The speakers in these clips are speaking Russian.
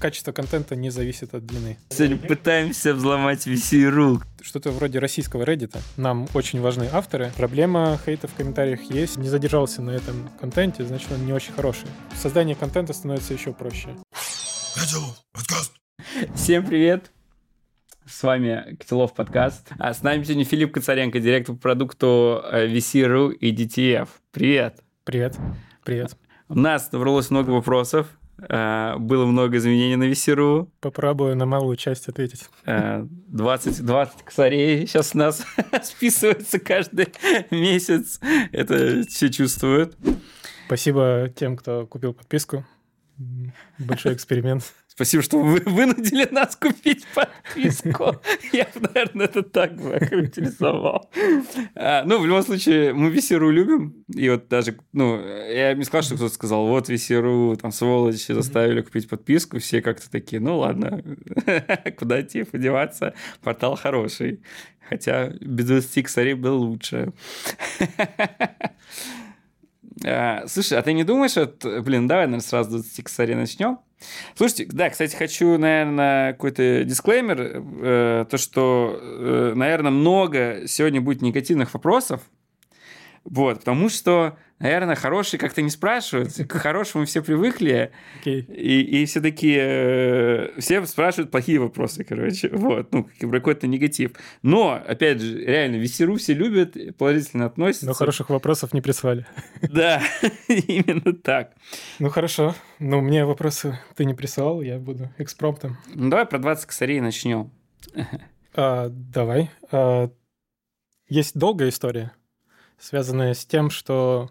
Качество контента не зависит от длины. Сегодня пытаемся взломать VC.ru. Что-то вроде российского Reddit. Нам очень важны авторы. Проблема хейта в комментариях есть. Не задержался на этом контенте, значит, он не очень хороший. Создание контента становится еще проще. Всем привет! С вами Котелов подкаст. А с нами сегодня Филипп Коцаренко, директор по продукту VC.ru и DTF. Привет! Привет. Привет. У нас набралось много вопросов. Э, было много изменений на Весеру. Попробую на малую часть ответить. 20, 20 косарей сейчас у нас списывается каждый месяц. Это все чувствуют. Спасибо тем, кто купил подписку. Большой эксперимент. Спасибо, что вы вынудили нас купить подписку. Я наверное, это так бы охарактеризовал. А, ну, в любом случае, мы Весеру любим. И вот даже, ну, я не сказал, что кто-то сказал, вот Весеру, там, сволочи, заставили купить подписку. Все как-то такие, ну, ладно, куда идти, подеваться. Портал хороший. Хотя без 20 косарей был лучше. А, слушай, а ты не думаешь, вот, блин, давай, наверное, сразу 20 косарей начнем? Слушайте, да, кстати, хочу, наверное, какой-то дисклеймер, э, то, что, э, наверное, много сегодня будет негативных вопросов, вот, потому что, наверное, хорошие как-то не спрашивают. К хорошему все привыкли. Okay. И, и все такие... Э, все спрашивают плохие вопросы, короче. Вот, ну, какой-то негатив. Но, опять же, реально, Весеру все любят, положительно относятся. Но хороших вопросов не прислали. Да, именно так. Ну, хорошо. Ну, мне вопросы ты не присылал, я буду экспромтом. Ну, давай про 20 косарей начнем. А, давай. А, есть долгая история связанная с тем, что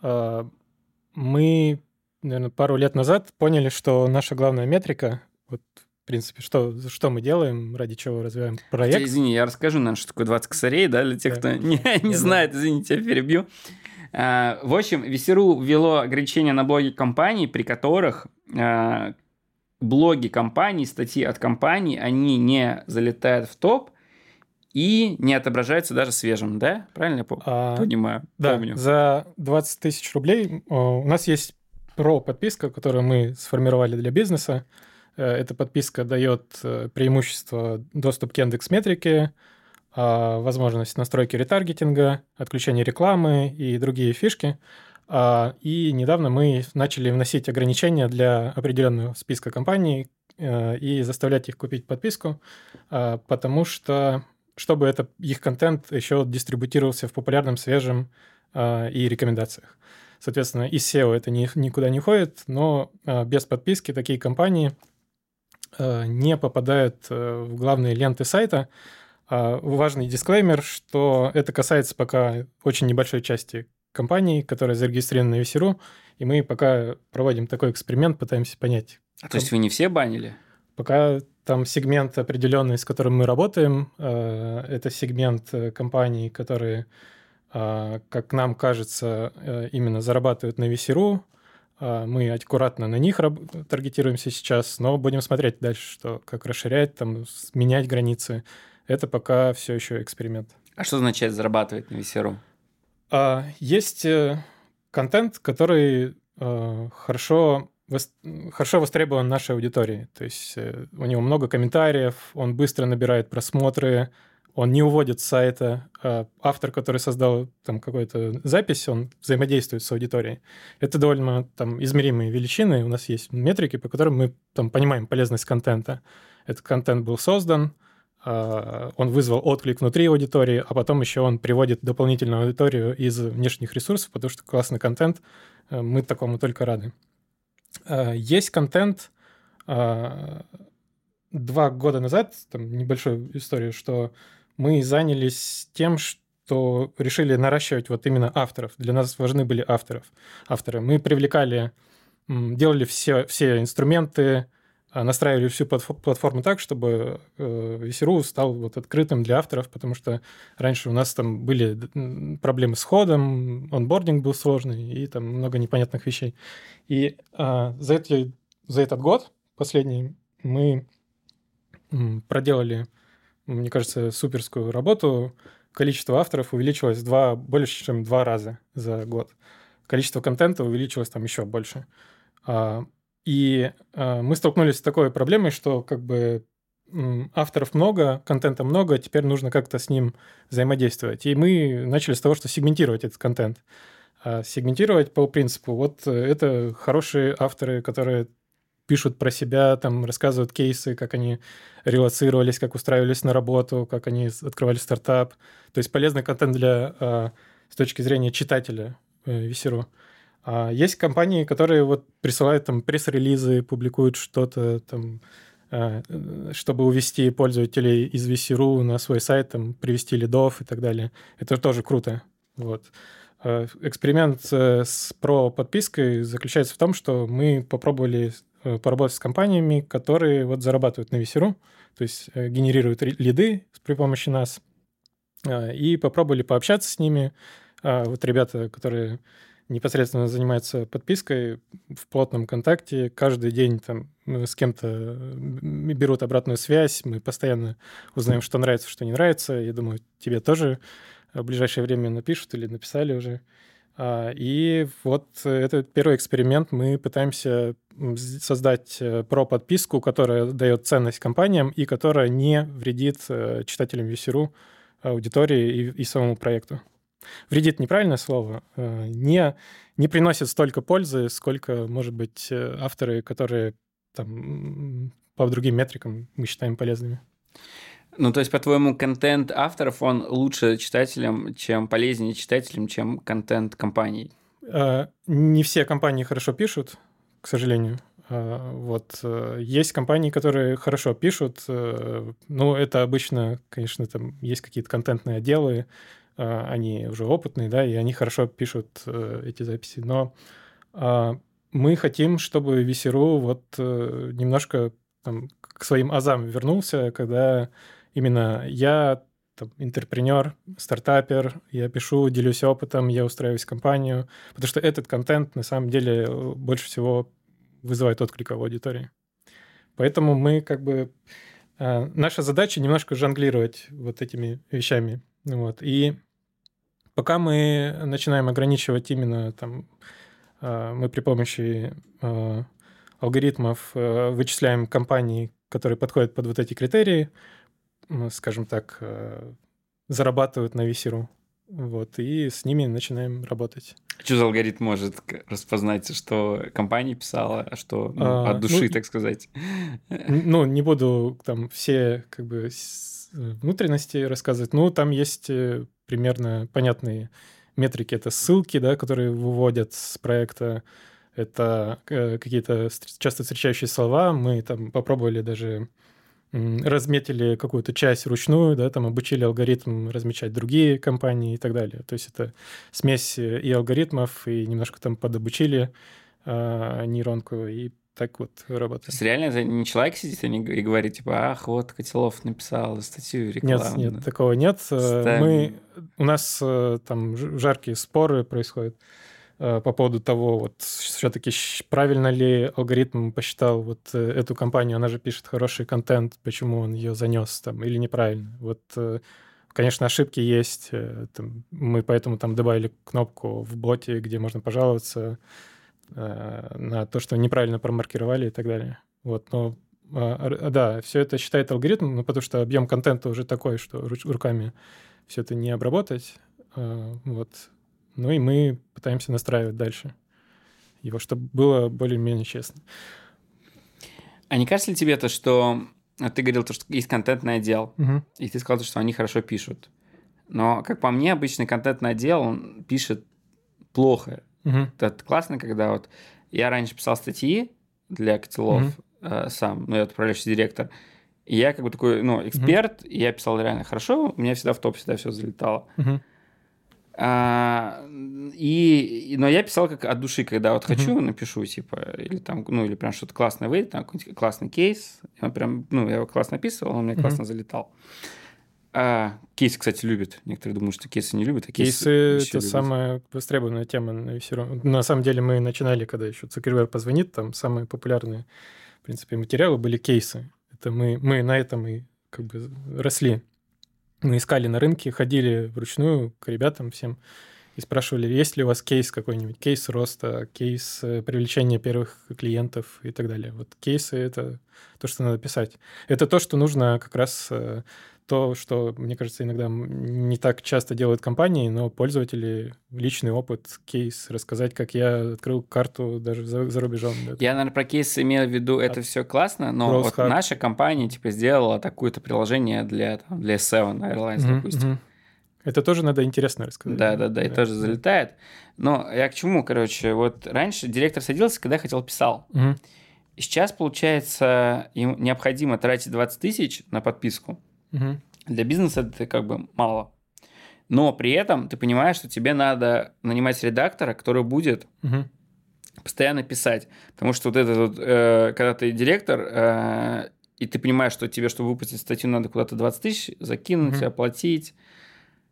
мы, наверное, пару лет назад поняли, что наша главная метрика, вот, в принципе, что, что мы делаем, ради чего развиваем проект. Хотя, извини, я расскажу, наверное, что такое 20 косарей, да, для тех, да. кто не, не знает, извините, я перебью. А, в общем, Весеру ввело ограничения на блоги компаний, при которых а, блоги компаний, статьи от компаний, они не залетают в топ, и не отображается даже свежим, да? Правильно я а, понимаю? Да, помню. за 20 тысяч рублей у нас есть про подписка, которую мы сформировали для бизнеса. Э, эта подписка дает э, преимущество доступ к Яндекс Метрике, а, возможность настройки ретаргетинга, отключения рекламы и другие фишки. А, и недавно мы начали вносить ограничения для определенного списка компаний э, и заставлять их купить подписку, потому что чтобы это, их контент еще дистрибутировался в популярном, свежем э, и рекомендациях. Соответственно, из SEO это ни, никуда не ходит, но э, без подписки такие компании э, не попадают э, в главные ленты сайта. Э, важный дисклеймер, что это касается пока очень небольшой части компаний, которые зарегистрированы на VC.ru, и мы пока проводим такой эксперимент, пытаемся понять. А то есть вы не все банили? Пока там сегмент определенный, с которым мы работаем. Э, это сегмент э, компаний, которые, э, как нам кажется, именно зарабатывают на VC.ru. Мы аккуратно на них таргетируемся сейчас, но будем смотреть дальше, что как расширять, там, менять границы. Это пока все еще эксперимент. А что означает зарабатывать на VC.ru? Есть контент, который хорошо хорошо востребован нашей аудиторией. То есть э, у него много комментариев, он быстро набирает просмотры, он не уводит с сайта. А автор, который создал там какую-то запись, он взаимодействует с аудиторией. Это довольно там измеримые величины. У нас есть метрики, по которым мы там понимаем полезность контента. Этот контент был создан, а, он вызвал отклик внутри аудитории, а потом еще он приводит дополнительную аудиторию из внешних ресурсов, потому что классный контент, э, мы такому только рады. Э, есть контент э, два года назад, там небольшую историю, что мы занялись тем, что решили наращивать вот именно авторов. Для нас важны были авторов, авторы. Мы привлекали, делали все, все инструменты, настраивали всю платформу так, чтобы VC.ru стал вот открытым для авторов, потому что раньше у нас там были проблемы с ходом, онбординг был сложный и там много непонятных вещей. И а, за, эти, за этот год, последний, мы проделали, мне кажется, суперскую работу. Количество авторов увеличилось два, больше, чем два раза за год. Количество контента увеличилось там еще больше. И э, мы столкнулись с такой проблемой, что как бы авторов много, контента много, теперь нужно как-то с ним взаимодействовать. И мы начали с того, что сегментировать этот контент. А сегментировать по принципу, вот э, это хорошие авторы, которые пишут про себя, там рассказывают кейсы, как они релацировались, как устраивались на работу, как они открывали стартап. То есть полезный контент для а, с точки зрения читателя э, Весеру. А есть компании, которые вот присылают там пресс-релизы, публикуют что-то там, а, чтобы увести пользователей из VC.ru на свой сайт, там, привести лидов и так далее. Это тоже круто. Вот. А, эксперимент э, с про подпиской заключается в том, что мы попробовали э, поработать с компаниями, которые вот зарабатывают на VC.ru, то есть э, генерируют лиды при помощи нас, и попробовали пообщаться с ними. Вот ребята, которые непосредственно занимается подпиской в плотном контакте. Каждый день там с кем-то берут обратную связь. Мы постоянно узнаем, что нравится, что не нравится. Я думаю, тебе тоже в ближайшее время напишут или написали уже. А, и вот этот первый эксперимент мы пытаемся создать э, про подписку, которая дает ценность компаниям и которая не вредит э, читателям VC.ru, аудитории и, и самому проекту вредит неправильное слово, э, не, не приносит столько пользы, сколько, может быть, э, авторы, которые там по другим метрикам мы считаем полезными. Ну, то есть, по-твоему, контент авторов, он лучше читателям, чем полезнее читателям, чем контент компаний? Э, не все компании хорошо пишут, к сожалению. Вот есть компании, которые хорошо пишут, ну это обычно, конечно, там есть какие-то контентные отделы, они уже опытные, да, и они хорошо пишут э, эти записи. Но а, мы хотим, чтобы Весеру вот э, немножко там, к своим азам вернулся, когда именно я интерпренер, стартапер, я пишу, делюсь опытом, я устраиваюсь в компанию, потому что этот контент на самом деле э, больше всего вызывает отклик в аудитории. Поэтому мы как бы... Наша задача немножко жонглировать вот этими вещами. Вот. И Пока мы начинаем ограничивать именно там, а, мы при помощи а, алгоритмов а, вычисляем компании, которые подходят под вот эти критерии, скажем так, зарабатывают на висеру. Вот, и с ними начинаем работать. Что за алгоритм может распознать, что компания писала, а что ну, а, от души, ну, так сказать? Ну, не буду там все как бы внутренности рассказывать. Ну, там есть э, примерно понятные метрики. Это ссылки, да, которые выводят с проекта. Это э, какие-то часто встречающие слова. Мы там попробовали даже разметили какую-то часть ручную, да, там обучили алгоритм размечать другие компании и так далее. То есть это смесь э, и алгоритмов, и немножко там подобучили э, нейронку, и так вот работает. То есть реально это не человек сидит и, и говорит, типа, ах, вот Котелов написал статью рекламную. Нет, нет, такого нет. Э, Ставим. Мы, у нас э, там жаркие споры происходят э, по поводу того, вот все-таки правильно ли алгоритм посчитал вот эту компанию, она же пишет хороший контент, почему он ее занес там, или неправильно. Вот, конечно, ошибки есть, там, мы поэтому там добавили кнопку в боте, где можно пожаловаться, на то, что неправильно промаркировали и так далее. Вот, но а, да, все это считает алгоритм, ну, потому что объем контента уже такой, что руками все это не обработать. А, вот. Ну и мы пытаемся настраивать дальше его, чтобы было более-менее честно. А не кажется ли тебе то, что ты говорил, то, что есть контентный отдел, угу. и ты сказал, что они хорошо пишут. Но, как по мне, обычный контентный отдел, он пишет плохо. Угу. Это классно, когда вот я раньше писал статьи для котелов угу. э, сам, ну, я отправляющий директор, и я как бы такой, ну, эксперт, угу. и я писал реально хорошо, у меня всегда в топ всегда все залетало. Угу. А, и, но я писал как от души, когда вот хочу, uh-huh. напишу, типа, или там, ну, или прям что-то классное выйдет, там какой-нибудь классный кейс, он прям, ну, я его классно описывал, он мне uh-huh. классно залетал. А, кейсы, кстати, любят. Некоторые думают, что кейсы не любят, а кейсы... Кейсы — это любят. самая востребованная тема на VC. На самом деле мы начинали, когда еще Цукерберг позвонит, там самые популярные, в принципе, материалы были кейсы. Это мы, мы на этом и как бы росли. Мы искали на рынке, ходили вручную к ребятам всем и спрашивали, есть ли у вас кейс какой-нибудь, кейс роста, кейс э, привлечения первых клиентов и так далее. Вот кейсы — это то, что надо писать. Это то, что нужно как раз э, то, что, мне кажется, иногда не так часто делают компании, но пользователи, личный опыт, кейс, рассказать, как я открыл карту даже за, за рубежом. Да. Я, наверное, про кейсы имел в виду, это все классно, но вот наша компания, типа, сделала такое-то приложение для, там, для Seven Airlines, mm-hmm, допустим. Mm-hmm. Это тоже надо интересно рассказать. Да, да, да, и тоже залетает. Но я к чему, короче, вот раньше директор садился, когда хотел, писал. Угу. Сейчас, получается, ему необходимо тратить 20 тысяч на подписку. Угу. Для бизнеса это как бы мало. Но при этом ты понимаешь, что тебе надо нанимать редактора, который будет угу. постоянно писать. Потому что вот это вот, э, когда ты директор, э, и ты понимаешь, что тебе, чтобы выпустить статью, надо куда-то 20 тысяч закинуть, угу. оплатить.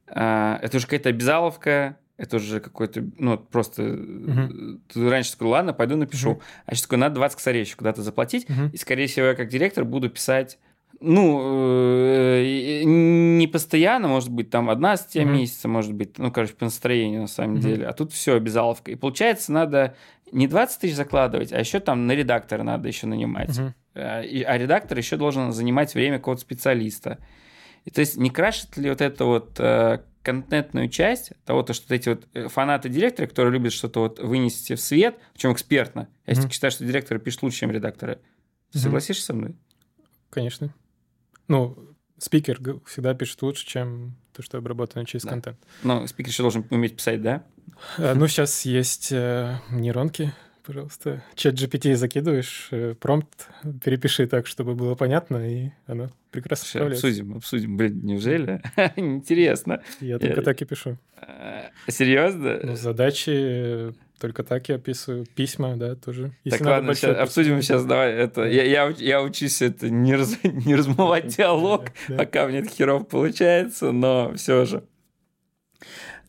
Э, это уже какая-то обязаловка, это уже какой-то, ну, просто... Угу. Ты раньше сказал, ладно, пойду напишу. Угу. А сейчас такой, надо 20 косарей еще куда-то заплатить. Угу. И, скорее всего, я как директор буду писать ну, э, не постоянно, может быть, там одна статья mm-hmm. месяца, может быть, ну, короче, по настроению на самом mm-hmm. деле. А тут все обязаловка. И получается, надо не 20 тысяч закладывать, а еще там на редактора надо еще нанимать. Mm-hmm. А редактор еще должен занимать время какого-то специалиста. И то есть не крашит ли вот это вот э, контентную часть того, то, что вот эти вот э, фанаты директора, которые любят что-то вот вынести в свет, причем экспертно. Я считаю, что директоры пишут лучше, чем редакторы. Ты mm-hmm. согласишься со мной? Конечно. Ну, спикер всегда пишет лучше, чем то, что обработано через да. контент. Но спикер еще должен уметь писать, да? А, ну, сейчас есть э, нейронки, пожалуйста. Чат GPT закидываешь, э, промпт перепиши так, чтобы было понятно, и оно прекрасно справляется. Обсудим, обсудим. Блин, неужели? Интересно. Я только так и пишу. Серьезно? Ну, задачи только так я описываю. Письма, да, тоже. Если так, ладно, сейчас, обсудим сейчас, давай, это, я, я, я учусь это не, раз, не размывать диалог, да, пока мне это херов получается, но все же.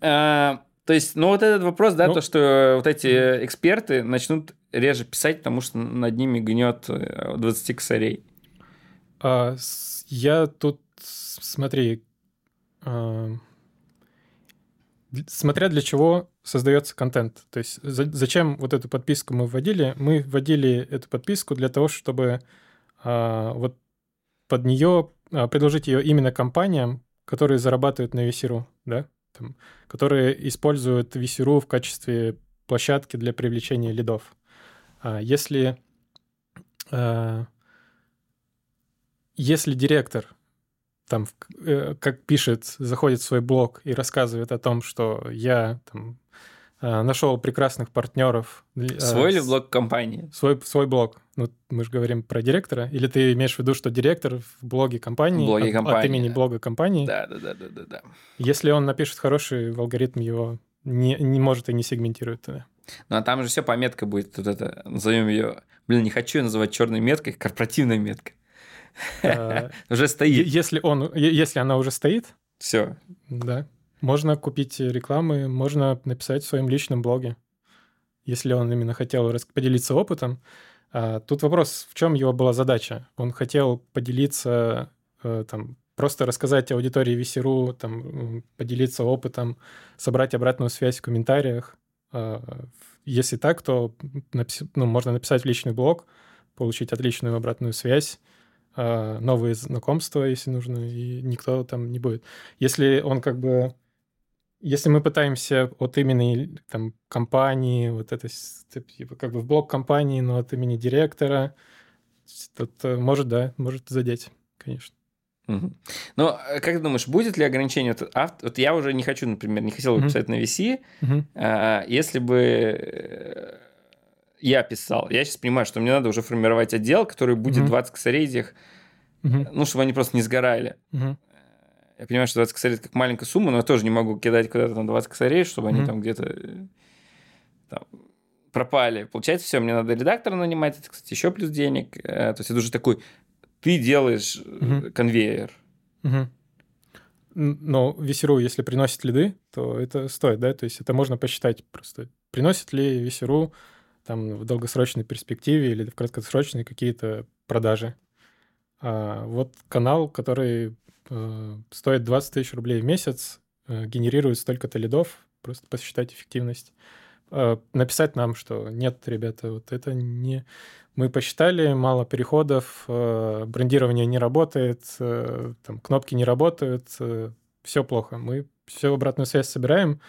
А, то есть, ну вот этот вопрос, да, ну, то, что вот эти эксперты начнут реже писать, потому что над ними гнет 20 э, косарей. А, я тут, смотри, а, смотря для чего создается контент. То есть за, зачем вот эту подписку мы вводили? Мы вводили эту подписку для того, чтобы а, вот под нее а, предложить ее именно компаниям, которые зарабатывают на VC.ru, да, там, которые используют VC.ru в качестве площадки для привлечения лидов. А, если а, если директор там, э, как пишет, заходит в свой блог и рассказывает о том, что я там э, нашел прекрасных партнеров. Э, свой или блог компании? Свой, свой блог. Ну, мы же говорим про директора. Или ты имеешь в виду, что директор в блоге компании, в блоге от, компании от имени да. блога компании? Да, да, да, да, да, да. Если он напишет хороший, алгоритм его не, не может и не сегментирует тогда. Ну, а там же все пометка будет, вот это, назовем ее, блин, не хочу ее называть черной меткой, корпоративной меткой. А, уже стоит. Если, он, если она уже стоит, все. Да. Можно купить рекламы, можно написать в своем личном блоге, если он именно хотел поделиться опытом. А тут вопрос, в чем его была задача? Он хотел поделиться, э, там, просто рассказать аудитории Весеру, там, поделиться опытом, собрать обратную связь в комментариях. А, если так, то ну, можно написать в личный блог, получить отличную обратную связь, новые знакомства, если нужно, и никто там не будет. Если он как бы... Если мы пытаемся от имени там, компании, вот это типа, как бы в блок компании, но от имени директора, тут э, может, да, может задеть, конечно. Угу. Но э, как ты думаешь, будет ли ограничение? Вот, авто... вот я уже не хочу, например, не хотел бы угу. писать на VC, угу. а, если бы э, я писал. Я сейчас понимаю, что мне надо уже формировать отдел, который будет угу. 20 косарей этих, угу. ну, чтобы они просто не сгорали. Угу. Я понимаю, что 20 косарей это как маленькая сумма, но я тоже не могу кидать куда-то там 20 косарей, чтобы они там где-то э, пропали. Получается, все, мне надо редактора нанимать, это, кстати, еще плюс денег. То есть это уже такой, ты делаешь угу. конвейер. Угу. Но Весеру, если приносит лиды, то это стоит, да? То есть это можно посчитать просто. Приносит ли Весеру там в долгосрочной перспективе или в краткосрочной какие-то продажи. А вот канал, который э, стоит 20 тысяч рублей в месяц, э, генерирует столько-то лидов, просто посчитать эффективность. Э, написать нам, что нет, ребята, вот это не... Мы посчитали, мало переходов, э, брендирование не работает, э, там, кнопки не работают, все плохо. Мы все обратную связь собираем.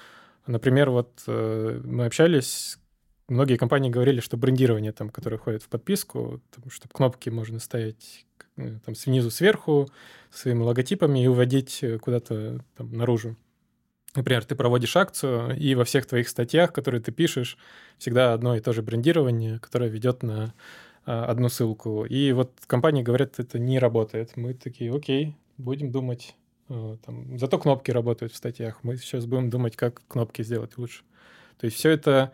Например, вот мы общались, многие компании говорили, что брендирование, там, которое входит в подписку, там, чтобы кнопки можно ставить там, снизу сверху своими логотипами и уводить куда-то там, наружу. Например, ты проводишь акцию, и во всех твоих статьях, которые ты пишешь, всегда одно и то же брендирование, которое ведет на а, одну ссылку. И вот компании говорят, это не работает. Мы такие, окей, будем думать. А, там, зато кнопки работают в статьях. Мы сейчас будем думать, как кнопки сделать лучше. То есть все это...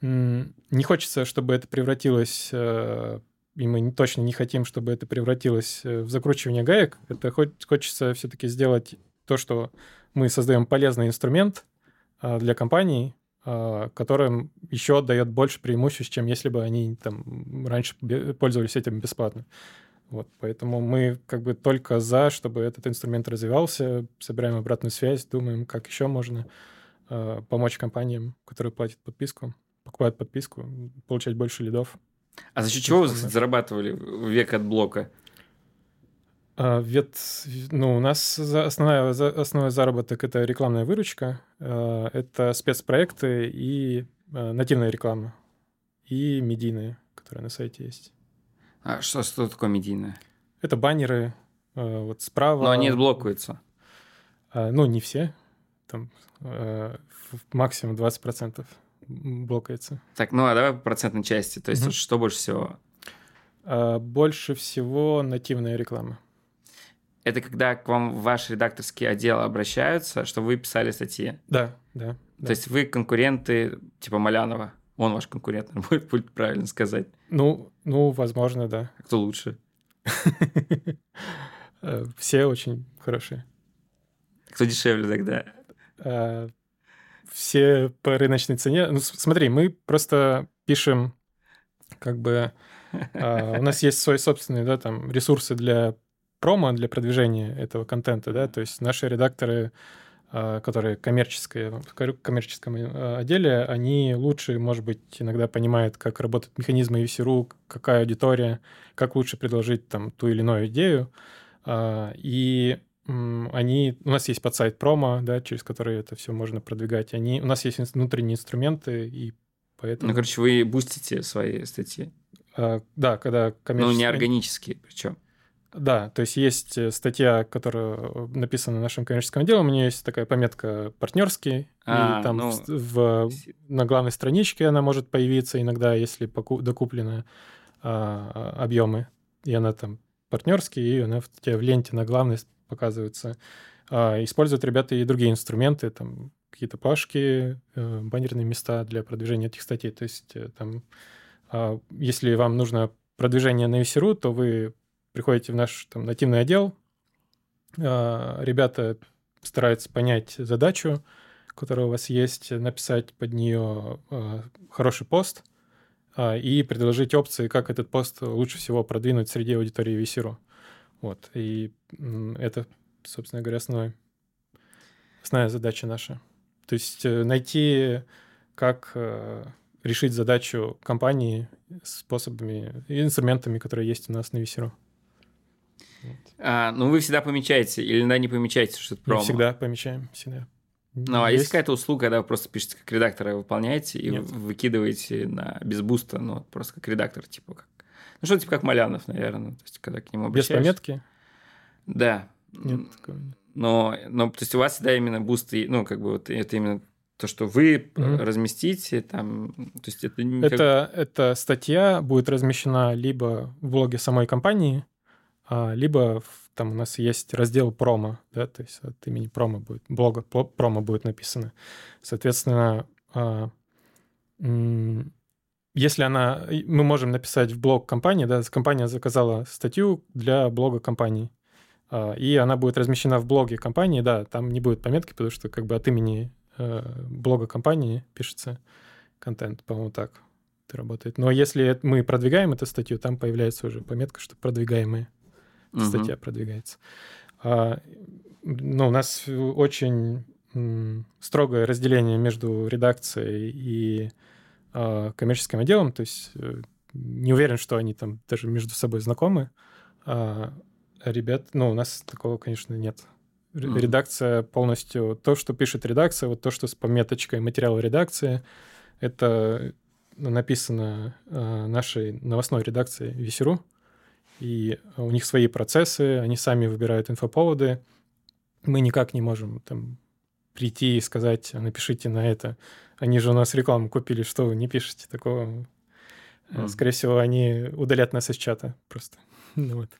Не хочется, чтобы это превратилось а, и мы точно не хотим, чтобы это превратилось э, в закручивание гаек. Это хочется все-таки сделать то, что мы создаем полезный инструмент а, для компаний, а, которым еще отдает больше преимуществ, чем если бы они там раньше пользовались этим бесплатно. Вот, поэтому мы как бы только за, чтобы этот инструмент развивался, собираем обратную связь, думаем, как еще можно э, помочь компаниям, которые платят подписку, покупают подписку, получать больше лидов. А за счет чего вы зарабатывали век от блока? А, вет, ну, у нас основная, основной заработок — это рекламная выручка, а, это спецпроекты и а, нативная реклама, и медийные, которые на сайте есть. А что, что такое медийное? Это баннеры, вот справа... Но они отблокуются. Ну, не все, там максимум 20% блокается. Так, ну а давай по процентной части, то есть угу. что больше всего? Больше всего нативная реклама это когда к вам в ваш редакторский отдел обращаются, что вы писали статьи. Да, да. То да. есть вы конкуренты типа Малянова. Он ваш конкурент, будет, будет правильно сказать. Ну, ну, возможно, да. А кто лучше? Э, все очень хорошие. Кто дешевле тогда? Все по рыночной цене. Ну, смотри, мы просто пишем как бы... Э, у нас есть свои собственные да, там, ресурсы для промо для продвижения этого контента, да, то есть наши редакторы, а, которые коммерческие, в коммерческом э, отделе, они лучше, может быть, иногда понимают, как работают механизмы UCRU, какая аудитория, как лучше предложить там ту или иную идею, а, и они, у нас есть подсайт промо, да, через который это все можно продвигать. Они, у нас есть внутренние инструменты, и поэтому... Ну, короче, вы бустите свои статьи. А, да, когда коммерческие... Ну, не органические причем. Да, то есть есть э, статья, которая написана нашим коммерческим отделом, у нее есть такая пометка партнерский, а, и там ну... в, в, на главной страничке она может появиться иногда, если поку, докуплены а, объемы, и она там партнерский, и она в, в ленте на главной показывается. А, используют ребята и другие инструменты, там какие-то плашки, э, баннерные места для продвижения этих статей. То есть э, там, а, если вам нужно продвижение на VC.ru, то вы приходите в наш там, нативный отдел, а, ребята стараются понять задачу, которая у вас есть, написать под нее хороший пост и предложить опции, как этот пост лучше всего продвинуть среди аудитории Висиру. Вот. И это, собственно говоря, основной, основная задача наша. То есть э, найти, как э, решить задачу компании способами и инструментами, которые есть у нас на Висиру. А, ну, вы всегда помечаете или иногда не помечаете, что это промо? Мы всегда помечаем, всегда. Ну, а есть, есть какая-то услуга, когда вы просто пишете как редактора, выполняете и Нет. выкидываете на без буста, ну, просто как редактор, типа как... Ну, что-то типа как Малянов, наверное, то есть когда к нему обращаешься. Без пометки? Да. Нет такого. Но, но, то есть у вас всегда именно бусты, ну, как бы вот это именно то, что вы mm-hmm. разместите, там, то есть это не это, это статья будет размещена либо в блоге самой компании, а, либо там у нас есть раздел промо, да, то есть от имени промо будет, блога промо будет написано. Соответственно, а, если она, мы можем написать в блог компании, да, компания заказала статью для блога компании, а, и она будет размещена в блоге компании, да, там не будет пометки, потому что как бы от имени э, блога компании пишется контент, по-моему, так это работает. Но если мы продвигаем эту статью, там появляется уже пометка, что продвигаемые угу. статья продвигается. А, ну, у нас очень строгое разделение между редакцией и коммерческим отделом, то есть э, не уверен, что они там даже между собой знакомы. А ребят, ну, у нас такого, конечно, нет. Редакция полностью, то, что пишет редакция, вот то, что с пометочкой материала редакции, это написано э, нашей новостной редакции Весеру, и у них свои процессы, они сами выбирают инфоповоды. Мы никак не можем там прийти и сказать, напишите на это. Они же у нас рекламу купили, что вы не пишете такого. Mm. Скорее всего, они удалят нас из чата просто. ну, вот.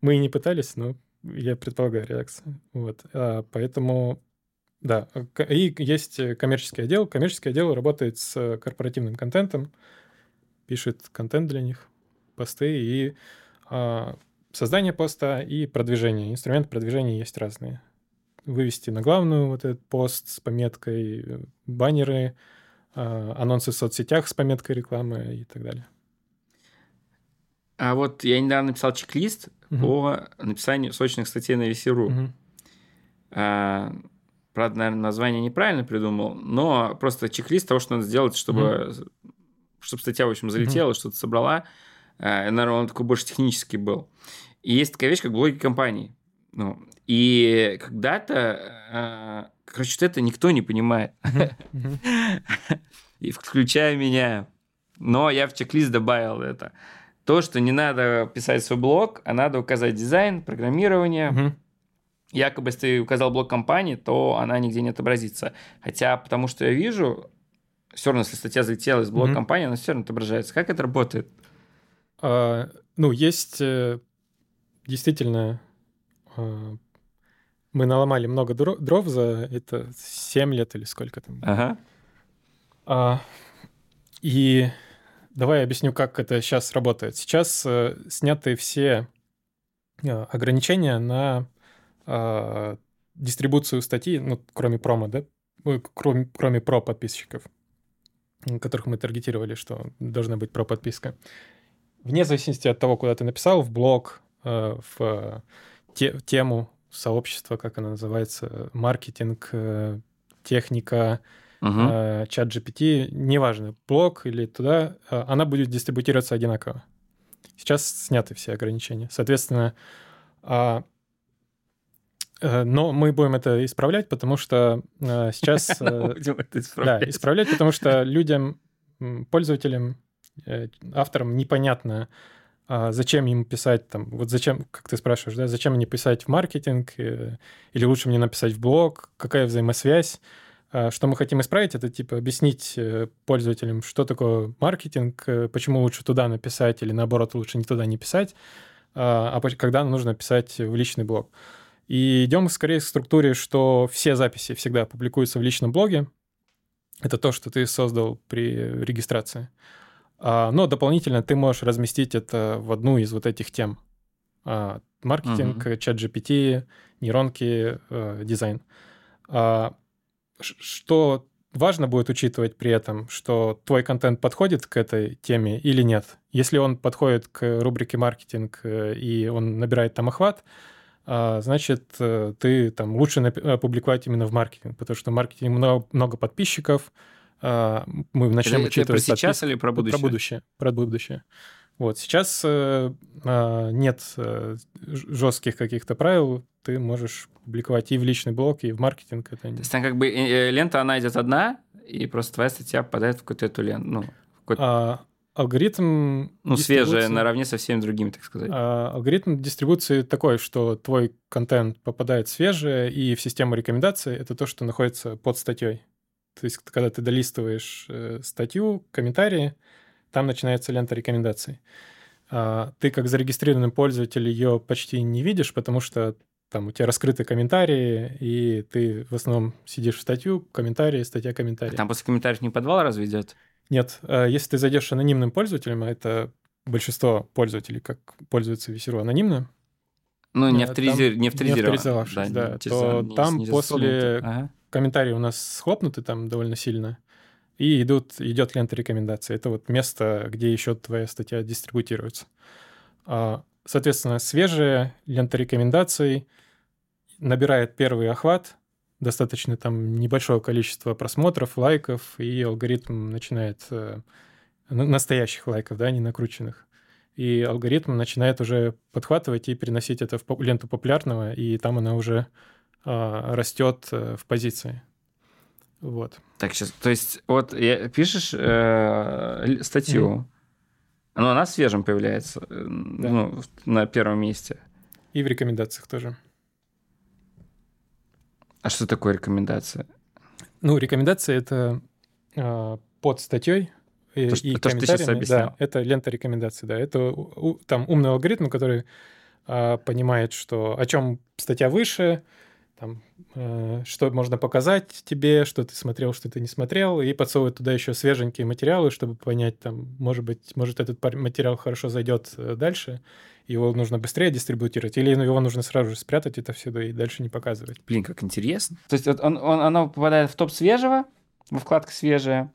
Мы и не пытались, но я предполагаю реакцию. Вот. А, поэтому, да. И есть коммерческий отдел. Коммерческий отдел работает с корпоративным контентом, пишет контент для них, посты и а, создание поста и продвижение. Инструменты продвижения есть разные вывести на главную вот этот пост с пометкой э, баннеры, а, анонсы в соцсетях с пометкой рекламы и так далее. А вот я недавно написал чек-лист угу. по написанию сочных статей на VC.ru. Угу. А, правда, наверное, название неправильно придумал, но просто чек-лист того, что надо сделать, чтобы, угу. чтобы статья, в общем, залетела, угу. что-то собрала. А, наверное, он такой больше технический был. И есть такая вещь, как блоги компаний. Ну, и когда-то, э, короче, это никто не понимает. И включая меня. Но я в чек-лист добавил это. То, что не надо писать свой блог, а надо указать дизайн, программирование. Якобы, если ты указал блог компании, то она нигде не отобразится. Хотя, потому что я вижу, все равно, если статья залетела из блога компании, она все равно отображается. Как это работает? А, ну, есть э, действительно а, мы наломали много дров за это 7 лет или сколько там. Ага. А, и давай я объясню, как это сейчас работает. Сейчас э, сняты все э, ограничения на э, дистрибуцию статьи, ну, кроме промо, да, кроме, кроме про подписчиков, которых мы таргетировали, что должна быть про подписка. Вне зависимости от того, куда ты написал, в блог, э, в те, тему, сообщество, как оно называется, маркетинг, э, техника, uh чат GPT, неважно, блог или туда, э, она будет дистрибутироваться одинаково. Сейчас сняты все ограничения. Соответственно, а, но мы будем это исправлять, потому что сейчас... Будем это исправлять. Да, исправлять, потому что людям, пользователям, авторам непонятно, а зачем им писать там, вот зачем, как ты спрашиваешь, да, зачем мне писать в маркетинг, э, или лучше мне написать в блог, какая взаимосвязь. А что мы хотим исправить, это типа объяснить э, пользователям, что такое маркетинг, э, почему лучше туда написать, или наоборот, лучше не туда не писать, а, а когда нужно писать в личный блог. И идем скорее к структуре, что все записи всегда публикуются в личном блоге. Это то, что ты создал при регистрации. А, но дополнительно ты можешь разместить это в одну из вот этих тем. А, маркетинг, uh-huh. чат GPT, нейронки, э, дизайн. А, что важно будет учитывать при этом, что твой контент подходит к этой теме или нет. Если он подходит к рубрике маркетинг э, и он набирает там охват, значит, э, ты там лучше опубликовать именно в маркетинг, потому что в маркетинге много, много подписчиков, а, мы начнем это, учитывать... Это про сейчас подписку, или про будущее? Про будущее. Про будущее. Вот, сейчас э, э, нет э, жестких каких-то правил, ты можешь публиковать и в личный блог, и в маркетинг. Это... То есть там как бы э, э, лента, она идет одна, и просто твоя статья попадает в какую-то эту ленту. Ну, какой а, алгоритм... Ну, свежая, наравне со всеми другими, так сказать. А, алгоритм дистрибуции такой, что твой контент попадает свежее, и в систему рекомендаций это то, что находится под статьей. То есть, когда ты долистываешь э, статью, комментарии, там начинается лента рекомендаций. А ты как зарегистрированный пользователь ее почти не видишь, потому что там у тебя раскрыты комментарии, и ты в основном сидишь в статью, комментарии, статья, комментарии. А там после комментариев не подвал разве идет? Нет. А если ты зайдешь анонимным пользователем, а это большинство пользователей, как пользуются Весеру анонимно, ну, не, авторизир... там, не авторизировавшись, да, да, то не, там не после ага комментарии у нас схлопнуты там довольно сильно, и идут, идет лента рекомендаций. Это вот место, где еще твоя статья дистрибутируется. А, соответственно, свежая лента рекомендаций набирает первый охват, достаточно там небольшое количество просмотров, лайков, и алгоритм начинает э, настоящих лайков, да, не накрученных. И алгоритм начинает уже подхватывать и переносить это в ленту популярного, и там она уже растет э, в позиции. Вот. Так, сейчас, то есть, вот я, пишешь э, статью, mm-hmm. но она свежим появляется э, да. ну, на первом месте. И в рекомендациях тоже. А что такое рекомендация? Ну, рекомендация это э, под статьей и, то, и то. Что да, это лента рекомендаций, да. Это у, там умный алгоритм, который э, понимает, что о чем статья выше, там, э, что можно показать тебе, что ты смотрел, что ты не смотрел, и подсовывает туда еще свеженькие материалы, чтобы понять, там, может быть, может этот материал хорошо зайдет э, дальше, его нужно быстрее дистрибутировать, или его нужно сразу же спрятать это все и дальше не показывать. Блин, как интересно. То есть он, он, оно попадает в топ свежего, во вкладку свежая,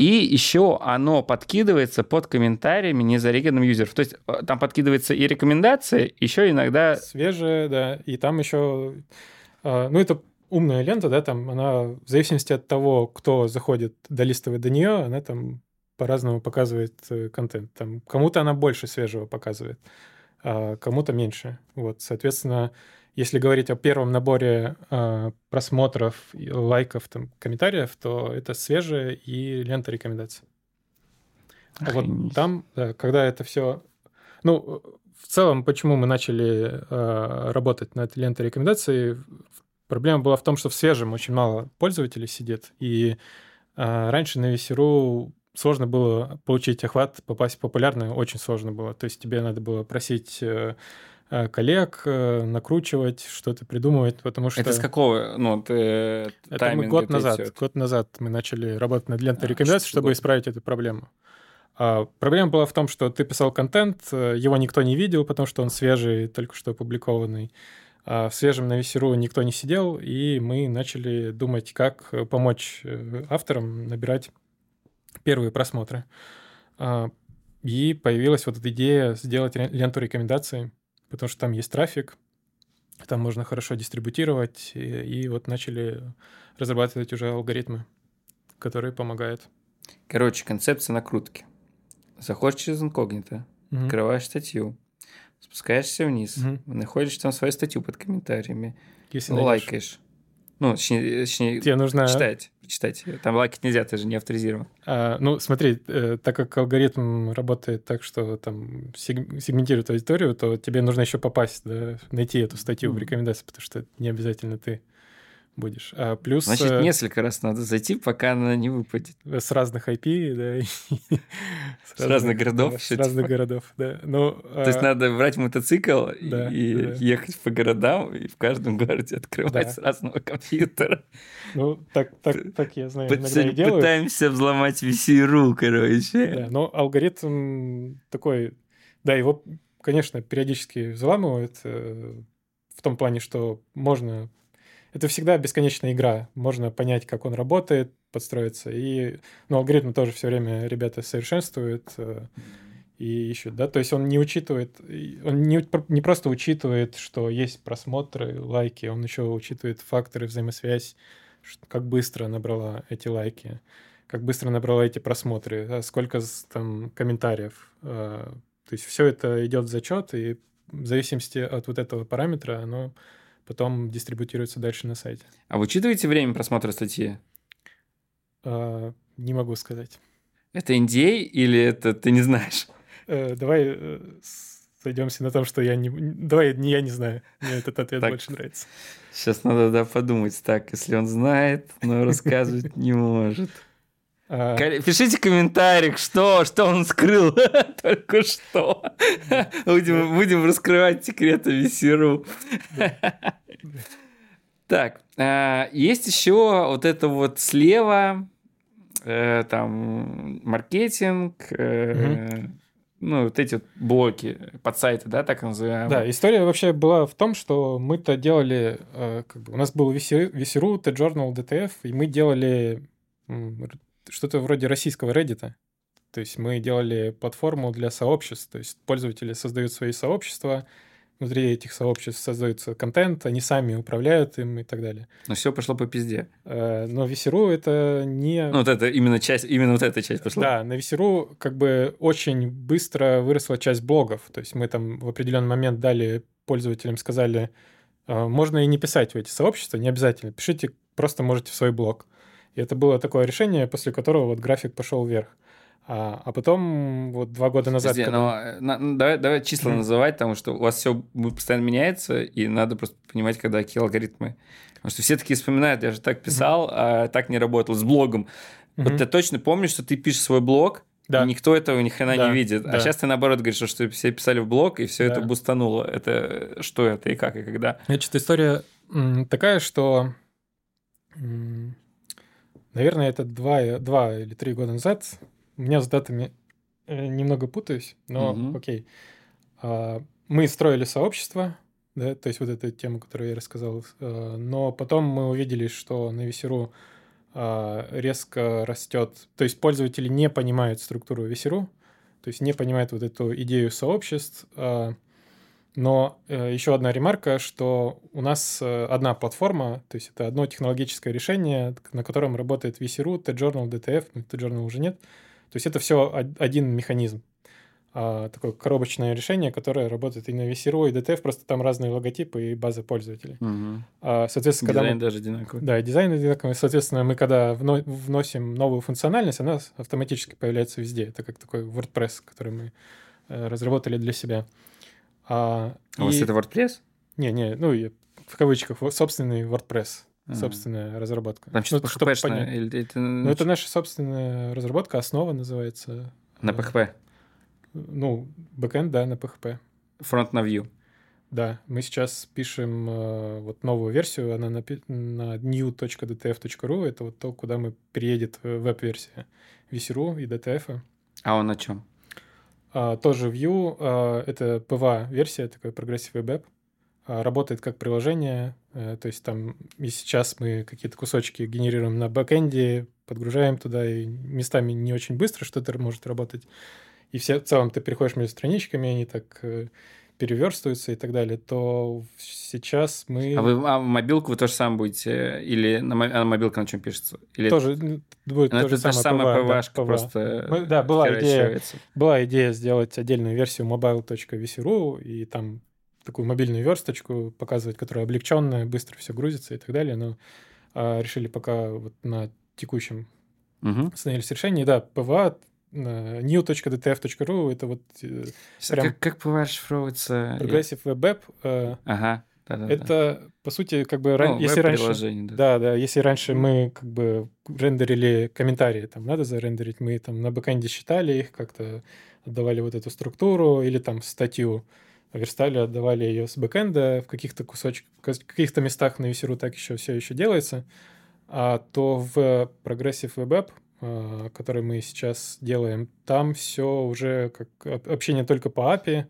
и еще оно подкидывается под комментариями незарегенным юзеров. То есть э, там подкидывается и рекомендации, еще иногда... Свежие, да. И там еще ну, это умная лента, да, там она в зависимости от того, кто заходит, долистывает до нее, она там по-разному показывает э, контент. Там кому-то она больше свежего показывает, а кому-то меньше. Вот, соответственно, если говорить о первом наборе э, просмотров, лайков, там, комментариев, то это свежая и лента рекомендаций. А вот там, да, когда это все... Ну, в целом, почему мы начали э, работать над лентой рекомендаций, проблема была в том, что в свежем очень мало пользователей сидит, и э, раньше на Весеру сложно было получить охват, попасть в популярную, очень сложно было. То есть тебе надо было просить э, э коллег, э, накручивать, что-то придумывать, потому что... Это с какого, ну, ты, Это мы год назад, год назад мы начали работать над лентой а, рекомендаций, чтобы год. исправить эту проблему. А проблема была в том, что ты писал контент, э, его никто не видел, потому что он свежий, только что опубликованный. А в свежем на Весеру никто не сидел, и мы начали думать, как помочь э, авторам набирать первые просмотры. А, и появилась вот эта идея сделать ленту рекомендаций, потому что там есть трафик, там можно хорошо дистрибутировать, и, и вот начали разрабатывать уже алгоритмы, которые помогают. Короче, концепция накрутки. Заходишь через инкогнито, угу. открываешь статью, спускаешься вниз, угу. находишь там свою статью под комментариями, Если лайкаешь. Ну, точнее, точнее Тебе нужно... читать, читать. Там лайкать нельзя, ты же не авторизирован. А, ну, смотри, э, так как алгоритм работает так, что там сегментирует аудиторию, то тебе нужно еще попасть, да, найти эту статью mm. в рекомендации, потому что не обязательно ты будешь. А плюс... Значит, э, несколько раз надо зайти, пока она не выпадет. С разных IP, да. С, разных, городов. С разных городов, да. Но, То есть а, надо брать мотоцикл и ехать по городам, и в каждом городе открывать с разного компьютера. Ну, так, я знаю, иногда и делают. Пытаемся взломать VC.ru, короче. Да, но алгоритм такой... Да, его, конечно, периодически взламывают, э, в том плане, что можно это всегда бесконечная игра. Можно понять, как он работает, подстроиться. И ну, алгоритмы тоже все время ребята совершенствуют э, и ищут, да, то есть он не учитывает, он не, не просто учитывает, что есть просмотры, лайки, он еще учитывает факторы взаимосвязь, как быстро набрала эти лайки, как быстро набрала эти просмотры, а сколько там комментариев. Э, то есть все это идет в зачет, и в зависимости от вот этого параметра оно потом дистрибутируется дальше на сайте. А вы учитываете время просмотра статьи? А, не могу сказать. Это NDA или это ты не знаешь? Э, давай э, сойдемся на том, что я не... Давай, не, я не знаю. Мне этот ответ так, больше нравится. Сейчас надо да, подумать. Так, если он знает, но рассказывать не может. А... Пишите в комментариях, что, что он скрыл только что. Будем, будем раскрывать секреты Весеру. Так, а, есть еще вот это вот слева, э, там, маркетинг, э, ну, вот эти вот блоки под сайты, да, так называемые. Да, история вообще была в том, что мы-то делали, э, как бы, у нас был Весеру, T-Journal, DTF, и мы делали что-то вроде российского Reddit. То есть мы делали платформу для сообществ, то есть пользователи создают свои сообщества, внутри этих сообществ создается контент, они сами управляют им и так далее. Но все пошло по пизде. Э, но Весеру это не... Ну, вот это именно часть, именно вот эта часть пошла. Да, на Весеру как бы очень быстро выросла часть блогов. То есть мы там в определенный момент дали пользователям, сказали, «Э, можно и не писать в эти сообщества, не обязательно. Пишите, просто можете в свой блог. И это было такое решение, после которого вот график пошел вверх. А, а потом вот два года назад... Подожди, когда... но, на, давай, давай числа mm. называть, потому что у вас все постоянно меняется, и надо просто понимать, когда какие алгоритмы. Потому что все такие вспоминают, я же так писал, а так не работал с блогом. Mm-hmm. Вот ты точно помнишь, что ты пишешь свой блог, да. и никто этого ни хрена да. не видит. А да. А сейчас ты наоборот говоришь, что все писали в блог, и все да. это бустануло. Это что это и как, и когда? Значит, история такая, что наверное, это два, два или три года назад у меня с датами э, немного путаюсь, но угу. окей. А, мы строили сообщество, да, то есть вот эту тему, которую я рассказал, э, но потом мы увидели, что на Весеру а, резко растет, то есть пользователи не понимают структуру Весеру, то есть не понимают вот эту идею сообществ, а, но э, еще одна ремарка, что у нас одна платформа, то есть это одно технологическое решение, на котором работает VC.ru, T-Journal, DTF, ну, T-Journal уже нет, то есть это все один механизм. А, такое коробочное решение, которое работает и на VCRO, и DTF, просто там разные логотипы и базы пользователей. Угу. А, соответственно, дизайн когда мы... даже одинаковый. Да, дизайн одинаковый. Соответственно, мы когда вно... вносим новую функциональность, она автоматически появляется везде. Это как такой WordPress, который мы э, разработали для себя. А, а и... у вас это WordPress? Не, не, ну, в кавычках, собственный WordPress собственная разработка. Там что-то ну, PHP или это... Ну, это наша собственная разработка, основа называется. На PHP? Ну, бэкэнд, да, на PHP. Фронт на Vue? Да, мы сейчас пишем э, вот новую версию, она на, на new.dtf.ru, это вот то, куда мы приедет веб-версия VC.ru и DTF. А он на чем? А, тоже Vue, а, это PWA-версия, такой Web App. А, работает как приложение, э, то есть там и сейчас мы какие-то кусочки генерируем на бэкэнде, подгружаем туда, и местами не очень быстро что-то может работать. И все, в целом ты переходишь между страничками, они так э, переверстываются и так далее, то сейчас мы... А вы а мобилку вы тоже сам будете? Или на, а на мобилка на чем пишется? Или... Тоже будет ну, то же самое, самая PWA, да, просто мы, Да, была идея, была идея сделать отдельную версию mobile.vc.ru, и там такую мобильную версточку показывать, которая облегченная, быстро все грузится и так далее, но а, решили пока вот на текущем угу. остановились решении. Да, PWA new.dtf.ru это вот э, прям... Как, как PWA расшифровывается? Progressive Web App. Э, ага. Да, да, это, да. по сути, как бы, ну, если раньше... Да. да, да, если раньше мы как бы рендерили комментарии, там надо зарендерить, мы там на бэкэнде считали их, как-то отдавали вот эту структуру или там статью, верстали, отдавали ее с бэкэнда, в каких-то кусочках, в каких-то местах на Весеру так еще все еще делается, а то в Progressive Web App, который мы сейчас делаем, там все уже как общение только по API,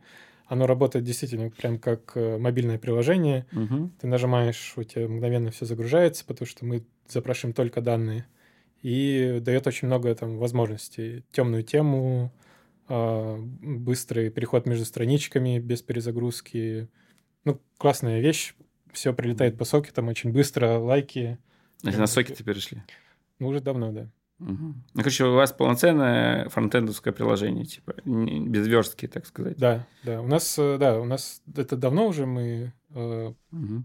оно работает действительно прям как э, мобильное приложение. Угу. Ты нажимаешь, у тебя мгновенно все загружается, потому что мы запрашиваем только данные. И дает очень много там возможностей. Темную тему, а, быстрый переход между страничками без перезагрузки. Ну, классная вещь. Все прилетает по сокетам очень быстро, лайки. А на сокеты перешли? Ну, уже давно, да. Угу. Ну, короче, у вас полноценное фронтендовское приложение, типа, без верстки, так сказать. Да, да. У нас, э, да, у нас это давно уже мы э, угу.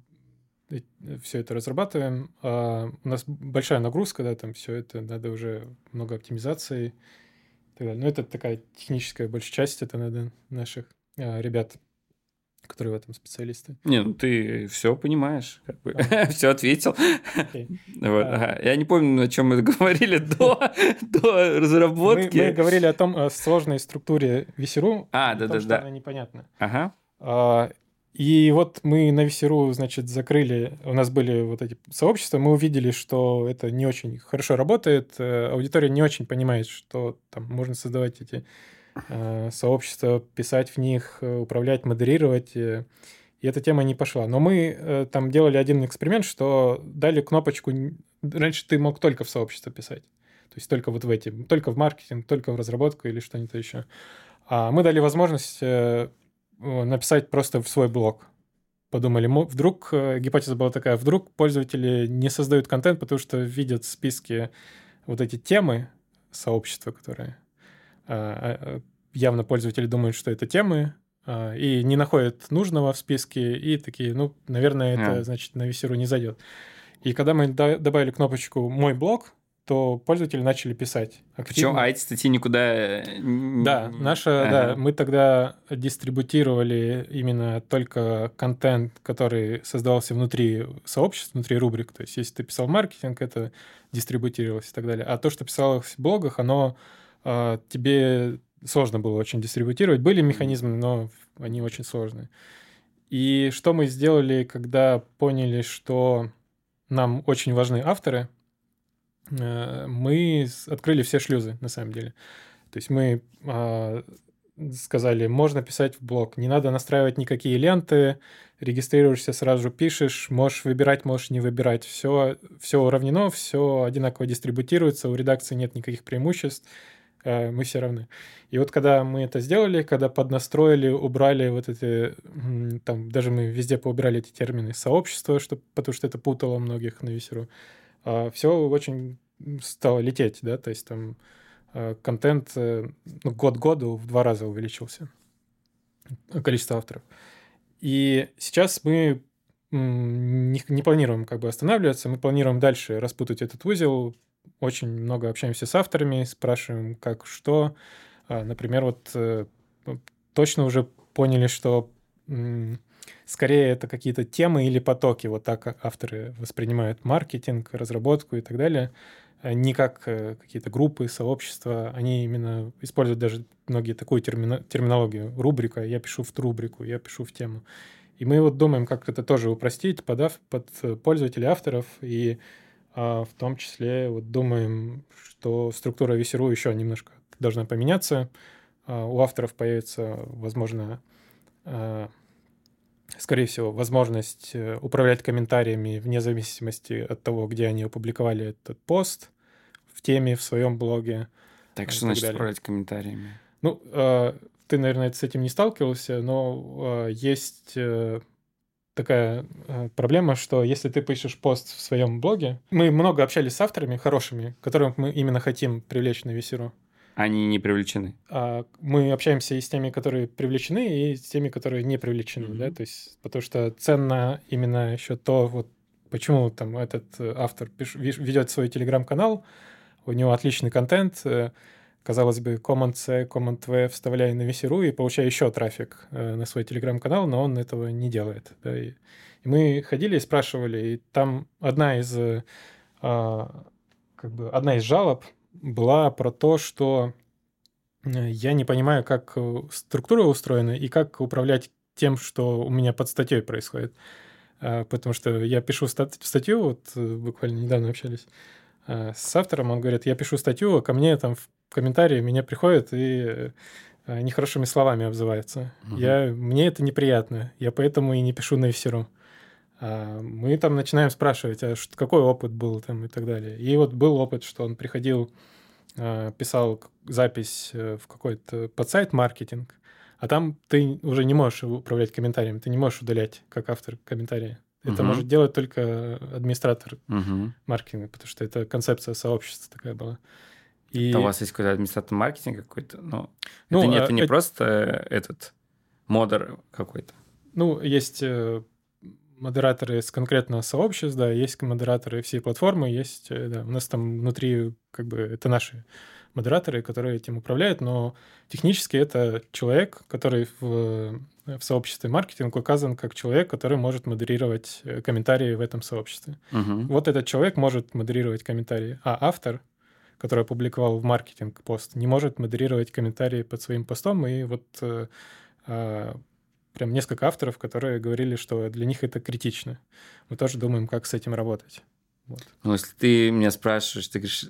все это разрабатываем. А у нас большая нагрузка, да, там все это, надо уже много оптимизации так далее. Но это такая техническая большая часть, это надо наших а, ребят, которые в этом специалисты. Не, ну ты все понимаешь, как бы. А. все ответил. Okay. Вот. А... Ага. Я не помню, о чем мы говорили до, до разработки. Мы, мы говорили о том, о сложной структуре VC.ru, а, да, том, да, что да. она непонятна. Ага. А, и вот мы на Весеру, значит, закрыли, у нас были вот эти сообщества, мы увидели, что это не очень хорошо работает, э, аудитория не очень понимает, что там можно создавать эти э, сообщества, писать в них, э, управлять, модерировать, и эта тема не пошла. Но мы там делали один эксперимент, что дали кнопочку, раньше ты мог только в сообщество писать, то есть только вот в эти, только в маркетинг, только в разработку или что-нибудь еще. А мы дали возможность написать просто в свой блог. Подумали, вдруг, э, гипотеза была такая, вдруг пользователи не создают контент, потому что видят в списке вот эти темы сообщества, которые явно пользователи думают, что это темы, и не находят нужного в списке, и такие, ну, наверное, это, значит, на Весеру не зайдет. И когда мы добавили кнопочку «Мой блог», то пользователи начали писать. Активно. Причем, а эти статьи никуда... Да, наша, ага. да, мы тогда дистрибутировали именно только контент, который создавался внутри сообщества, внутри рубрик. То есть, если ты писал маркетинг, это дистрибутировалось и так далее. А то, что писалось в блогах, оно э, тебе сложно было очень дистрибутировать. Были механизмы, но они очень сложные. И что мы сделали, когда поняли, что нам очень важны авторы, Э, мы открыли все шлюзы, на самом деле. То есть мы а, сказали, можно писать в блог, не надо настраивать никакие ленты, регистрируешься, сразу пишешь, можешь выбирать, можешь не выбирать. Все, все уравнено, все одинаково дистрибутируется, у редакции нет никаких преимуществ, мы все равны. И вот когда мы это сделали, когда поднастроили, убрали вот эти, там даже мы везде поубирали эти термины сообщества, чтобы, потому что это путало многих на весеру, а, все очень стало лететь, да, то есть там а, контент э, ну, год году в два раза увеличился количество авторов. И сейчас мы не, не планируем как бы останавливаться, мы планируем дальше распутать этот узел. Очень много общаемся с авторами, спрашиваем, как, что. А, например, вот э, точно уже поняли, что Скорее, это какие-то темы или потоки. Вот так авторы воспринимают маркетинг, разработку и так далее. А не как э, какие-то группы, сообщества. Они именно используют даже многие такую термино- терминологию. Рубрика, я пишу в рубрику, я пишу в тему. И мы вот думаем, как это тоже упростить, подав под пользователей, авторов, и а, в том числе вот думаем, что структура весеру еще немножко должна поменяться. А, у авторов появится, возможно, а, скорее всего, возможность э, управлять комментариями вне зависимости от того, где они опубликовали этот пост в теме, в своем блоге. Так что значит далее. управлять комментариями? Ну, э, ты, наверное, с этим не сталкивался, но э, есть такая проблема, что если ты пишешь пост в своем блоге, мы много общались с авторами хорошими, которых мы именно хотим привлечь на Весеру. Они не привлечены. А, мы общаемся и с теми, которые привлечены, и с теми, которые не привлечены, mm-hmm. да, то есть потому что ценно именно еще то, вот почему там этот э, автор пиш, ведет свой телеграм-канал, у него отличный контент, э, казалось бы, Command-C, Command-V вставляя на Весеру и получая еще трафик э, на свой телеграм-канал, но он этого не делает. Да, и, и мы ходили и спрашивали, и там одна из, а, как бы, одна из жалоб была про то, что э, я не понимаю, как э, структура устроена и как управлять тем, что у меня под статьей происходит. А, потому что я пишу статью, вот э, буквально недавно общались с автором, он говорит, я пишу статью, а ко мне там в комментарии меня приходят и нехорошими словами обзываются. Угу. Я, мне это неприятно, я поэтому и не пишу на эфиру. А мы там начинаем спрашивать, а что, какой опыт был там и так далее. И вот был опыт, что он приходил, а, писал запись э, в какой-то подсайт маркетинг, а там ты уже не можешь управлять комментариями, ты не можешь удалять как автор комментария. Это угу. может делать только администратор угу. маркетинга, потому что это концепция сообщества такая была. И... Это у вас есть какой-то администратор маркетинга какой-то? Ну, ну это, не, это не а, просто этот модер какой-то. Ну, есть э, модераторы с конкретного сообщества, да, есть модераторы всей платформы, есть, э, да, у нас там внутри, как бы, это наши модераторы, которые этим управляют, но технически это человек, который в, в сообществе маркетинг указан как человек, который может модерировать э, комментарии в этом сообществе. Угу. Вот этот человек может модерировать комментарии, а автор, который опубликовал в маркетинг пост, не может модерировать комментарии под своим постом, и вот э, а, прям несколько авторов, которые говорили, что для них это критично. Мы тоже думаем, как с этим работать. Вот. Ну, если ты меня спрашиваешь, ты говоришь,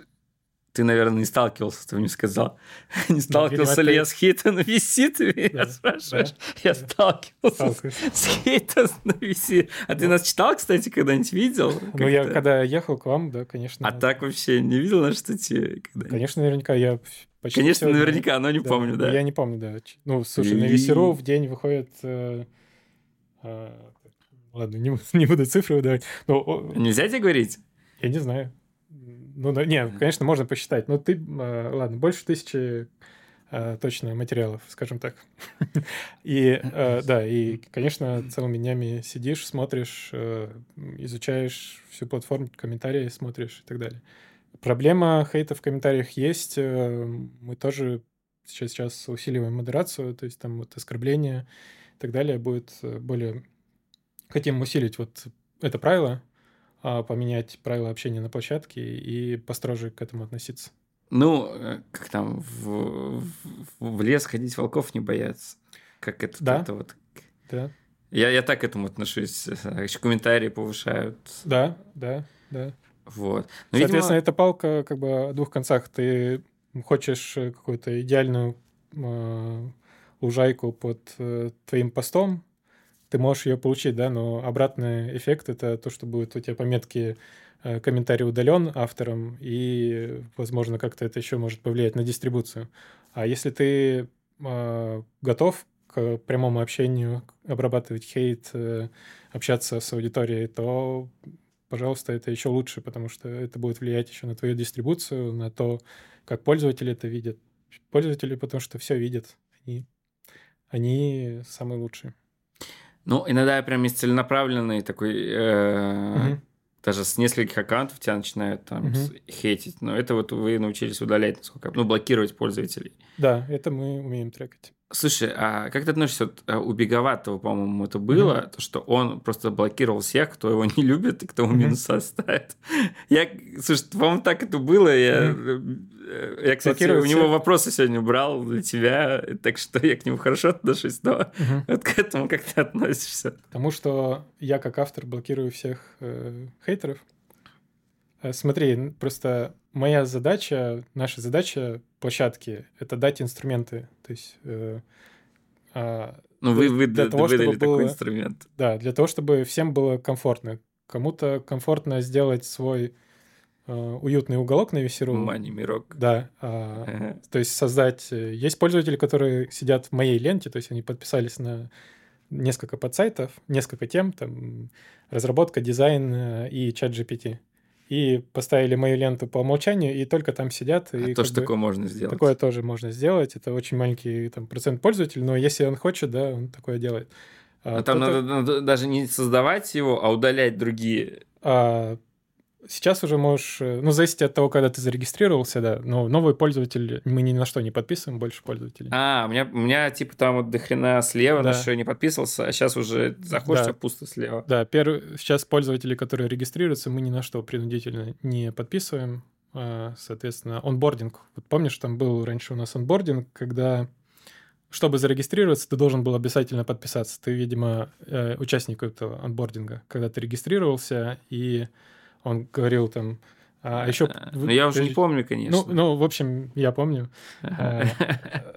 ты, наверное, не сталкивался, ты мне сказал. Не сталкивался ли я с хейтом на ты меня спрашиваешь. Я сталкивался с хейтом на VC. А ты нас читал, кстати, когда-нибудь видел? Ну, я когда ехал к вам, да, конечно. А так вообще не видел наши статьи? Конечно, наверняка. Я почти Конечно, наверняка, но не помню, да. Я не помню, да. Ну, слушай, на Весеру в день выходит... э, э, ладно, не, бу- не буду цифры выдавать. Но, Нельзя тебе говорить? я не знаю. Ну, да, не, конечно, можно посчитать. Но ты, э, ладно, больше тысячи э, точно материалов, скажем так. И, э, да, и, конечно, целыми днями сидишь, смотришь, э, изучаешь всю платформу, комментарии смотришь и так далее. Проблема хейта в комментариях есть. э, Мы тоже сейчас, сейчас усиливаем модерацию, то есть там вот оскорбления и так далее будет э, более... Хотим усилить вот это правило, а, поменять правила общения на площадке и построже к этому относиться. Ну, э, как там, в, в- в лес ходить волков не бояться. Как это, Да. это вот. Да, Я, я так к этому отношусь. А Еще комментарии повышают. да, да, да. Вот. Но, видимо, Соответственно, это палка как бы о двух концах. Ты хочешь э, какую-то идеальную э, лужайку под э, твоим постом, ты можешь ее получить, да, но обратный эффект это то, что будет у тебя пометки э, комментарий удален автором, и, возможно, как-то это еще может повлиять на дистрибуцию. А если ты э, готов к прямому общению, обрабатывать хейт, э, общаться с аудиторией, то пожалуйста, это еще лучше, потому что это будет влиять еще на твою дистрибуцию, на то, как пользователи это видят. Пользователи, потому что все видят. Они, они самые лучшие. Ну, иногда прям есть целенаправленный такой... э, Мгм. Даже с нескольких аккаунтов тебя начинают там с- хейтить. Но это вот вы научились удалять, насколько... я- Ну, блокировать пользователей. Да, это мы умеем трекать. Слушай, а как ты относишься, вот, а, у Беговатого, по-моему, это было, то, что он просто блокировал всех, кто его не любит и кто ему Мгм. минуса ставит. Я, слушай, по-моему, так это было. Я, э, я кстати, Блокировал у него всех? вопросы сегодня брал для тебя, так что я к нему хорошо отношусь, но Мгм. вот к этому как ты относишься? Потому что я как автор блокирую всех э, хейтеров. Э, Смотри, просто моя задача, наша задача площадки — это дать инструменты. То есть, э, а, Ну, вы, вы для д- того, выдали чтобы такой было- инструмент. да, для того, чтобы всем было комфортно. Кому-то комфортно сделать свой э, уютный уголок на весеру. Мани Мирок. Да. а, Ага. То есть создать... э, Есть пользователи, которые сидят в моей ленте, то есть они подписались на несколько подсайтов, несколько тем, там, разработка, дизайн э, и чат GPT. И поставили мою ленту по умолчанию, и только там сидят. А и что бы такое можно сделать. Такое тоже можно сделать. Это очень маленький там, процент пользователей, но если он хочет, да, он такое делает. А там кто-то- надо, надо даже не создавать его, а удалять другие. А, сейчас уже можешь... э, Ну, зависит от того, когда ты зарегистрировался, да. Но новый пользователь... Мы ни на что не подписываем больше пользователей. А, у меня, у меня типа там вот до хрена слева Да. на что я не подписывался, а сейчас уже заходишь, Да. а пусто слева. Да, первый, сейчас пользователи, которые регистрируются, мы ни на что принудительно не подписываем. А, Соответственно, онбординг. Вот помнишь, там был раньше у нас онбординг, когда, чтобы зарегистрироваться, ты должен был обязательно подписаться. Ты, видимо, э, участник этого онбординга, когда ты регистрировался, и он говорил там... А еще... А, Ну, я уже не помню, конечно. Ну, ну, в общем, я помню. Ага.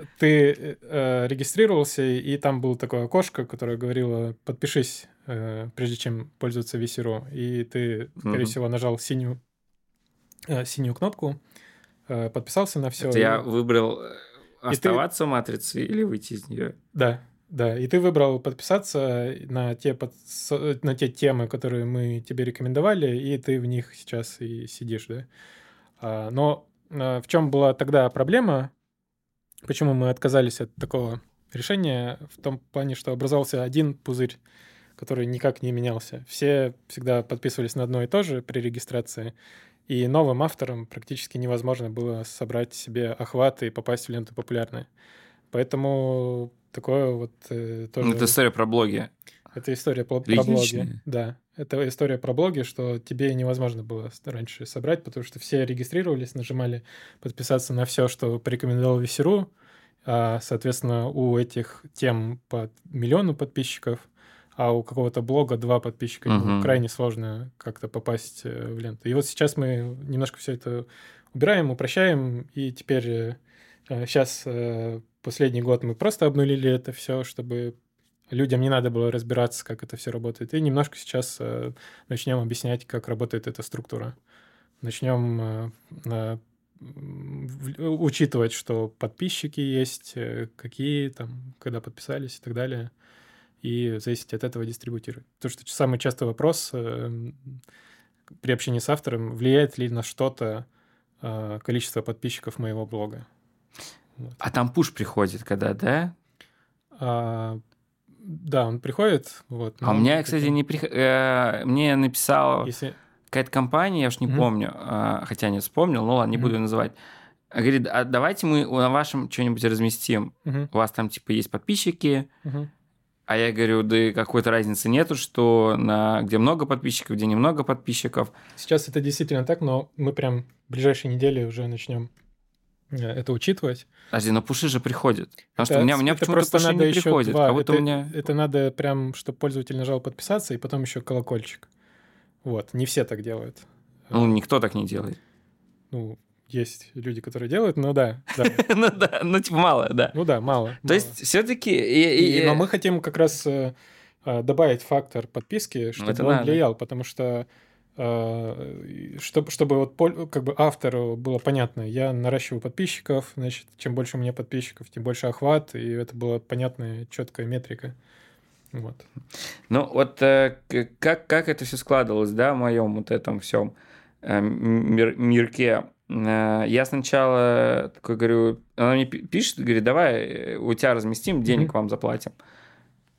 Ты э, регистрировался, и там было такое окошко, которое говорило «подпишись, э, прежде чем пользоваться Весеро». И ты, скорее всего, нажал синюю, э, синюю кнопку, э, подписался на все. Это я выбрал э, оставаться в матрице или выйти из нее. Да, да. И ты выбрал подписаться на те, под- на те темы, которые мы тебе рекомендовали, и ты в них сейчас и сидишь, да. А, Но а, в чем была тогда проблема, почему мы отказались от такого решения, в том плане, что образовался один пузырь, который никак не менялся. Все всегда подписывались на одно и то же при регистрации, и новым авторам практически невозможно было собрать себе охваты и попасть в ленту популярные. Поэтому такое вот э, тоже... Ну, это история про блоги. Это история про, про блоги. Да, это история про блоги, что тебе невозможно было раньше собрать, потому что все регистрировались, нажимали подписаться на все, что порекомендовал Весеру, а, соответственно, у этих тем по миллиону подписчиков, а у какого-то блога два подписчика, ну, Мгм. крайне сложно как-то попасть э, в ленту. И вот сейчас мы немножко все это убираем, упрощаем, и теперь сейчас последний год мы просто обнулили это все, чтобы людям не надо было разбираться, как это все работает. И немножко сейчас э, начнем объяснять, как работает эта структура. Начнем э, на- учитывать, что подписчики есть, э, какие там, когда подписались и так далее, и зависеть от этого дистрибутировать. Потому что самый частый вопрос э, при общении с автором, влияет ли на что-то э, количество подписчиков моего блога. Вот. А там пуш приходит, когда, да? А, да, он приходит. Вот, а у меня, кстати, не приход... э, мне написала Если... какая-то компания, я уж не mm-hmm. помню, э, хотя не вспомнил, ну ладно, не mm-hmm. буду называть. Говорит, а давайте мы на вашем что-нибудь разместим. Mm-hmm. У вас там типа есть подписчики. Mm-hmm. А я говорю, да какой-то разницы нету, что на где много подписчиков, где немного подписчиков. Сейчас это действительно так, но мы прям в ближайшие недели уже начнем это учитывать. Подожди, но пуши же приходят. Потому это, что у меня, у меня почему-то пуши надо не приходят. Два. А вот это, у меня... это надо прям, чтобы пользователь нажал подписаться, и потом еще колокольчик. Вот, не все так делают. Ну, никто так не делает. Ну, есть люди, которые делают, но да. ну да, ну типа мало, да. Ну да, мало. То есть все-таки... Но мы хотим как раз э, э, добавить фактор подписки, чтобы он влиял, потому что э, чтобы, чтобы вот как бы автору было понятно, я наращиваю подписчиков, значит, чем больше у меня подписчиков, тем больше охват, и это была понятная, четкая метрика. Вот. Ну вот как, как это все складывалось, да, в моем вот этом всем мир, мирке? Э, я сначала такой говорю, она мне пишет, говорит, давай э, у тебя разместим, денег mm-hmm. вам заплатим.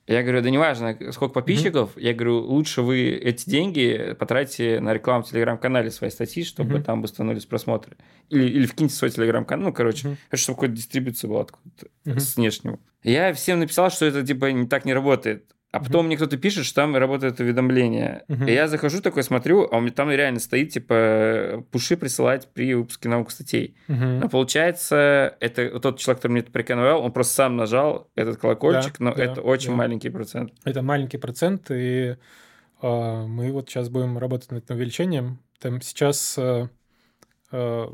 Я говорю, да неважно, сколько подписчиков. Mm-hmm. Я говорю, лучше вы эти деньги потратите на рекламу в телеграм-канале своей статьи, чтобы mm-hmm. там восстановились просмотры. Или, или вкиньте свой телеграм-канал. Ну, короче, mm-hmm. хочу, чтобы какая-то дистрибуция была откуда-то mm-hmm. с внешнего. Я всем написал, что это типа не так не работает. А потом mm-hmm. мне кто-то пишет, что там работает уведомление. Mm-hmm. И я захожу такой, смотрю, а у меня там реально стоит, типа, пуши присылать при выпуске наук статей. Mm-hmm. Но получается, это тот человек, который мне это порекомендовал, он просто сам нажал этот колокольчик, да, но да, это очень да. маленький процент. Это маленький процент, и э, мы вот сейчас будем работать над этим увеличением. Там сейчас э, э,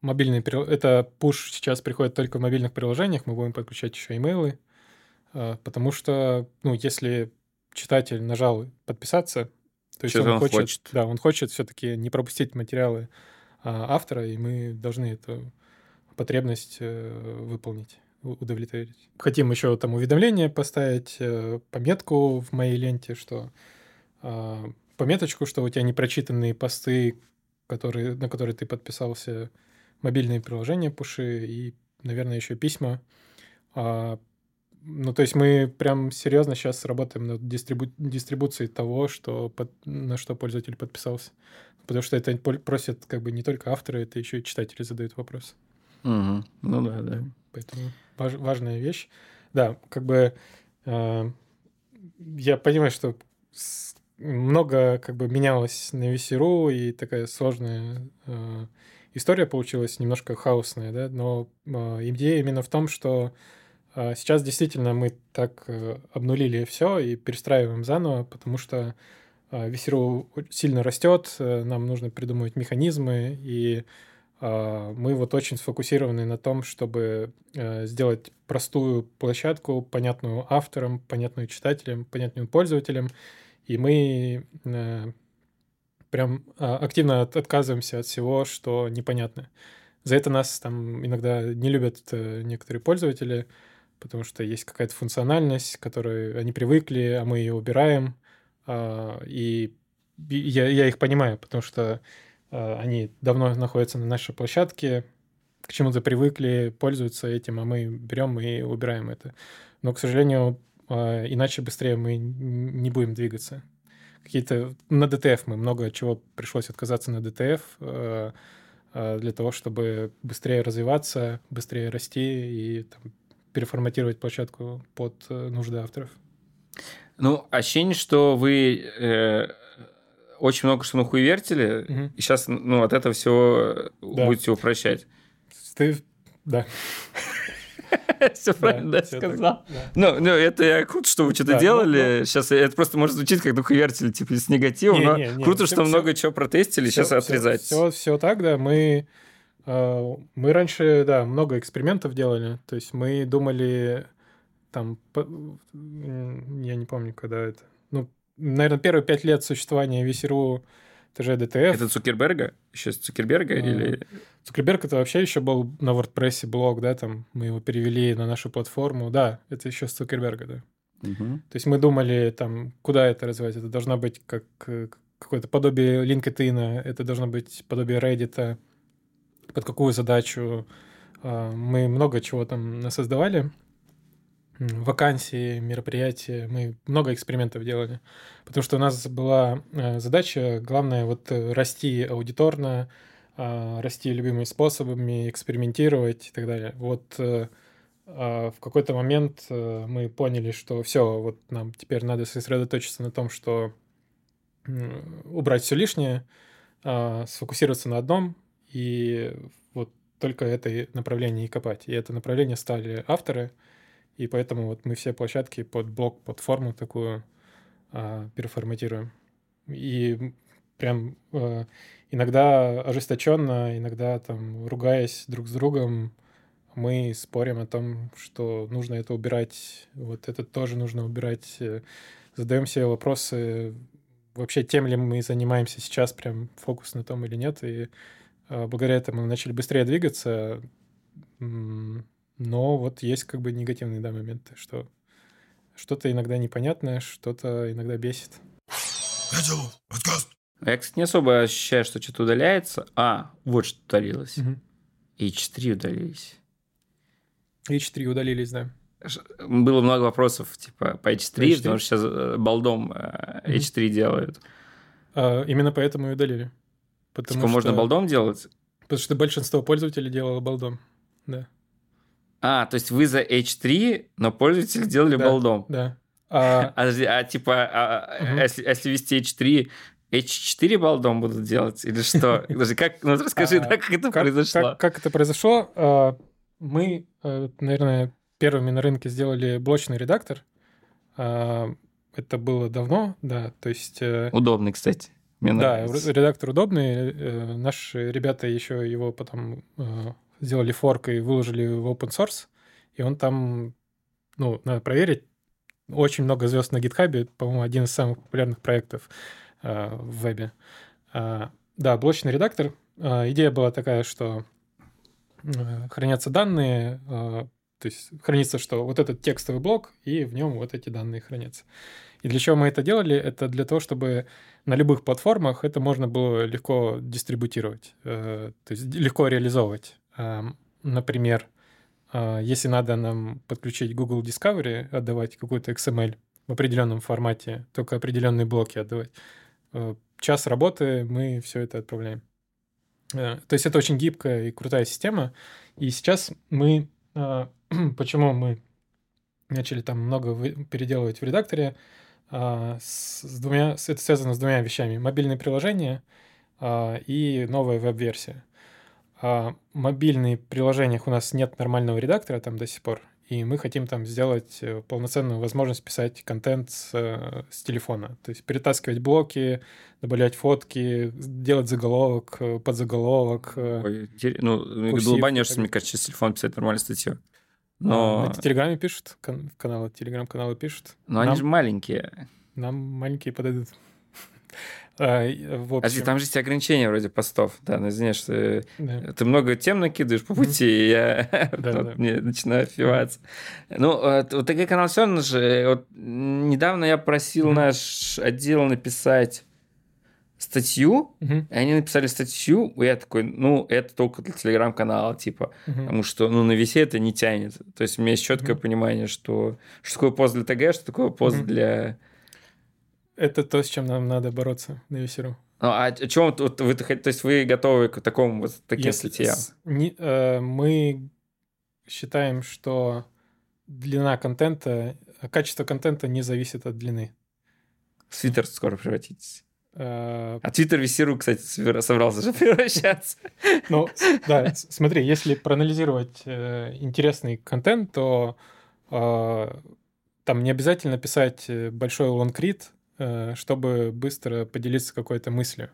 мобильные... Это пуш сейчас приходит только в мобильных приложениях, мы будем подключать еще имейлы. А, потому что, ну, если читатель нажал подписаться, то есть он, он хочет, хочет, да, он хочет все-таки не пропустить материалы а, автора, и мы должны эту потребность э, выполнить, удовлетворить. Хотим еще там уведомление поставить, э, пометку в моей ленте, что а, пометочку, что у тебя непрочитанные посты, которые, на которые ты подписался, мобильные приложения пуши и, наверное, еще письма. Ну, то есть мы прям серьезно сейчас работаем над дистрибу... дистрибуцией того, что под... на что пользователь подписался. Потому что это просят как бы не только авторы, это еще и читатели задают вопрос. Угу. Ну да, да. Поэтому важ... важная вещь. Да, как бы э, я понимаю, что много как бы менялось на VC.ru, и такая сложная э, история получилась, немножко хаосная, да, но э, идея именно в том, что сейчас действительно мы так э, обнулили все и перестраиваем заново, потому что VC.ru а, сильно растет, э, нам нужно придумывать механизмы, и а, мы вот очень сфокусированы на том, чтобы э, сделать простую площадку, понятную авторам, понятную читателям, понятную пользователям, и мы прям активно отказываемся от всего, что непонятно. За это нас там иногда не любят некоторые пользователи, потому что есть какая-то функциональность, к которой они привыкли, а мы ее убираем. А, и я, я их понимаю, потому что а, они давно находятся на нашей площадке, к чему-то привыкли, пользуются этим, а мы берем и убираем это. Но, к сожалению, а, иначе быстрее мы не будем двигаться. Какие-то на DTF мы много чего пришлось отказаться на DTF для того, чтобы быстрее развиваться, быстрее расти и там, переформатировать площадку под э, нужды авторов. Ну, ощущение, что вы э, очень много что нахуевертили, угу. и сейчас ну, от этого всего да. будете упрощать. Ты... Да. Все правильно сказал. Ну, ну, это я круто, что вы что-то делали. Сейчас это просто может звучить как нахуевертили, типа с негативом, но круто, что много чего протестили, сейчас отрезать. Все так, да. Мы мы раньше, да, много экспериментов делали. То есть мы думали, там, я не помню, когда это. Ну, наверное, первые пять лет существования VC.ru это же DTF. Это Цукерберга? Еще с Цукерберга а, или... Цукерберг это вообще еще был на WordPress блог, да, там мы его перевели на нашу платформу. Да, это еще с Цукерберга, да. Угу. То есть мы думали, там, куда это развивать? Это должно быть как какое-то подобие LinkedIn, это должно быть подобие Reddit, под какую задачу. А, мы много чего там насоздавали вакансии, мероприятия, мы много экспериментов делали, потому что у нас была э, задача, главное, вот э, расти аудиторно, а, расти любыми способами, экспериментировать и так далее. Вот э, а, в какой-то момент мы поняли, что все, вот нам теперь надо сосредоточиться на том, что убрать все лишнее, сфокусироваться на одном и вот только это направление и копать. И это направление стали авторы — и поэтому вот мы все площадки под блок, под форму такую а, переформатируем. И прям а, иногда ожесточенно, иногда там ругаясь друг с другом, мы спорим о том, что нужно это убирать, вот это тоже нужно убирать. Задаем себе вопросы, вообще тем ли мы занимаемся сейчас, прям фокус на том или нет. И благодаря этому мы начали быстрее двигаться. Но вот есть как бы негативные да, моменты, что что-то иногда непонятное, что-то иногда бесит. Я, кстати, не особо ощущаю, что что-то удаляется. А, вот что удалилось. Угу. H3 удалились. H3 удалились, да. Было много вопросов, типа, по H3, H3? потому что сейчас э, балдом H3 угу. делают. А, именно поэтому и удалили. Потому типа, что... можно балдом делать? Потому что большинство пользователей делало балдом, да. А, то есть вы за H3, но пользователи делали да, балдом. Да. А, а, а типа, а, угу. если, если вести H3, H4 балдом будут делать или что? Даже как, ну расскажи, а, да, как это произошло? Как, это произошло? А, мы, э, наверное, первыми на рынке сделали блочный редактор. А, это было давно, да, то есть... Э, Удобный, кстати. Мне да, нравится. редактор удобный. Э, наши ребята еще его потом сделали форк и выложили в open source, и он там, ну, надо проверить, очень много звезд на гитхабе, по-моему, один из самых популярных проектов э, в вебе. Э, да, блочный редактор. Э, идея была такая, что э, хранятся данные, э, то есть хранится, что вот этот текстовый блок, и в нем вот эти данные хранятся. И для чего мы это делали? Это для того, чтобы на любых платформах это можно было легко дистрибутировать, э, то есть легко реализовывать. Например, а, если надо нам подключить Google Discovery, отдавать какой-то XML в определенном формате, только определенные блоки отдавать, э, час работы мы все это отправляем. Э, то есть это очень гибкая и крутая система. И сейчас мы... Почему мы начали там много переделывать в редакторе? А, с, двумя, это связано с двумя вещами. Мобильные приложения и новая веб-версия а, мобильных приложениях у нас нет нормального редактора там до сих пор, и мы хотим там сделать э, полноценную возможность писать контент с, э, с телефона. То есть перетаскивать блоки, добавлять фотки, делать заголовок, э, подзаголовок. Ой, ну, долбанешься, мне кажется, с телефона писать нормальную статью. Но... А, на Телеграме пишут, кан- каналы, Телеграм-каналы пишут. Но Нам... они же маленькие. Нам маленькие подойдут. А, общем... А там же есть ограничения вроде постов. Да, ну, извини, что да. ты много тем накидываешь по пути, и я начинаю офигеваться. Ну, вот такой канал все равно же... Вот недавно я просил наш отдел написать статью, uh-huh. и они написали статью, и я такой, ну, это только для телеграм-канала, типа, uh-huh. потому что, ну, на весе это не тянет. То есть у меня есть четкое uh-huh. понимание, что, что такое пост для ТГ, что такое пост uh-huh. для это то, с чем нам надо бороться на весеру. Ну, а о чем вот, вы, то есть вы готовы к такому вот таким Если статьям? С, не, э, мы считаем, что длина контента, качество контента не зависит от длины. В Твиттер скоро превратитесь. Э, а Твиттер Весеру, кстати, собрался же превращаться. Ну, да, смотри, если проанализировать э, интересный контент, то э, там не обязательно писать большой лонгрид, Э, чтобы быстро поделиться какой-то мыслью.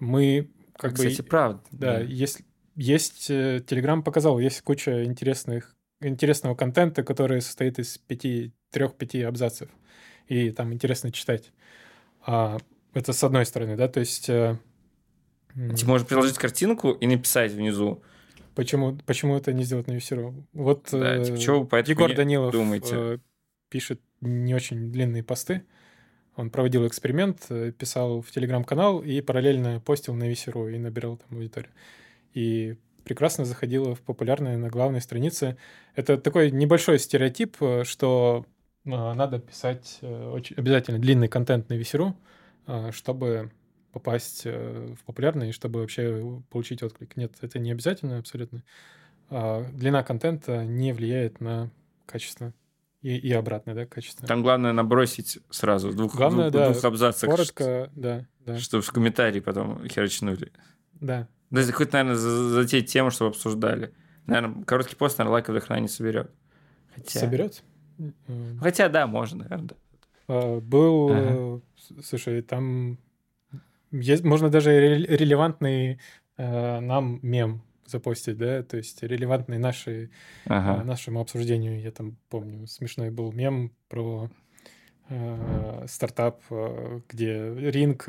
Мы как Кстати, бы... Кстати, правда. Да, да. есть, есть Telegram показал, есть куча интересных, интересного контента, который состоит из пяти, трех-пяти абзацев. И там интересно читать. А, это с одной стороны, да, то есть э, Ты можешь приложить картинку и написать внизу. Почему, почему это не сделать на Весеру? Вот Да, э, типа, чего вы Егор Данилов думаете? э, пишет не очень длинные посты. Он проводил эксперимент, э, писал в телеграм-канал и параллельно постил на Весеру и набирал там аудиторию. И прекрасно заходило в популярные на главной странице. Это такой небольшой стереотип, э, что э, надо писать э, очень, обязательно длинный контент на Весеру, э, чтобы попасть э, в популярный, чтобы вообще получить отклик. Нет, это не обязательно абсолютно. А Длина контента не влияет на качество. И, и обратно, да, качество. Там главное набросить сразу в двух, Главное, двух, да, двух абзацах, Коротко, да, да, чтобы в комментарии потом херачнули. да. Да, хоть, наверное, за- затеять тему, чтобы обсуждали. Наверное, короткий пост, наверное, лайков до хрена не соберет. Хотя... Соберет. Хотя, да, можно, наверное. да. А, Был, Ага. э, слушай, там есть, можно даже ре- релевантный э, нам мем запостить, да, то есть релевантный нашей, Ага. э, нашему обсуждению. Я там помню, смешной был мем про э, стартап, где ринг,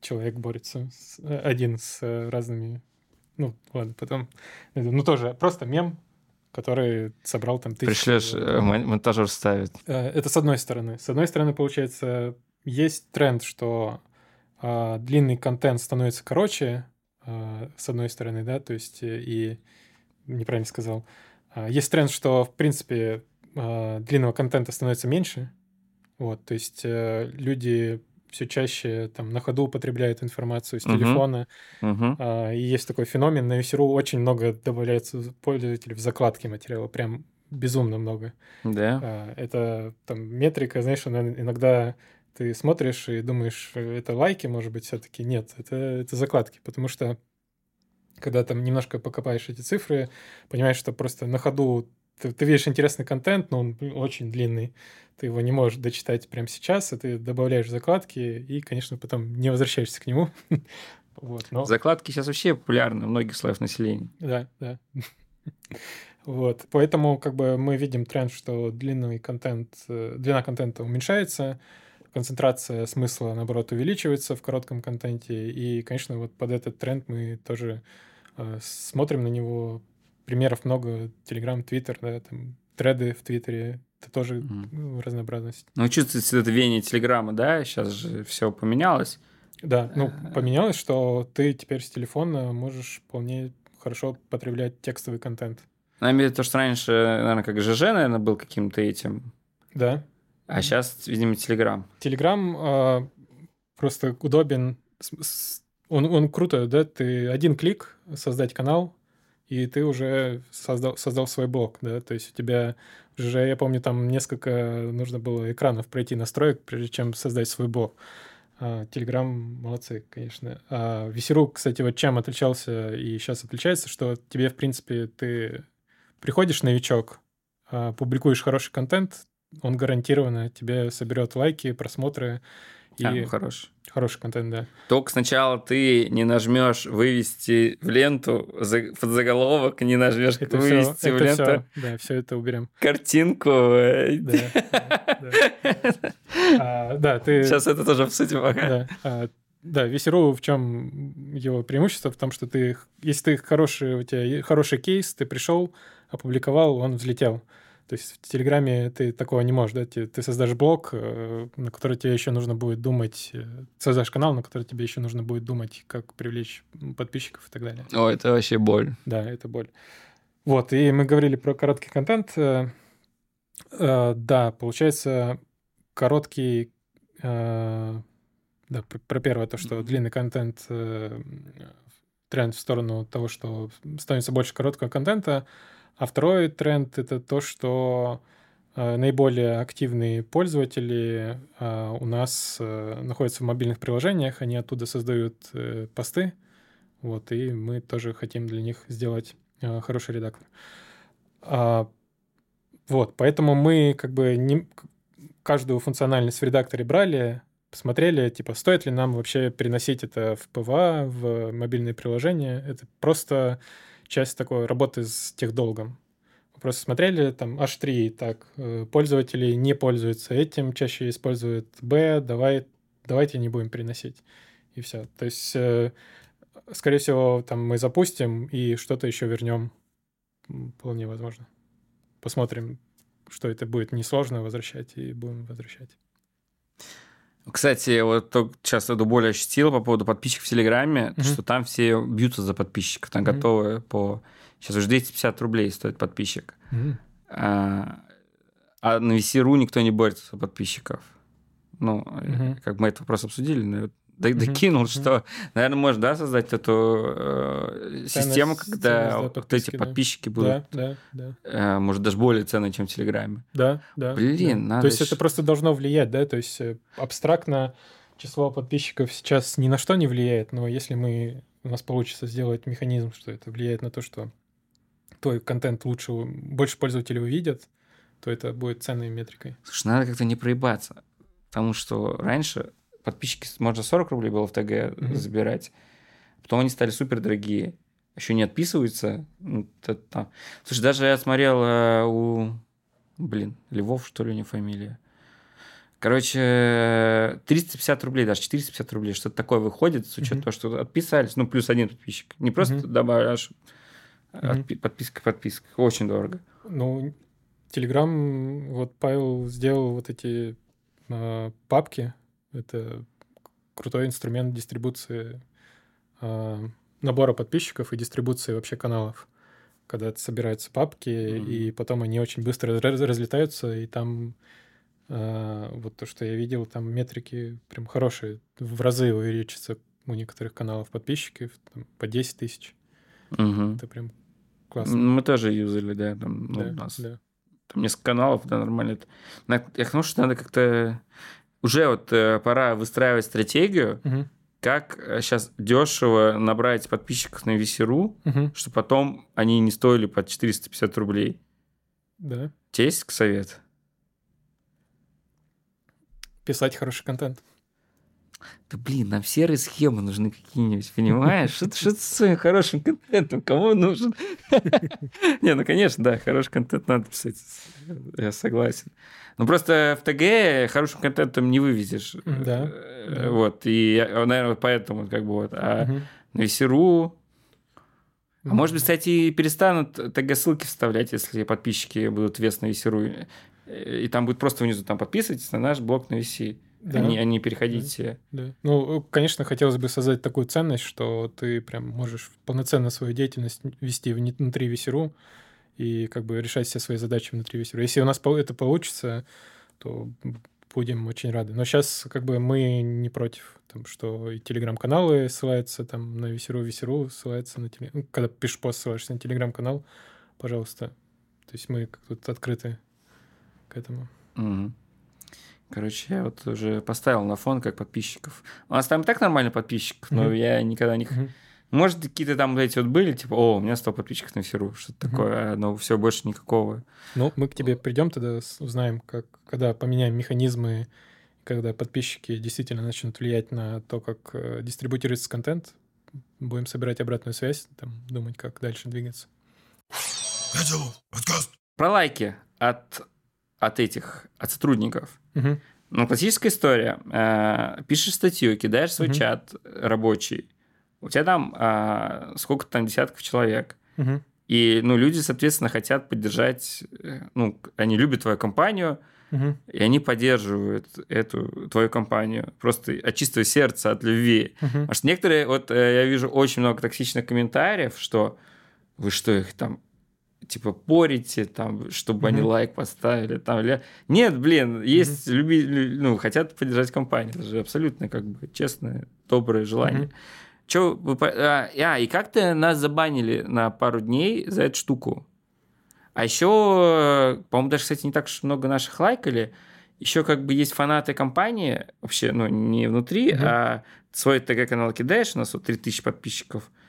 человек борется с- один с разными... Ну, ладно, потом... Ну, тоже просто мем, который собрал там тысячи... Пришлешь, э, мон- монтажер ставит. Э, Это с одной стороны. С одной стороны, получается, есть тренд, что а, длинный контент становится короче, а, с одной стороны, да, то есть э, и неправильно сказал. Есть тренд, что, в принципе, длинного контента становится меньше. Вот, то есть э, люди все чаще там на ходу употребляют информацию с телефона. Мгм. А, И есть такой феномен. На Весеру очень много добавляется пользователей в закладки материала. Прям безумно много. Да. А, Это там метрика, знаешь, она иногда ты смотришь и думаешь, э, это лайки, может быть, все-таки нет, это, это закладки, потому что когда там немножко покопаешь эти цифры, понимаешь, что просто на ходу ты, ты видишь интересный контент, но он очень длинный, ты его не можешь дочитать прямо сейчас, и ты добавляешь закладки, и, конечно, потом не возвращаешься к нему. Вот, но... Закладки сейчас вообще популярны у многих слоев населения. Да, да. Вот, поэтому как бы мы видим тренд, что длинный контент, э, длина контента уменьшается, концентрация смысла, наоборот, увеличивается в коротком контенте, и, конечно, вот под этот тренд мы тоже э, смотрим на него. Примеров много, Телеграм, Твиттер, да, там, треды в Твиттере, это тоже ну, разнообразность. Ну, чувствуется это веяние Телеграма, да? Сейчас же все поменялось. Да, ну, Э. поменялось, что ты теперь с телефона можешь вполне хорошо потреблять текстовый контент. Ну, в виду то, что раньше, наверное, как ЖЖ, наверное, был каким-то этим. Да, А сейчас, видимо, Телеграм. Телеграм а, просто удобен. Он, он круто, да? Ты один клик создать канал, и ты уже создал, создал свой блог, да? То есть у тебя уже, я помню, там несколько нужно было экранов пройти настроек, прежде чем создать свой блог. Телеграм молодцы, конечно. А Весеру, кстати, вот чем отличался и сейчас отличается, что тебе, в принципе, ты приходишь новичок, а, публикуешь хороший контент, он гарантированно тебе соберет лайки, просмотры и А, ну, хорош. хороший контент, да. Только сначала ты не нажмешь вывести в ленту под заголовок, не нажмешь Это все, вывести в это ленту всё, да, все это уберем. картинку. Да. А, да, ты... Сейчас это тоже обсудим. Да, а, да, Весеру в чем его преимущество? В том, что ты, если ты хороший, у тебя хороший кейс, ты пришел, опубликовал, он взлетел. То есть в Телеграме ты такого не можешь, да? Ты, ты создашь блог, э, на который тебе еще нужно будет думать, э, создашь канал, на который тебе еще нужно будет думать, как привлечь подписчиков и так далее. О, это вообще боль. Да, это боль. Вот, и мы говорили про короткий контент. Э, Да, получается, короткий... Да, пр- про первое, то, что длинный контент тренд в сторону того, что становится больше короткого контента. А второй тренд — это то, что э, наиболее активные пользователи э, у нас э, находятся в мобильных приложениях, они оттуда создают посты, вот, и мы тоже хотим для них сделать хороший редактор. А, вот, поэтому мы как бы не, каждую функциональность в редакторе брали, посмотрели, типа, стоит ли нам вообще переносить это в PWA, в мобильные приложения. Это просто часть такой работы с техдолгом. Просто смотрели, там, H3, так, э, пользователи не пользуются этим, чаще используют B, давай, давайте не будем переносить. И все. То есть э, скорее всего, там мы запустим и что-то еще вернем. Вполне возможно. Посмотрим, что это будет несложно возвращать, и будем возвращать. Кстати, вот сейчас я более ощутил по поводу подписчиков в Телеграме, mm-hmm. что там все бьются за подписчиков, там mm-hmm. готовы по... Сейчас уже 250 рублей стоит подписчик. Mm-hmm. А, а на VC.ru никто не борется за подписчиков. Ну, mm-hmm. как мы этот вопрос обсудили, но. Докинул, mm-hmm. что, наверное, можно, да, создать эту э, систему, когда вот подписки, эти подписчики да. будут, да, да. Э, может, даже более ценные, чем в Телеграме. Да, да. Блин, надо... То есть это просто должно влиять, да? То есть э, абстрактно число подписчиков сейчас ни на что не влияет, но если мы у нас получится сделать механизм, что это влияет на то, что твой контент лучше, больше пользователей увидят, то это будет ценной метрикой. Слушай, надо как-то не проебаться. Потому что раньше подписчики, можно 40 рублей было в ТГ mm-hmm. забирать. Потом они стали супер дорогие. Еще не отписываются. Ну. Слушай, даже я смотрел э, у... Блин, Львов, что ли, у него фамилия. Короче, 350 рублей, даже 450 рублей, что-то такое выходит, с учетом mm-hmm. того, что отписались, ну, плюс один подписчик. Не просто mm-hmm. добавляешь mm-hmm. подписка, подписка. Очень дорого. Ну, Телеграм, вот Павел сделал вот эти э, папки. Это крутой инструмент дистрибуции э, набора подписчиков и дистрибуции вообще каналов. Когда собираются папки, mm-hmm. и потом они очень быстро разлетаются, и там э, вот то, что я видел, там метрики прям хорошие. В разы увеличатся у некоторых каналов подписчиков там, по 10 тысяч. Угу. Это прям классно. Мы тоже юзали, да, там ну, да, у нас. Да там несколько каналов, да, нормально. Я к тому, что надо как-то... Уже вот э, пора выстраивать стратегию, угу. как сейчас э, дешево набрать подписчиков на VC.ru, угу. чтобы потом они не стоили под 450 рублей. Да. У тебя есть совет? Писать хороший контент. Да блин, нам серые схемы нужны какие-нибудь, понимаешь? Что ты с своим хорошим контентом? Кому нужен? Не, ну конечно, да, хороший контент надо писать. Я согласен. Ну просто в ТГ хорошим контентом не вывезешь. Да. Э, вот. И, наверное, поэтому как бы вот. А на VC.ru а может быть, кстати, перестанут ТГ-ссылки вставлять, если подписчики будут вес на VC.ru. И там будет просто внизу там подписывайтесь на наш блог на VC да. а, не, а не переходить все. Да. да. Ну, конечно, хотелось бы создать такую ценность, что ты прям можешь полноценно свою деятельность вести внутри Весеру и как бы решать все свои задачи внутри Весеру. Если у нас это получится, то будем очень рады. Но сейчас как бы мы не против, там, что и телеграм-каналы ссылаются там на Весеру, Весеру ссылается на телеграм. Ну, когда пишешь пост, ссылаешься на телеграм-канал, пожалуйста. То есть мы как тут открыты к этому. Угу. Короче, я вот уже поставил на фон как подписчиков. У нас там и так нормально подписчиков, но mm-hmm. я никогда не... Mm-hmm. Может, какие-то там эти вот были, типа, о, у меня 100 подписчиков на Феру, что-то mm-hmm. такое, но все больше никакого. Ну, мы к тебе придем тогда, узнаем, как, когда поменяем механизмы, когда подписчики действительно начнут влиять на то, как э, дистрибутируется контент, будем собирать обратную связь, там, думать, как дальше двигаться. Про лайки от от этих, от сотрудников. Угу. Ну, классическая история. Э, пишешь статью, кидаешь свой угу. чат рабочий. У тебя там э, сколько там десятков человек. Угу. И, ну, люди, соответственно, хотят поддержать, э, ну, они любят твою компанию, угу. и они поддерживают эту твою компанию просто от чистого сердца, от любви. Угу. Потому что некоторые, вот э, я вижу очень много токсичных комментариев, что вы что, их там типа порите, там, чтобы mm-hmm. они лайк поставили, там, или... Нет, блин, есть mm-hmm. люби, ну, хотят поддержать компанию, это же абсолютно как бы честное, доброе желание. Mm-hmm. Че, вы... а, а, и как-то нас забанили на пару дней за эту штуку. А еще, по-моему, даже, кстати, не так уж много наших лайкали. Еще как бы есть фанаты компании, вообще, ну, не внутри, mm-hmm. а свой ТГ-канал кидаешь, у нас вот 3000 подписчиков –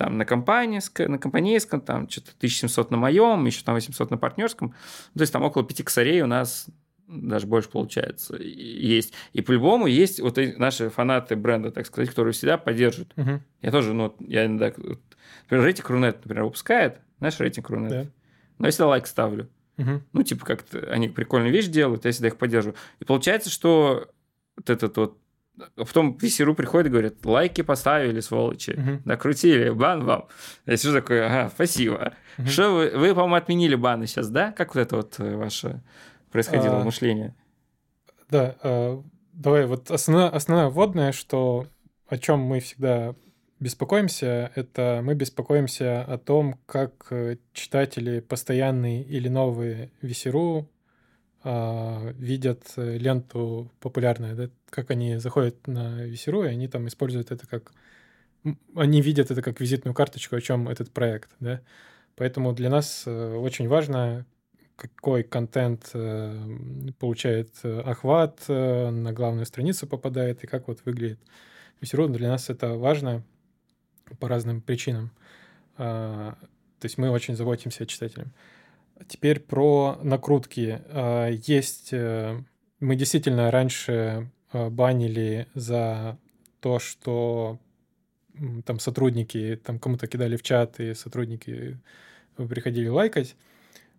там на компании, на компанейском, там что-то 1700 на моем, еще там 800 на партнерском. То есть там около пяти косарей у нас даже больше получается есть. И по-любому есть вот наши фанаты бренда, так сказать, которые всегда поддерживают. Угу. Я тоже, ну, я иногда... Например, рейтинг Рунет, например, выпускает, знаешь, рейтинг Рунет. Да. Но я всегда лайк ставлю. Угу. Ну, типа, как-то они прикольную вещь делают, я всегда их поддерживаю. И получается, что вот этот вот потом Весеру приходит и говорит, лайки поставили, сволочи, Мгм. накрутили, бан вам. Я сижу такой, ага, спасибо. Мгм. Что вы, вы, по-моему, отменили баны сейчас, да? Как вот это вот э, ваше происходило А, мышление? Да, э, давай вот основная, основная вводная, что о чем мы всегда беспокоимся, это мы беспокоимся о том, как э, читатели постоянные или новые Весеру а, видят э, ленту популярную, да, как они заходят на Весеру, и они там используют это как... Они видят это как визитную карточку, о чем этот проект, да. Поэтому для нас э, очень важно, какой контент э, получает охват, на главную страницу попадает, и как вот выглядит Весеру. Для нас это важно по разным причинам. А, То есть мы очень заботимся о читателе. Теперь про накрутки. А, Есть... э, Мы действительно раньше э, банили за то, что там сотрудники там кому-то кидали в чат, и сотрудники приходили лайкать.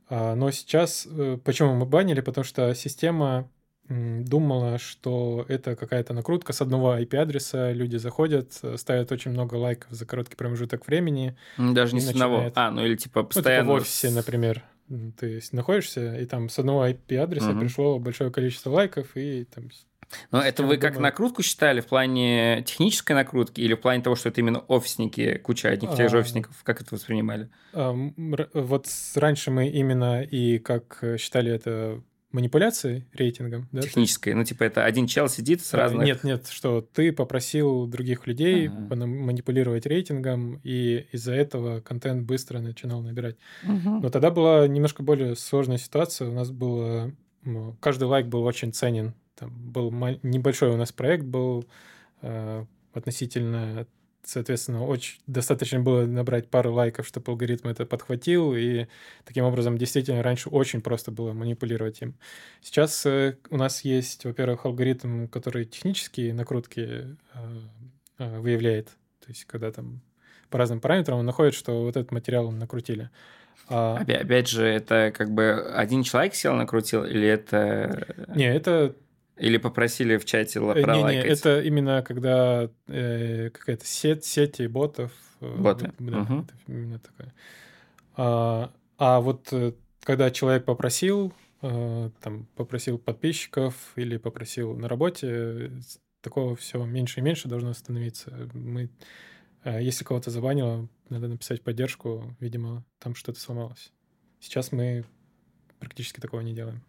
А, Но сейчас... э, Почему мы банили? Потому что система думала, что это какая-то накрутка с одного IP-адреса. Люди заходят, э, ставят очень много лайков за короткий промежуток времени. Даже не с одного. А, ну или типа Ну, типа постоянно... в офисе, например. Ты находишься, и там с одного IP-адреса Мгм. пришло большое количество лайков, и там... с- Ну, это вы как накрутку считали в плане технической накрутки или в плане того, что это именно офисники, куча одних тех же А. офисников? Как это воспринимали? а, Вот раньше мы именно и как э, считали это манипуляцией рейтингом, да? Технической. Ну, типа, это один чел сидит с э, разных... Нет, нет, что ты попросил других людей Ага. манипулировать рейтингом, и из-за этого контент быстро начинал набирать. Мгм. Но тогда была немножко более сложная ситуация. У нас было... ну, Каждый лайк был очень ценен. Там был небольшой у нас проект был э, относительно... Соответственно, очень достаточно было набрать пару лайков, чтобы алгоритм это подхватил, и таким образом действительно раньше очень просто было манипулировать им. Сейчас э, у нас есть, во-первых, алгоритм, который технические накрутки э, э, выявляет, то есть когда там по разным параметрам он находит, что вот этот материал накрутили. А, Опять, опять же, это как бы один человек сел накрутил, или это... Не, это Или попросили в чате ла- э, не, не, пролайкать? это именно когда э, какая-то сеть, сети ботов. э, Боты. Да, Мгм. это именно такое. А, а вот э, когда человек попросил, э, там, попросил подписчиков или попросил на работе, такого всего меньше и меньше должно становиться. Мы, э, если кого-то забанило, надо написать поддержку, видимо, там что-то сломалось. Сейчас мы практически такого не делаем.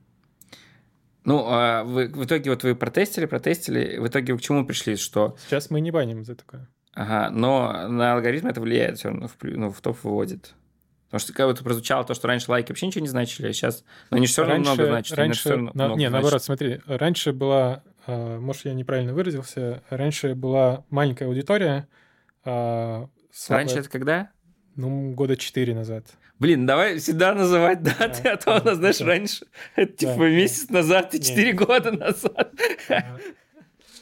Ну, а вы, в итоге вот вы протестили, протестили, в итоге вы к чему пришли, что... Сейчас мы не баним за такое. Ага, но на алгоритм это влияет все равно, в, ну, в топ выводит. Потому что как вот прозвучало то, что раньше лайки вообще ничего не значили, а сейчас... Ну, они же все равно много значат. раньше, всё равно на- много не, значат. наоборот, смотри, раньше была, а, может, я неправильно выразился, раньше была маленькая аудитория, а, слабая- Раньше это когда? ну, года четыре назад. Блин, давай всегда называть даты, Да, а то нас, знаешь, да. раньше, это Да, типа да. месяц назад и четыре года назад.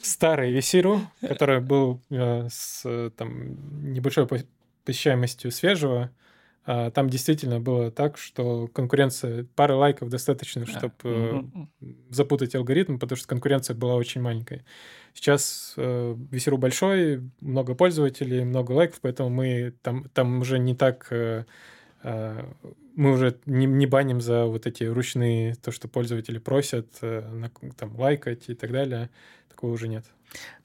Старый Весиру, который был э, с э, там, небольшой пос- посещаемостью свежего, а, там действительно было так, что конкуренция, пары лайков достаточно, чтобы Мгм. запутать алгоритм, потому что конкуренция была очень маленькая. Сейчас э, Весеру большой, много пользователей, много лайков, поэтому мы там, там уже не так... э, э, мы уже не, не баним за вот эти ручные, то, что пользователи просят, э, там, лайкать и так далее. Такого уже нет.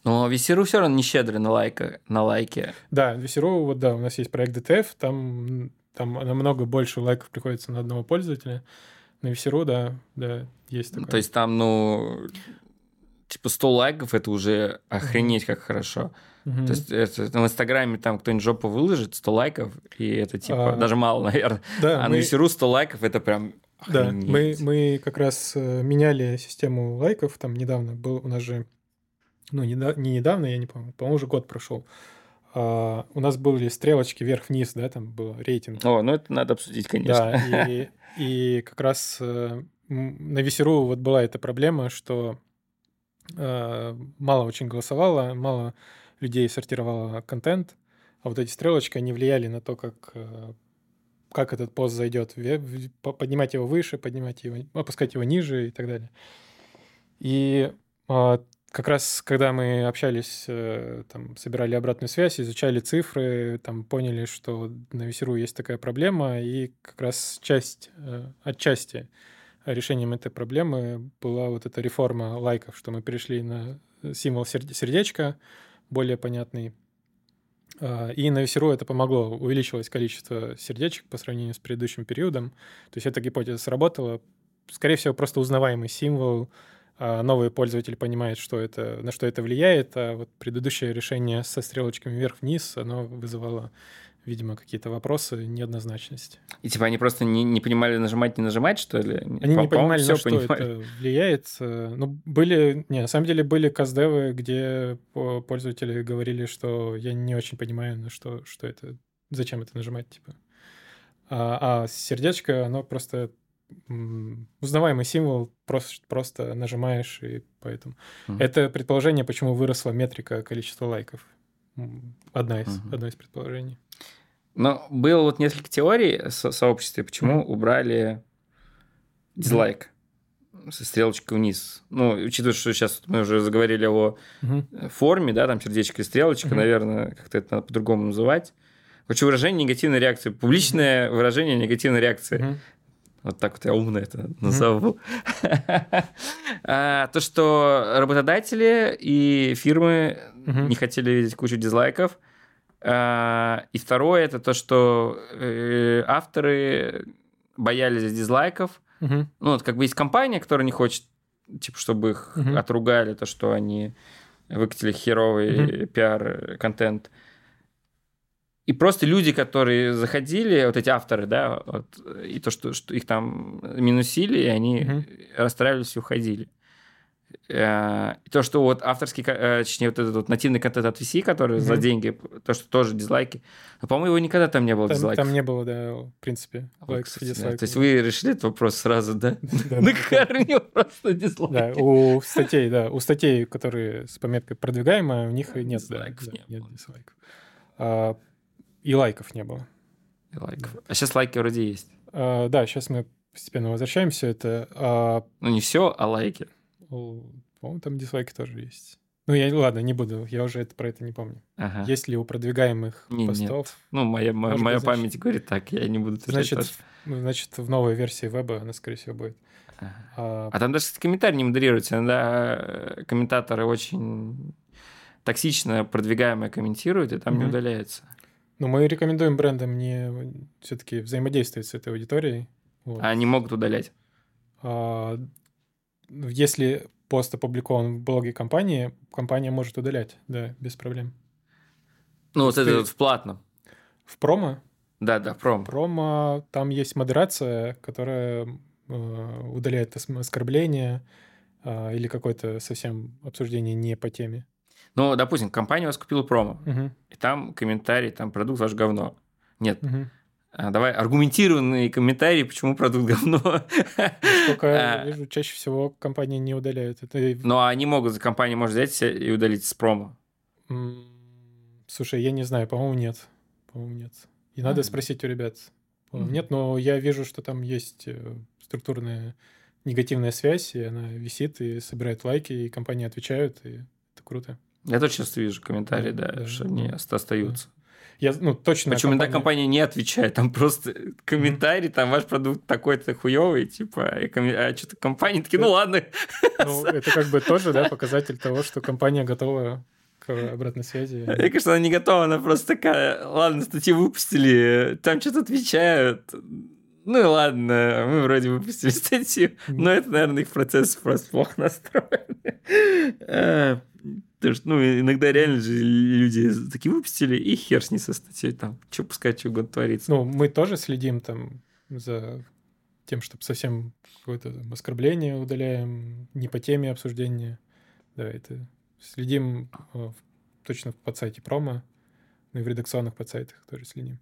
Но Весеру все равно не щедрый на, лайка, на лайки. Да, Весеру, вот да, у нас есть проект DTF, там, там намного больше лайков приходится на одного пользователя. На Весеру, да, да, есть такое. То есть там, ну, типа 100 лайков, это уже охренеть как хорошо. Мгм. То есть это, в Инстаграме там кто-нибудь жопу выложит, 100 лайков, и это типа А, даже мало, наверное. да, А на мы- Весеру 100 лайков, это прям Да, охренеть. мы, мы как раз э, меняли систему лайков, там недавно был у нас же, ну, не, не недавно, я не помню, по-моему, уже год прошел. А, у нас были стрелочки вверх-вниз, да, там был рейтинг. О, ну это надо обсудить, конечно. Да, и, и как раз э, на Весеру вот была эта проблема, что э, мало очень голосовало, мало людей сортировало контент, а вот эти стрелочки, они влияли на то, как, э, как этот пост зайдет, поднимать его выше, поднимать его, опускать его ниже и так далее. И а, как раз, когда мы общались, э, там, собирали обратную связь, изучали цифры, там, поняли, что на Весеру есть такая проблема, и как раз часть, э, отчасти решением этой проблемы была вот эта реформа лайков, что мы перешли на символ сердечка, более понятный. А, и на Весеру это помогло, увеличилось количество сердечек по сравнению с предыдущим периодом. То есть эта гипотеза сработала. Скорее всего, просто узнаваемый символ, а новые пользователи понимают, что это, на что это влияет, а вот предыдущее решение со стрелочками вверх-вниз, оно вызывало видимо, какие-то вопросы, неоднозначность. И типа они просто не, не понимали нажимать, не нажимать, что ли? Они По не понимали, на что понимали. это влияет. Ну, были... Не, на самом деле были каздевы, где пользователи говорили, что я не очень понимаю, на что, что это, зачем это нажимать, типа. А, а сердечко, оно просто узнаваемый символ, просто, просто нажимаешь, и поэтому... Mm-hmm. Это предположение, почему выросла метрика количества лайков. Одна из, mm-hmm. одно из предположений. Но было вот несколько теорий в сообществе, почему убрали дизлайк со стрелочкой вниз. Ну, учитывая, что сейчас мы уже заговорили о mm-hmm. форме, да, там сердечко и стрелочка, mm-hmm. наверное, как-то это надо по-другому называть. Короче, выражение негативной реакции. Публичное mm-hmm. выражение негативной реакции. Mm-hmm. Вот так вот я умно это назову. А, то, что работодатели и фирмы не хотели видеть кучу дизлайков, и второе это то, что э, авторы боялись дизлайков. Угу. Ну, вот как бы есть компания, которая не хочет, типа, чтобы их угу. отругали, то, что они выкатили херовый угу. пиар-контент. И просто люди, которые заходили, вот эти авторы, да, вот, и то, что, что их там минусили, и они угу. расстраивались и уходили. Э, то, что вот авторский, э, точнее, вот этот вот нативный контент от VC, который mm-hmm. за деньги, то, что тоже дизлайки. Но, по-моему, его никогда там не было там, дизлайков. Там не было, да, в принципе, лайков и дизлайков. То есть вы решили этот вопрос сразу, да? На корню просто дизлайки. Да, у статей, да, у статей, которые с пометкой продвигаемая, у них нет дизлайков. Нет дизлайков. А, и лайков не было. И лайков. А сейчас лайки вроде есть. А, да, сейчас мы постепенно возвращаемся. Это... А, ну, не все, а лайки. По-моему, там дизлайки тоже есть. Ну, я, ладно, не буду, я уже это, про это не помню. Ага. Есть ли у продвигаемых не, постов? Нет. Ну, моя, моя, моя память значит, говорит так, я не буду значит, ну, значит, в новой версии веба она, скорее всего, будет. Ага. А, а там даже комментарии не модерируются. Иногда э, комментаторы очень токсично продвигаемые комментируют, и там угу. не удаляется. Ну, мы рекомендуем брендам не все-таки взаимодействовать с этой аудиторией. Вот. А они могут удалять? А, если пост опубликован в блоге компании, компания может удалять, да, без проблем. Ну, вот это вот в платном. В промо? Да, да, в промо. В промо там есть модерация, которая э, удаляет оскорбления э, или какое-то совсем обсуждение не по теме. Ну, допустим, компания у вас купила промо, угу. и там комментарий, там продукт ваш говно. Нет, угу. А, давай аргументированные комментарии, почему продукт говно. Сколько я а. вижу, чаще всего компании не удаляют. Это... Ну, а они могут, компания может взять и удалить с промо. Слушай, я не знаю, по-моему, нет. По-моему, нет. И надо спросить у ребят. Нет, но я вижу, что там есть э, структурная негативная связь, и она висит и собирает лайки, и компании отвечают, и это круто. Я тоже часто вижу комментарии, да, да что они остаются. Я, ну, точно. Почему компания... компания не отвечает? Там просто комментарий, там ваш продукт такой-то хуёвый, типа, и ком... а что-то компания такие, ну ладно. Ну, это как бы тоже, да, показатель того, что компания готова к обратной связи. Мне кажется, она не готова, она просто такая, ладно, статьи выпустили, там что-то отвечают, ну ладно, мы вроде выпустили статью, но это, наверное, их процесс просто плохо настроен. Э, Потому что, ну, иногда реально же люди такие выпустили, и хер с ней со статьей там. Что пускать, что угодно творится. Ну, мы тоже следим там за тем, чтобы совсем какое-то оскорбление удаляем, не по теме обсуждения. Да, это следим э, точно в подсайте промо, ну и в редакционных подсайтах тоже следим.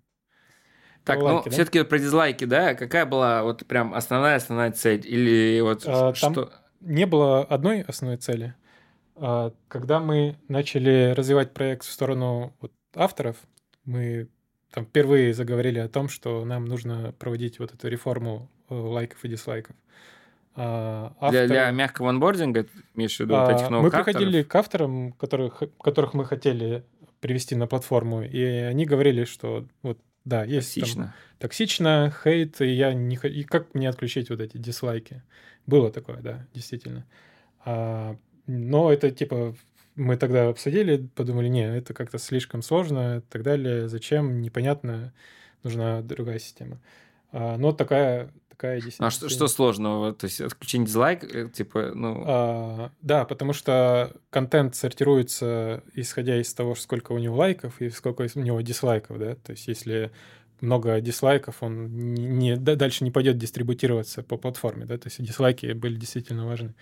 Так, ну, да? все-таки про дизлайки, да? Какая была вот прям основная-основная цель? Или вот а, что... Там не было одной основной цели. А, когда мы начали развивать проект в сторону вот авторов, мы там впервые заговорили о том, что нам нужно проводить вот эту реформу э, лайков и дизлайков. А, Для, автор- для мягкого онбординга, имеешь в виду, вот А, этих мы новых приходили авторов? к авторам, которых, которых мы хотели привести на платформу, и они говорили, что вот да, есть там Токсично. токсично, хейт, и я не и как мне отключить вот эти дизлайки? Было такое, да, действительно. А, но это типа мы тогда обсудили, подумали, не, это как-то слишком сложно и так далее, зачем, непонятно, нужна другая система. А, но такая, такая действительно. А что, что сложного? То есть отключение дизлайк, э, типа, ну... А, да, потому что контент сортируется исходя из того, сколько у него лайков и сколько у него дизлайков, да. То есть если много дизлайков, он не, не- да- дальше не пойдет дистрибутироваться по платформе, да. То есть дизлайки были действительно важны.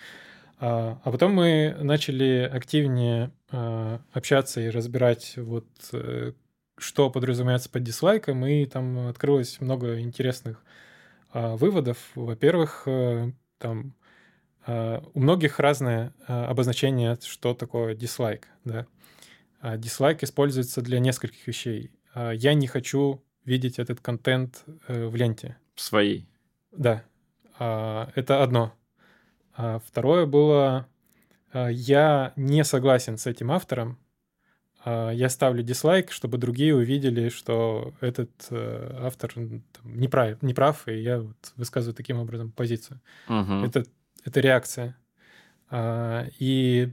А, а потом мы начали активнее а, общаться и разбирать вот э, что подразумевается под дизлайком, и там открылось много интересных а, выводов. Во-первых, э, там а, у многих разное а, обозначение, что такое дизлайк. Да? А Дизлайк используется для нескольких вещей. А, Я не хочу видеть этот контент э, в ленте. Своей. Да, А, это одно. А Второе было, а, я не согласен с этим автором. А, Я ставлю дизлайк, чтобы другие увидели, что этот э, автор м, там, не прав, не прав, и я вот высказываю таким образом позицию. Мгм. Это, это реакция. А, И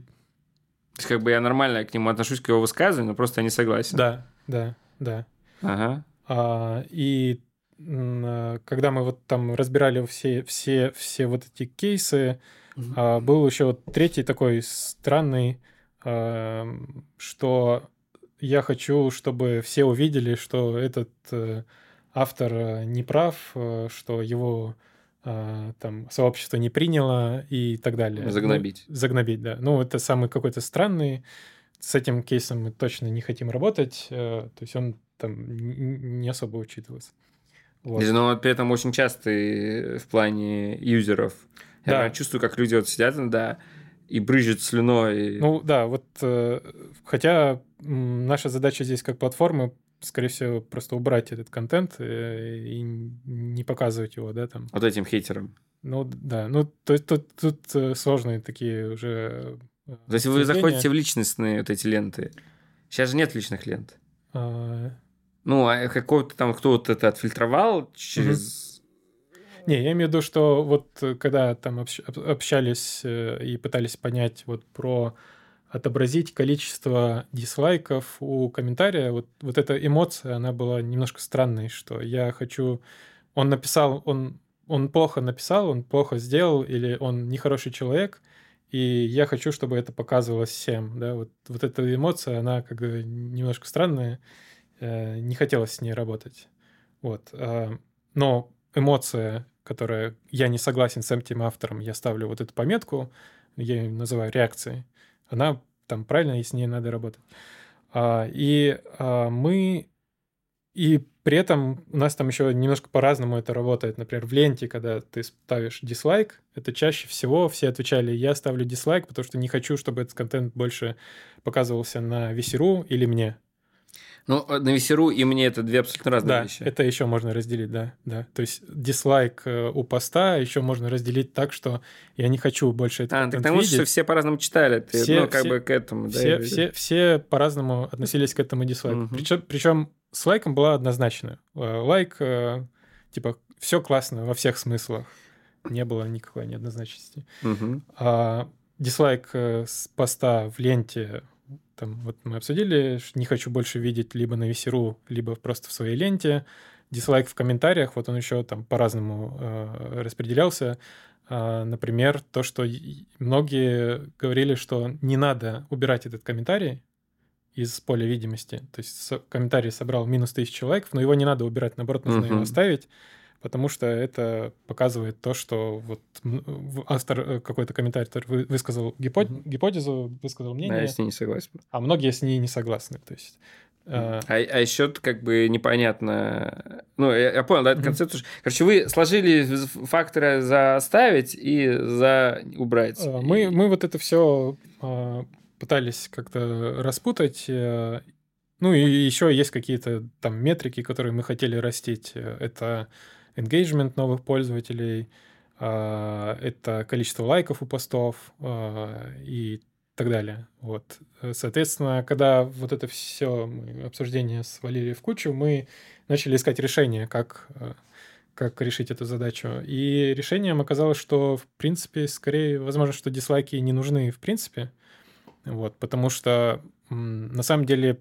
То есть как бы я нормально к нему отношусь, к его высказыванию, но просто я не согласен. да, да, да. Ага. А, И а, когда мы вот там разбирали все, все, все вот эти кейсы, А, был еще вот третий такой странный, что я хочу, чтобы все увидели, что этот э, автор э, не прав, э, что его там сообщество не приняло и так далее. Ну, Загнобить. загнобить, да. Ну, это самый какой-то странный. С этим кейсом мы точно не хотим работать. То есть он там не особо учитывается. Вот. Но при этом очень частый в плане юзеров. Я Да. чувствую, как люди вот сидят иногда и брызжут слюной. Ну да, вот э, хотя наша задача здесь как платформы, скорее всего, просто убрать этот контент э, и не показывать его, да, там. Вот этим хейтерам. Ну да, ну то есть тут, тут э, сложные такие уже. То есть вы заходите в личностные вот эти ленты. Сейчас же нет личных лент. А, Ну, а какого-то там кто-то это отфильтровал через... Не, я имею в виду, что вот э, когда там общ- об- общались э, и пытались понять вот про отобразить количество дизлайков у комментария, вот, вот эта эмоция, она была немножко странной, что я хочу... Он написал, он, он плохо написал, он плохо сделал, или он нехороший человек, и я хочу, чтобы это показывалось всем, да, вот, вот эта эмоция, она как бы немножко странная, э, не хотелось с ней работать. Вот. а, Но эмоция, которая я не согласен с этим автором, я ставлю вот эту пометку, я ее называю реакцией, она там правильно, и с ней надо работать. А, И а, мы и при этом у нас там еще немножко по-разному это работает. Например, в ленте, когда ты ставишь дизлайк, это чаще всего все отвечали, я ставлю дизлайк, потому что не хочу, чтобы этот контент больше показывался на весеру или мне. Ну, на Весеру и мне это две абсолютно разные Да, вещи. это еще можно разделить, да, да. То есть дизлайк э, у поста еще можно разделить так, что я не хочу больше этот А, так потому что видеть. все по-разному читали. Ты, Все- ну, как все- бы к этому. да, Все, я- все, все по-разному относились к этому дизлайку. Мгм. Причем, причем с лайком была однозначно. Э, Лайк, э, типа, все классно во всех смыслах. Не было никакой неоднозначности. Мгм. А дизлайк э, с поста в ленте, там вот мы обсудили, не хочу больше видеть либо на весеру, либо просто в своей ленте. Дизлайк в комментариях, вот он еще там по-разному э, распределялся. А, например, то, что многие говорили, что не надо убирать этот комментарий из поля видимости. То есть комментарий собрал минус тысячу лайков, но его не надо убирать, наоборот, нужно его Мгм. оставить, потому что это показывает то, что вот автор э, какой-то комментатор вы- высказал гипо- Мгм. гипотезу, высказал Да, мнение, я с ней не согласен. а многие с ней не согласны. То есть э, А, а еще как бы непонятно. Ну, я, я понял, да, эту Мгм. концепцию. Короче, вы сложили факторы за оставить и за убрать. э, мы, мы вот это все пытались как-то распутать. э, Ну и еще есть какие-то там метрики, которые мы хотели растить. Это engagement новых пользователей, это количество лайков у постов и так далее. Вот. Соответственно, когда вот это все обсуждение свалили в кучу, мы начали искать решение, как, как решить эту задачу. И решением оказалось, что, в принципе, скорее, возможно, что дизлайки не нужны в принципе, вот, потому что на самом деле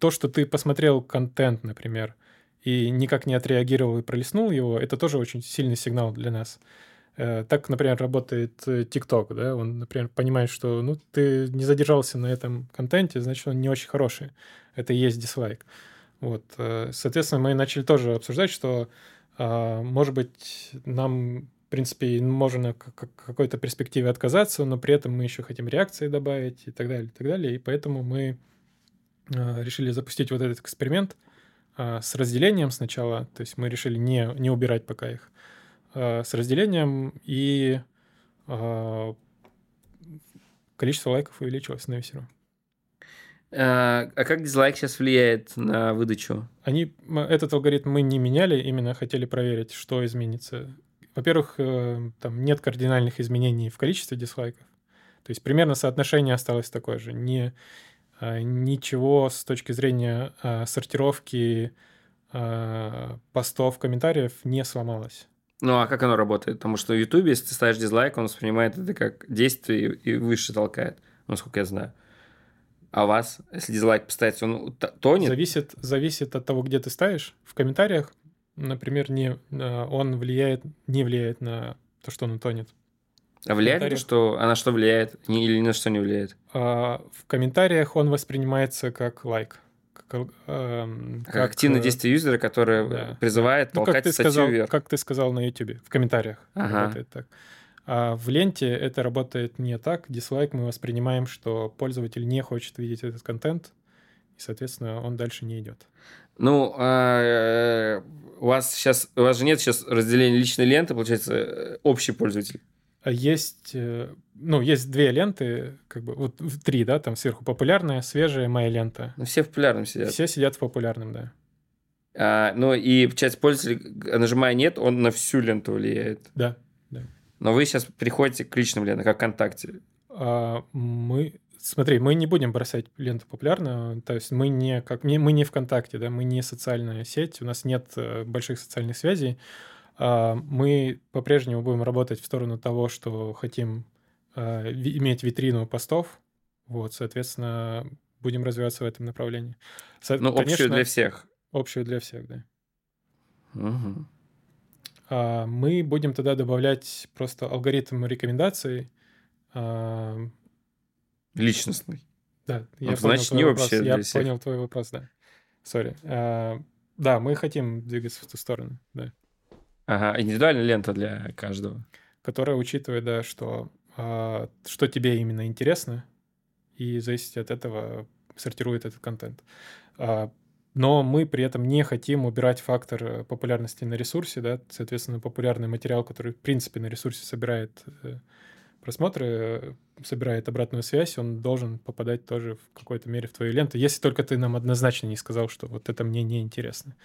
то, что ты посмотрел контент, например, и никак не отреагировал и пролистнул его, это тоже очень сильный сигнал для нас. Э, так, например, работает э, TikTok, да, он, например, понимает, что, ну, ты не задержался на этом контенте, значит, он не очень хороший. Это и есть дизлайк. Вот, э, соответственно, мы начали тоже обсуждать, что, а, может быть, нам, в принципе, можно к какой-то перспективе отказаться, но при этом мы еще хотим реакции добавить и так далее, и так далее, и поэтому мы решили запустить вот этот эксперимент с разделением сначала, то есть мы решили не, не убирать пока их, Э, с разделением, и э, количество лайков увеличилось на весеру. А, а как дизлайк сейчас влияет на выдачу? Они, этот алгоритм мы не меняли, именно хотели проверить, что изменится. Во-первых, э, там нет кардинальных изменений в количестве дизлайков. То есть примерно соотношение осталось такое же. Не, ничего с точки зрения сортировки постов, комментариев не сломалось. Ну, а как оно работает? Потому что в Ютубе, если ты ставишь дизлайк, он воспринимает это как действие и выше толкает, насколько я знаю. А у вас, если дизлайк поставить, он тонет? Зависит, зависит от того, где ты ставишь. В комментариях, например, не, он влияет, не влияет на то, что он тонет. А влияет на что? А на что влияет? Или на что не влияет? А, в комментариях он воспринимается как лайк как, э, как активное действие юзера, которое да. призывает ну, толкать как ты сказал, вверх. Как ты сказал на YouTube, в комментариях ага. работает так. А в ленте это работает не так. Дизлайк мы воспринимаем, что пользователь не хочет видеть этот контент, и, соответственно, он дальше не идет. Ну, а, у вас сейчас, у вас же нет сейчас разделения личной ленты, получается, э, общий пользователь. Есть, э, ну, есть две ленты, как бы, вот три, да, там сверху популярная, свежая, моя лента. Ну, все в популярном сидят. Все сидят в популярном, да. А, ну, и часть пользователей, нажимая «нет», он на всю ленту влияет. Да, да. Но вы сейчас приходите к личным лентам, как ВКонтакте. А, мы, смотри, мы не будем бросать ленту популярную, то есть мы не, как, мы не ВКонтакте, да, мы не социальная сеть, у нас нет э, больших социальных связей, мы по-прежнему будем работать в сторону того, что хотим а, иметь витрину постов. Вот, соответственно, будем развиваться в этом направлении. Ну, Конечно, общую для всех. Общую для всех, да. Угу. Мы будем тогда добавлять просто алгоритм рекомендаций. Личностный. Да, я ну, значит, не вопрос. вообще Я всех. понял твой вопрос, да. Сори. Да, мы хотим двигаться в ту сторону, да. Ага, индивидуальная лента для каждого. Которая учитывает, да, что, а, что тебе именно интересно, и зависит от этого сортирует этот контент. А, но мы при этом не хотим убирать фактор э, популярности на ресурсе, да, соответственно, популярный материал, который, в принципе, на ресурсе собирает э, просмотры, э, собирает обратную связь, он должен попадать тоже в какой-то мере в твою ленту, если только ты нам однозначно не сказал, что вот это мне не интересно.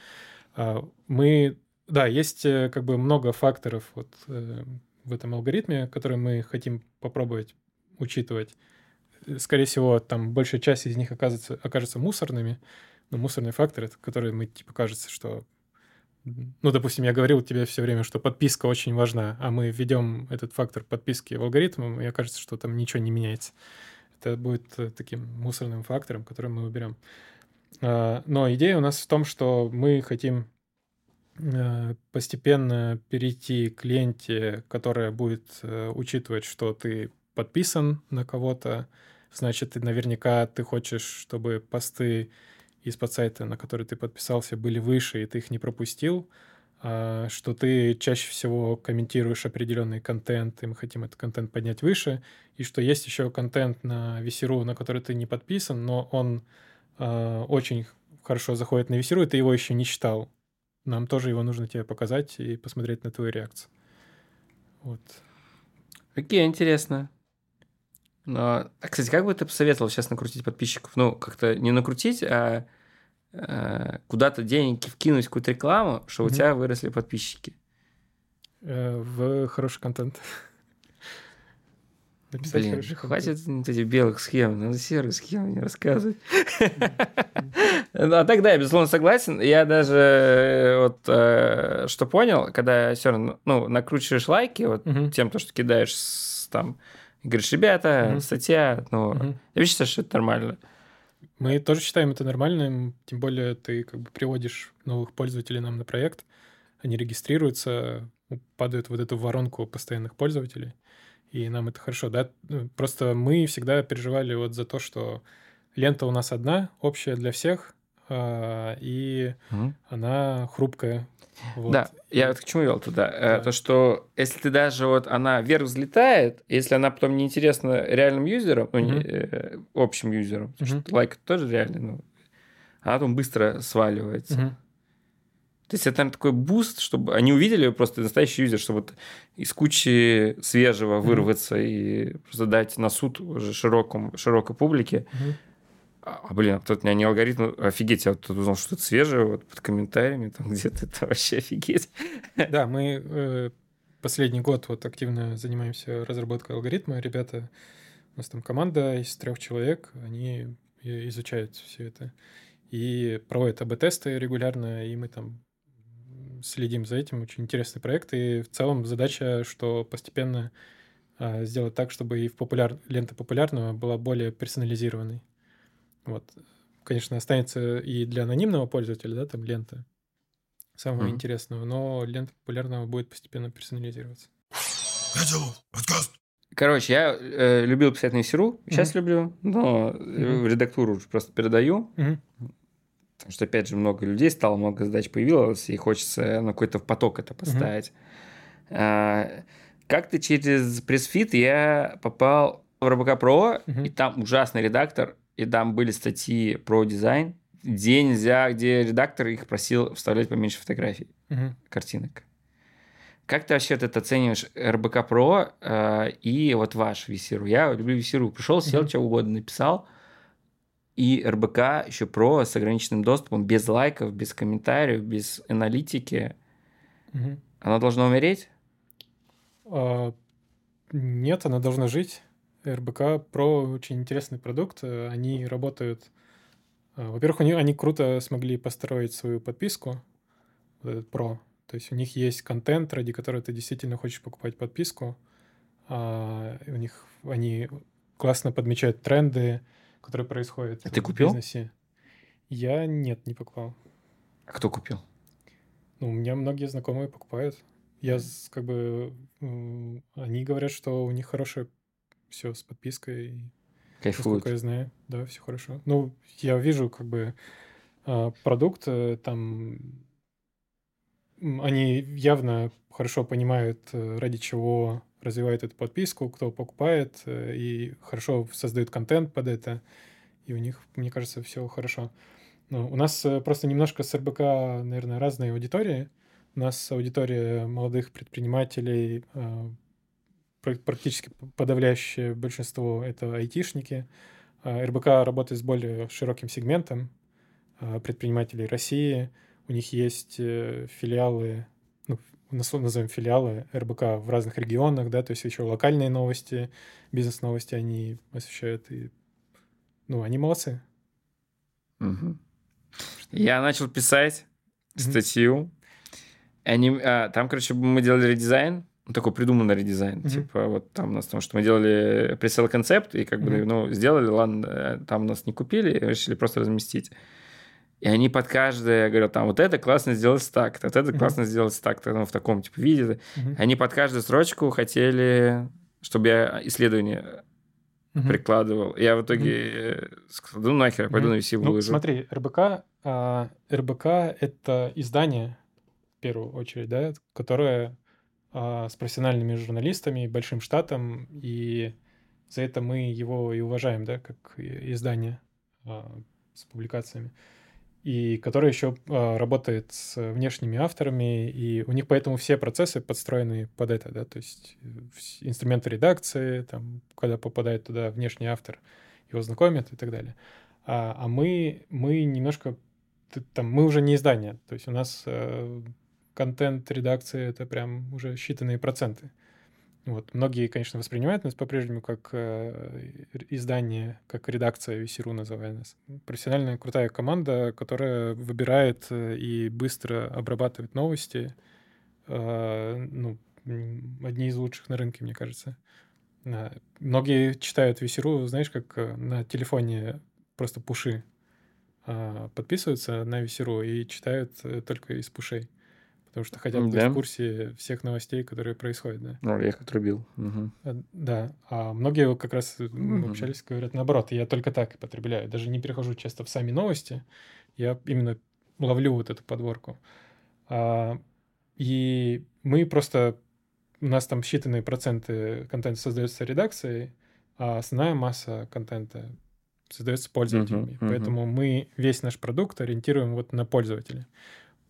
А, мы да, есть э, как бы много факторов вот э, в этом алгоритме, которые мы хотим попробовать учитывать. Э, скорее всего, там большая часть из них окажется, окажется мусорными, но мусорные факторы, которые мы, типа, кажется, что ну, допустим, я говорил тебе все время, что подписка очень важна, а мы введем этот фактор подписки в алгоритм, и окажется, что там ничего не меняется. Это будет таким мусорным фактором, который мы уберем. А, но идея у нас в том, что мы хотим постепенно перейти к ленте, которая будет э, учитывать, что ты подписан на кого-то, значит, наверняка ты хочешь, чтобы посты из-под сайта, на который ты подписался, были выше, и ты их не пропустил, а, что ты чаще всего комментируешь определенный контент, и мы хотим этот контент поднять выше, и что есть еще контент на Весеру, на который ты не подписан, но он а, очень хорошо заходит на Весеру, и ты его еще не читал. Нам тоже его нужно тебе показать и посмотреть на твою реакцию. Вот. Окей, интересно. Но, а, кстати, как бы ты посоветовал сейчас накрутить подписчиков? Ну, как-то не накрутить, а э, куда-то деньги вкинуть какую-то рекламу, что mm-hmm. у тебя выросли подписчики. Э, в хороший контент. Написать Блин, хватит вот этих белых схем, надо серые схемы не рассказывать. А тогда я, безусловно, согласен. Я даже э, вот э, что понял, когда все равно ну, накручиваешь лайки вот тем, то, что кидаешь там, говоришь, ребята, статья, ну, я считаю, что это нормально. Мы тоже считаем это нормальным, тем более ты как бы приводишь новых пользователей нам на проект, они регистрируются, падают вот эту воронку постоянных пользователей и нам это хорошо, да. Ну, просто мы всегда переживали вот за то, что лента у нас одна, общая для всех, а, и угу. она хрупкая. Вот. Да, я вот к чему вел туда. Э, да. То, что если ты даже вот она вверх взлетает, если она потом неинтересна реальным юзерам, ну, угу. не, э, общим юзерам, что лайк тоже реальный, ну, она потом быстро сваливается. Угу. То есть это, наверное, такой буст, чтобы они увидели просто настоящий юзер, чтобы вот из кучи свежего вырваться mm-hmm. и просто дать на суд уже широкому, широкой публике. Mm-hmm. А, блин, тут не алгоритм, офигеть, я тут узнал, что это свежее, вот под комментариями там где-то это вообще офигеть. Да, мы э, последний год вот активно занимаемся разработкой алгоритма. Ребята, у нас там команда из трех человек, они изучают все это и проводят АБ-тесты регулярно, и мы там следим за этим. Очень интересный проект. И в целом задача, что постепенно а, сделать так, чтобы и в популяр... лента популярного была более персонализированной. Вот. Конечно, останется и для анонимного пользователя, да, там лента самого mm-hmm. интересного, но лента популярного будет постепенно персонализироваться. Короче, я э, любил писать на Исеру, сейчас mm-hmm. люблю, но mm-hmm. редактуру просто передаю. Mm-hmm. Потому что, опять же, много людей стало, много задач появилось, и хочется на какой-то поток это поставить. Угу. А, как-то через Pressfeed я попал в РБК Про, угу. и там ужасный редактор, и там были статьи про дизайн, где нельзя, где редактор их просил вставлять поменьше фотографий, угу. картинок. Как ты вообще это оцениваешь РБК Про э, и вот ваш Висиру? Я люблю Висиру. Пришел, сел, mm что угодно написал – и РБК еще про с ограниченным доступом, без лайков, без комментариев, без аналитики. Угу. Она должна умереть? А, нет, она должна жить. РБК про очень интересный продукт. Они работают... А, во-первых, они, они круто смогли построить свою подписку, вот этот про. То есть у них есть контент, ради которого ты действительно хочешь покупать подписку. А, у них они классно подмечают тренды, которые происходят а ты купил? в бизнесе. Я нет, не покупал. А кто купил? Ну, у меня многие знакомые покупают. Я как бы... Они говорят, что у них хорошее все с подпиской. Кайфуют. Насколько я знаю. Да, все хорошо. Ну, я вижу как бы а, продукт, э, там... Они явно хорошо понимают, э, ради чего развивает эту подписку, кто покупает, э, и хорошо создают контент под это, и у них, мне кажется, все хорошо. Но у нас э, просто немножко с РБК, наверное, разные аудитории. У нас аудитория молодых предпринимателей, э, практически подавляющее большинство — это айтишники. А РБК работает с более широким сегментом предпринимателей России. У них есть филиалы назовем филиалы РБК в разных регионах, да, то есть еще локальные новости, бизнес-новости они освещают, и, ну, они молодцы. Угу. Я начал писать статью, они, а, там, короче, мы делали редизайн, ну, такой придуманный редизайн, mm-hmm. типа вот там у нас, потому что мы делали пресел концепт и как mm-hmm. бы, ну, сделали, ладно, э, там нас не купили, решили просто разместить. И они под каждое говорят, там, вот это классно сделать так, вот это классно сделать так, ну, в таком типа виде. Они под каждую строчку хотели, чтобы я исследование uh-huh. прикладывал. Я в итоге uh-huh. сказал, ну нахер, я пойду uh-huh. на VC выложу. Ну, смотри, РБК, а, РБК — это издание, в первую очередь, да, которое а, с профессиональными журналистами, большим штатом, и за это мы его и уважаем, да, как издание а, с публикациями и который еще э, работает с внешними авторами, и у них поэтому все процессы подстроены под это, да, то есть э, инструменты редакции, там, когда попадает туда внешний автор, его знакомят и так далее. А, а мы, мы немножко, там, мы уже не издание, то есть у нас э, контент редакции это прям уже считанные проценты. Вот. Многие, конечно, воспринимают нас по-прежнему как э, издание, как редакция Весеру называя нас. Профессиональная крутая команда, которая выбирает э, и быстро обрабатывает новости. Э, ну, одни из лучших на рынке, мне кажется. Э, многие читают Весеру, знаешь, как э, на телефоне просто пуши э, подписываются на Весеру и читают только из пушей потому что хотят быть да. в курсе всех новостей, которые происходят, да. Ну, я их отрубил. Угу. Да, а многие как раз угу. общались, говорят наоборот, я только так и потребляю, даже не перехожу часто в сами новости, я именно ловлю вот эту подборку. А, и мы просто, у нас там считанные проценты контента создается редакцией, а основная масса контента создается пользователями. Uh-huh, uh-huh. Поэтому мы весь наш продукт ориентируем вот на пользователя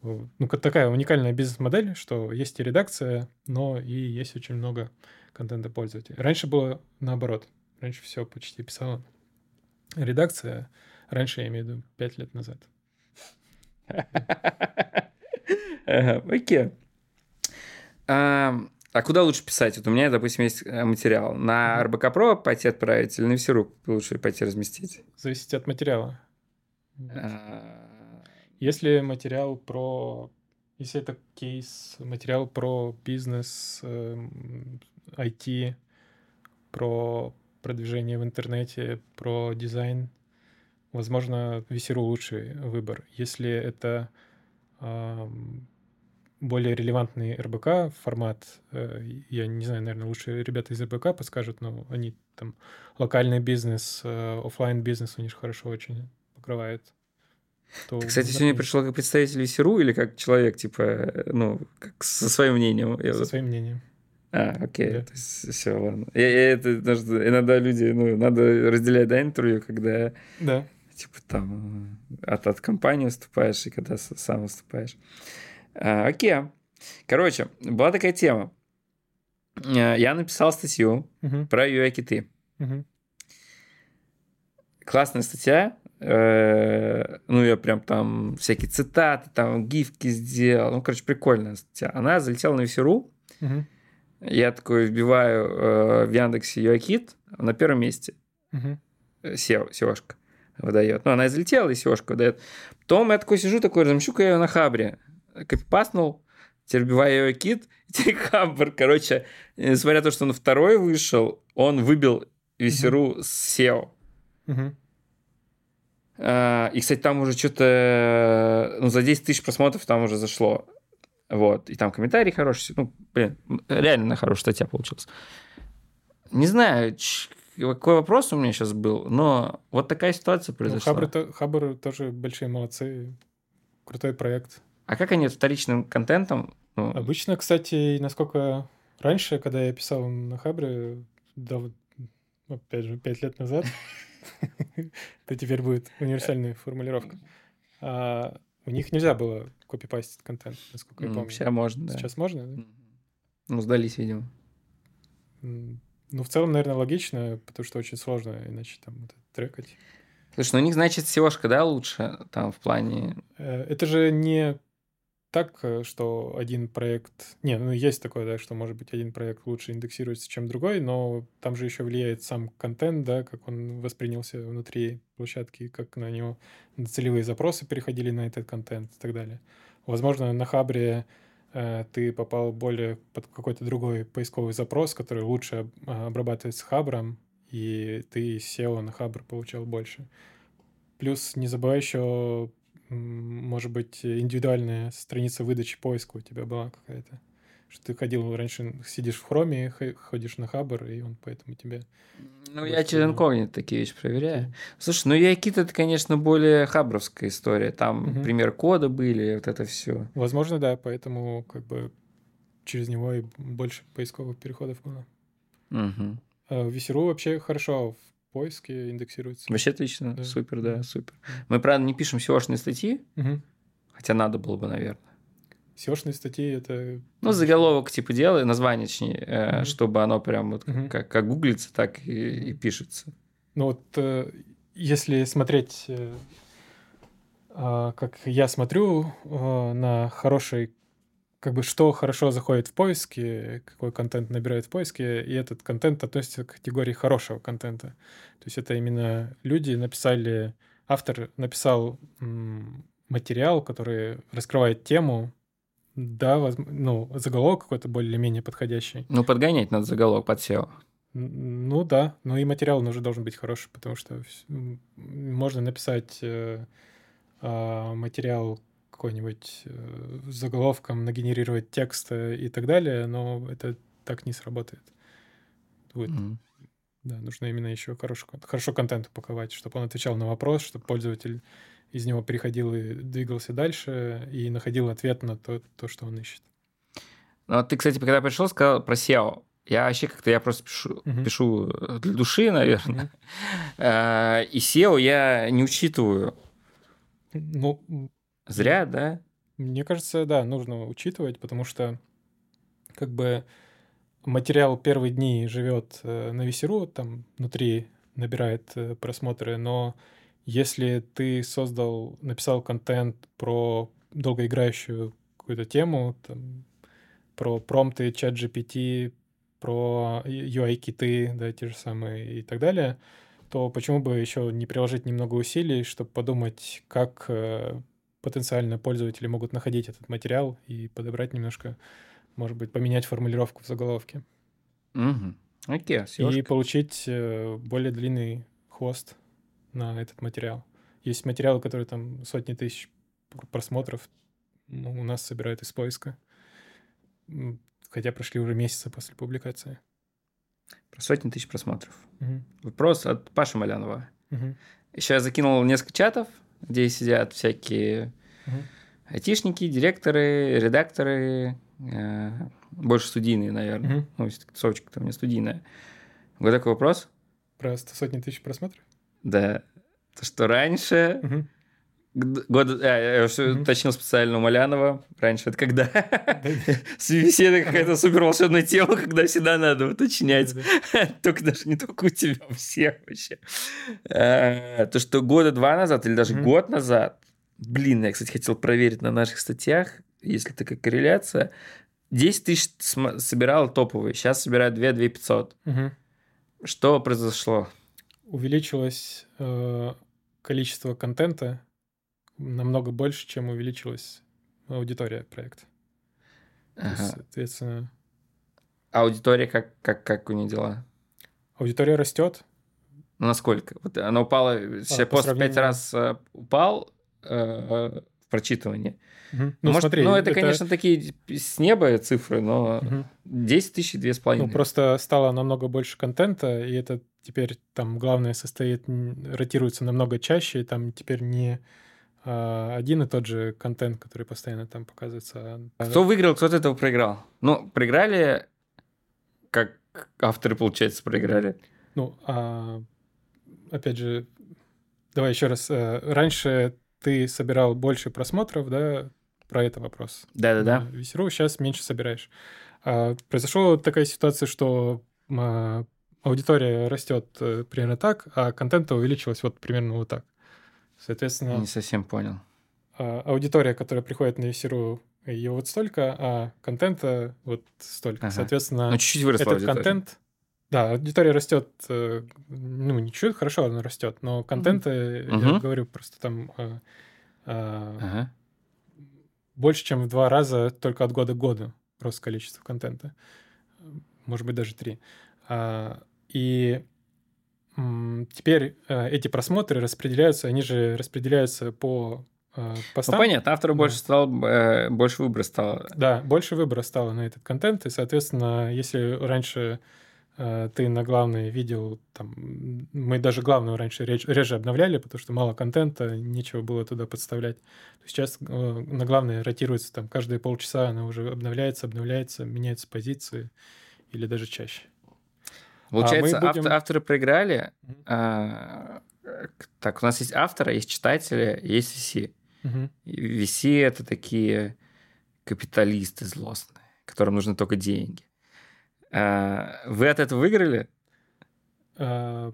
ну, такая уникальная бизнес-модель, что есть и редакция, но и есть очень много контента пользователей. Раньше было наоборот. Раньше все почти писала редакция. Раньше, я имею в виду, пять лет назад. Окей. А куда лучше писать? Вот у меня, допустим, есть э, материал. На РБК Pro пойти отправить или на Всеру лучше пойти разместить? Зависит от материала. Если материал про... Если это кейс, материал про бизнес, IT, эм, про продвижение в интернете, про дизайн, возможно, Весеру лучший выбор. Если это более релевантный РБК формат, э, я не знаю, наверное, лучше ребята из РБК подскажут, но они там локальный бизнес, э, офлайн бизнес у них хорошо очень покрывает. То Ты, кстати, сегодня пришел как представитель ВСРУ или как человек, типа, ну, как со своим мнением? Я со своим мнением. А, окей, да. то есть все, ладно. Я, я, это, иногда люди, ну, надо разделять, да, интервью, когда, да. типа, там, от, от компании выступаешь и когда сам выступаешь. А, окей. Короче, была такая тема. А, я написал статью угу. про UI-киты. Угу. Классная статья, ну, я прям там всякие цитаты, там гифки сделал. Ну, короче, прикольная статья. Она залетела на Весеру. Угу. Я такой вбиваю э, в Яндексе Юакит на первом месте. Угу. SEO, SEOшка выдает. Ну, она залетела, и SEOшка выдает. Потом я такой сижу, такой, замщу-ка я ее на Хабре. Копипаснул, теперь вбиваю Юакит, и теперь Хабр. Короче, несмотря на то, что он второй вышел, он выбил Весеру угу. с SEO. Угу. Э, и, кстати, там уже что-то, ну, за 10 тысяч просмотров там уже зашло. Вот. И там комментарии хорошие. Ну, блин, реально хорошая статья получилась. Не знаю, какой вопрос у меня сейчас был, но вот такая ситуация ну, произошла. Ну, Хабр, Хабр тоже большие молодцы. Крутой проект. А как они вторичным контентом? Ну... Обычно, кстати, насколько раньше, когда я писал на Хабре, да, опять же, пять лет назад, Это теперь будет универсальная формулировка. А у них нельзя было копипастить контент, насколько я помню. Сейчас можно, да. Сейчас можно, да? Ну, сдались, видимо. Ну, в целом, наверное, логично, потому что очень сложно иначе там трекать. Слушай, ну у них, значит, SEOшка, да, лучше там в плане... Э, это же не так, э, что один проект... Не, ну есть такое, да, что может быть один проект лучше индексируется, чем другой, но там же еще влияет сам контент, да, как он воспринялся внутри площадки, как на него целевые запросы переходили на этот контент и так далее. Возможно, на Хабре э, ты попал более под какой-то другой поисковый запрос, который лучше обрабатывается Хабром, и ты SEO на Хабр получал больше. Плюс не забывай еще может быть, индивидуальная страница выдачи поиска у тебя была какая-то. Что ты ходил раньше, сидишь в хроме, ходишь на хабр, и он поэтому тебе... Ну, я через инкогнито такие вещи проверяю. Слушай, ну Якит это, конечно, более хабровская история. Там угу. пример кода были, вот это все. Возможно, да, поэтому как бы через него и больше поисковых переходов было. Угу. А Весеру вообще хорошо поиске индексируется. Вообще отлично, да. супер, да, супер. Мы, правда, не пишем SEO-шные статьи, угу. хотя надо было бы, наверное. SEO-шные статьи это... Ну, заголовок типа делай, название точнее, угу. чтобы оно прям вот угу. как, как гуглится, так и, и пишется. Ну вот э, если смотреть, э, а, как я смотрю на хороший как бы что хорошо заходит в поиске, какой контент набирает в поиске, и этот контент относится к категории хорошего контента. То есть это именно люди написали, автор написал материал, который раскрывает тему, да, воз, ну, заголовок какой-то более-менее подходящий. Ну, подгонять надо заголовок под SEO. Ну да, но и материал уже должен быть хороший, потому что можно написать э, э, материал какой-нибудь э, заголовком, нагенерировать текст и так далее, но это так не сработает. Будет. Mm-hmm. Да, нужно именно еще хорошо, хорошо контент упаковать, чтобы он отвечал на вопрос, чтобы пользователь из него переходил и двигался дальше и находил ответ на то, то что он ищет. Ну, а ты, кстати, когда пришел, сказал про SEO. Я вообще как-то, я просто пишу, uh-huh. пишу для души, наверное. Uh-huh. И SEO я не учитываю. Ну, Зря, да? Мне кажется, да, нужно учитывать, потому что как бы материал первые дни живет э, на весеру, там внутри набирает э, просмотры, но если ты создал, написал контент про долгоиграющую какую-то тему, там, про промпты, чат GPT, про UI-киты, да, те же самые и так далее, то почему бы еще не приложить немного усилий, чтобы подумать, как э, потенциально пользователи могут находить этот материал и подобрать немножко, может быть, поменять формулировку в заголовке. Угу. Окей, И получить э, более длинный хвост на этот материал. Есть материалы, которые там сотни тысяч просмотров ну, у нас собирают из поиска. Хотя прошли уже месяцы после публикации. Про сотни тысяч просмотров. Угу. Вопрос от Паши Малянова. Угу. Еще я закинул несколько чатов, где сидят всякие угу. айтишники, директоры, редакторы, э, больше студийные, наверное. Угу. Ну, тусовочка-то у меня студийная. Вот такой вопрос. Про сотни тысяч просмотров? Да. То, что раньше... Угу. Года, а, я все mm-hmm. уточнил специально у Малянова. Раньше это когда это какая-то супер волшебная тема, когда всегда надо уточнять. Только даже не только у тебя, у всех вообще. А, то, что года два назад или даже год назад, блин, я, кстати, хотел проверить на наших статьях, если такая корреляция, 10 тысяч собирал топовые, сейчас собирают 2 2 500. Что произошло? Увеличилось э, количество контента намного больше, чем увеличилась аудитория проекта. Ага. есть, соответственно... аудитория как, как, как у нее дела? Аудитория растет. Ну, насколько? Вот она упала, а, пост сравнению... 5 раз э, упал э, в прочитывании. Угу. Ну, Может, смотри, ну, это, это, конечно, такие с неба цифры, но угу. 10 тысяч, две с половиной. Ну, просто стало намного больше контента, и это теперь там главное состоит, ротируется намного чаще, и там теперь не один и тот же контент, который постоянно там показывается. Кто выиграл, кто от этого проиграл? Ну, проиграли, как авторы, получается, проиграли. Ну, а, опять же, давай еще раз. Э, раньше ты собирал больше просмотров, да, про это вопрос. Да-да-да. Весеру сейчас меньше собираешь. А, произошла такая ситуация, что а, аудитория растет э, примерно так, а контента увеличилось вот примерно вот так. Соответственно... Не совсем понял. А, аудитория, которая приходит на Весеру, ее вот столько, а контента вот столько. Ага. Соответственно, ну, чуть-чуть выросла этот аудитория. контент... Да, аудитория растет, э, ну, не чуть, хорошо она растет, но контента, mm-hmm. я говорю, просто там а, а, ага. больше, чем в два раза только от года к году рост количества контента. Может быть, даже три. А, и теперь э, эти просмотры распределяются, они же распределяются по э, постам. Ну, понятно, автору да. больше стал, э, больше выбора стало. Да, больше выбора стало на этот контент, и, соответственно, если раньше ты на главный видел, там, мы даже главную раньше реже обновляли, потому что мало контента, нечего было туда подставлять. Сейчас на главное ротируется там каждые полчаса, она уже обновляется, обновляется, меняются позиции или даже чаще. Получается, а будем... авторы проиграли. Mm-hmm. А, так, у нас есть авторы, есть читатели, есть VC. Mm-hmm. VC это такие капиталисты злостные, которым нужны только деньги. А, вы от этого выиграли? А...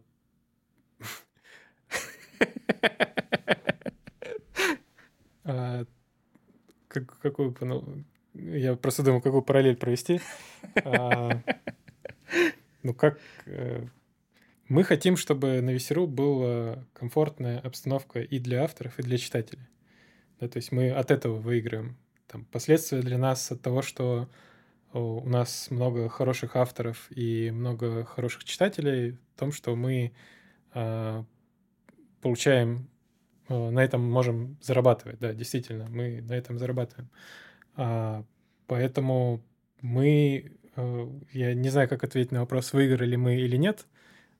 а как, какую я просто думаю, какую параллель провести. А, ну, как... Э, мы хотим, чтобы на Весеру была комфортная обстановка и для авторов, и для читателей. Да, то есть мы от этого выигрываем. Там, последствия для нас от того, что у нас много хороших авторов и много хороших читателей, в том, что мы э, получаем, э, на этом можем зарабатывать. Да, действительно, мы на этом зарабатываем. А, поэтому мы, я не знаю, как ответить на вопрос, выиграли мы или нет,